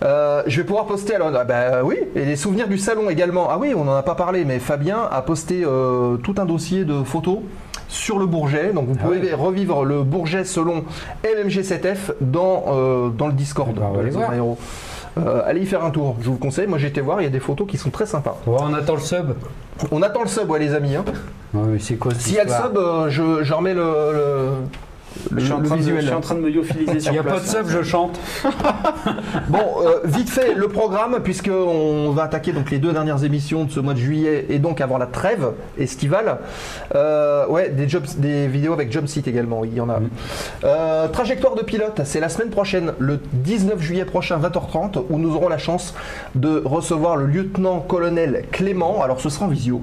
Euh, je vais pouvoir poster. Alors, ah bah oui, et les souvenirs du salon également. Ah oui, on n'en a pas parlé, mais Fabien a posté euh, tout un dossier de photos sur le Bourget. Donc vous
Ah
pouvez
ouais.
revivre le Bourget selon LMG7F dans, euh, dans le Discord
Eh ben,
de aéro. Euh, allez y faire un tour, je vous le conseille. Moi j'ai été voir, il y a des photos qui sont très sympas.
On attend le sub.
On attend le sub, ouais, les amis. hein.
Ouais, mais c'est quoi cette
S'il y a le sub, euh, je, je remets le, le, le-
je, suis en train de, je
visuel.
suis en train de me lyophiliser sur
Il n'y a pas de sub, je chante.
Bon, euh, vite fait, le programme, puisqu'on va attaquer donc les deux dernières émissions de ce mois de juillet et donc avant la trêve estivale. Euh, ouais, des, jobs, des vidéos avec Jump Seat également, oui, il y en a.
Mm.
Euh, trajectoire de pilote, c'est la semaine prochaine, le 19 juillet prochain, 20h30, où nous aurons la chance de recevoir le lieutenant-colonel Clément. Alors ce sera en visio.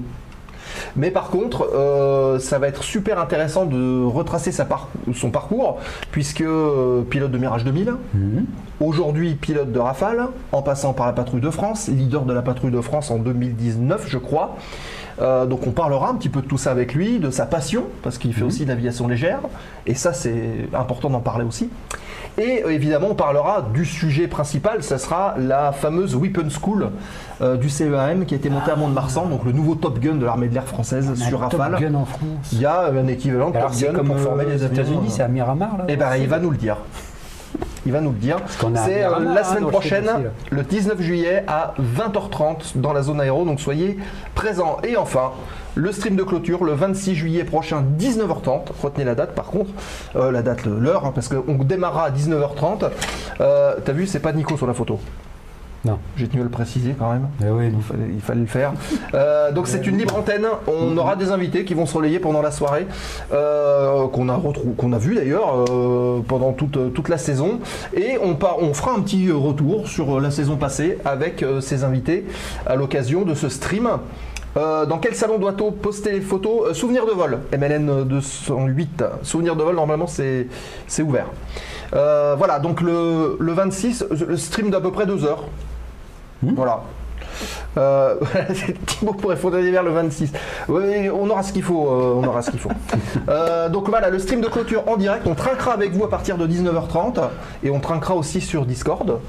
Mais par contre, euh, ça va être super intéressant de retracer sa par- son parcours, puisque euh, pilote de Mirage 2000,
Mhm.
Aujourd'hui, pilote de Rafale, en passant par la patrouille de France, leader de la patrouille de France en 2019, je crois. Euh, donc on parlera un petit peu de tout ça avec lui, de sa passion, parce qu'il fait aussi de l'aviation légère, et ça c'est important d'en parler aussi. Et euh, évidemment, on parlera du sujet principal, ça sera la fameuse Weapon School euh, du CEAM qui a été montée à Mont-de-Marsan, donc le nouveau Top Gun de l'armée de l'air française sur
Top
Rafale.
Gun en France.
Il y a un équivalent de Top Gun
comme
pour former
euh,
les.
États-Unis, c'est à Miramar là
Eh ben, il va nous le dire. Il va nous le dire. C'est euh, la
hein,
semaine prochaine, le 19 juillet à 20h30 dans la zone aéro. Donc soyez présents. Et enfin, le stream de clôture le 26 juillet prochain, 19h30. Retenez la date par contre, Euh, la date, l'heure, hein, parce qu'on démarrera à 19h30. Euh, T'as vu, c'est pas Nico sur la photo.
Non.
J'ai tenu à le préciser quand même.
Eh oui.
Il fallait, il fallait le faire. Euh, donc c'est une libre antenne. On aura des invités qui vont se relayer pendant la soirée, euh, qu'on a qu'on a vu d'ailleurs euh, pendant toute, toute la saison. Et on, part, on fera un petit retour sur la saison passée avec ces invités à l'occasion de ce stream. Euh, dans quel salon doit-on poster les photos? Euh, Souvenir de vol, MLN 208. Souvenir de vol, normalement, c'est c'est ouvert. Euh, voilà, donc le, le 26, le stream d'à peu près deux heures. Voilà. Euh, Thibaut pourrait faudrait vers le 26. Oui, on aura ce qu'il faut. euh, on aura ce qu'il faut. Euh, donc voilà, le stream de clôture en direct. On trinquera avec vous à partir de 19h30 et on trinquera aussi sur Discord.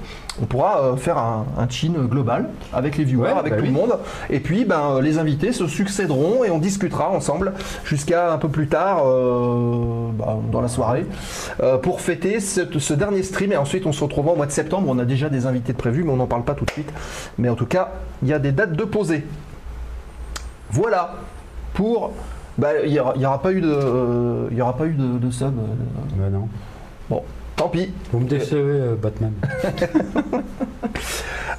On pourra euh, faire un, un chin global avec les viewers,
Ouais,
avec
bah
tout
oui.
le monde. Et puis, ben, les invités se succéderont et on discutera ensemble jusqu'à un peu plus tard euh, ben, dans la soirée euh, pour fêter ce, ce dernier stream. Et ensuite, on se retrouvera au mois de septembre. On a déjà des invités de prévus, mais on n'en parle pas tout de suite. Mais en tout cas, il y a des dates de posées. Voilà pour. bah, Il n'y aura, pas eu de, euh, y aura pas eu de, de sub. euh,
Ben non.
Bon, tant pis.
Vous me décevez, euh, Batman.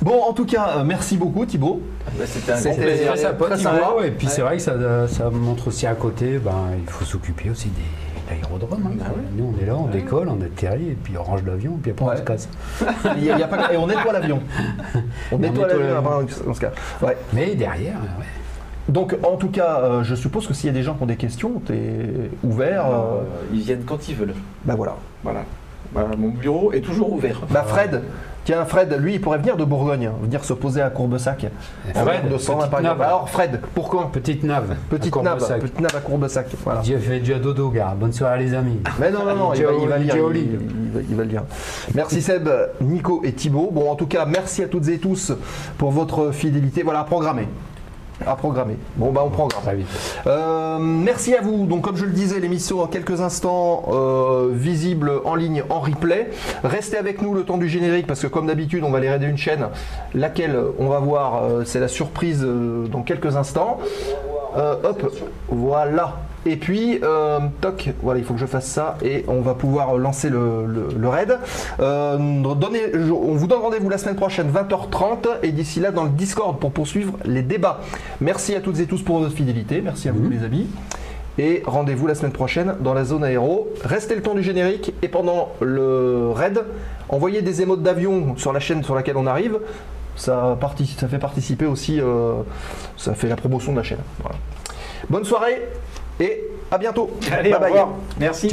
Bon, en tout cas, euh, merci beaucoup Thibaut.
Bah, C'était un grand plaisir.
très sympa.
Et puis
Ouais.
c'est vrai que ça, ça montre aussi à côté, ben, il faut s'occuper aussi des l'aérodrome. hein.
Bah ouais.
Nous, on est là, on décolle, on atterrit, et puis on range l'avion, et puis après
Ouais.
on se casse.
Il y a- il y a pas- Et on nettoie l'avion. On nettoie
nettoie
l'avion
l'avion.
avant dans ce cas. Ouais.
Mais derrière, ouais.
Donc, en tout cas, euh, je suppose que s'il y a des gens qui ont des questions, tu es ouvert. euh,
ils viennent quand ils veulent.
bah voilà.
Voilà. Bah, mon bureau est toujours ouvert.
Bah Fred, tiens Fred, lui il pourrait venir de Bourgogne, venir se poser à Courbesac.
Fred,
de 120
petite
par exemple.
nave.
Alors Fred, pourquoi
Petite nave.
Petite nave, petite nave à Courbesac. Voilà.
Dieu fait Dieu dodo, gars. Bonne soirée, les amis.
Mais non, non, non, il va, il va lire. Il,
lit.
il va, il va le lire. Merci Seb, Nico et Thibaut. Bon, en tout cas, merci à toutes et tous pour votre fidélité. Voilà, à programmer. À programmer. Bon, bah, on programme.
Très vite.
Euh, merci à vous. Donc, comme je le disais, l'émission dans quelques instants euh, visible en ligne en replay. Restez avec nous le temps du générique parce que, comme d'habitude, on va les raider une chaîne. Laquelle on va voir, euh, c'est la surprise dans quelques instants. Hop, voilà. Et puis, euh, toc, voilà, il faut que je fasse ça et on va pouvoir lancer le, le- le raid. Euh, donnez- on vous donne rendez-vous la semaine prochaine, 20h30, et d'ici là dans le Discord pour poursuivre les débats. Merci à toutes et tous pour votre fidélité, merci à vous les amis. Et rendez-vous la semaine prochaine dans la zone aéro. Restez le temps du générique et pendant le raid, envoyez des émotes d'avion sur la chaîne sur laquelle on arrive. Ça, ça fait participer aussi, euh, ça fait la promotion de la chaîne. Voilà. Bonne soirée et à bientôt.
Allez,
Bye
au
bye.
revoir. Merci.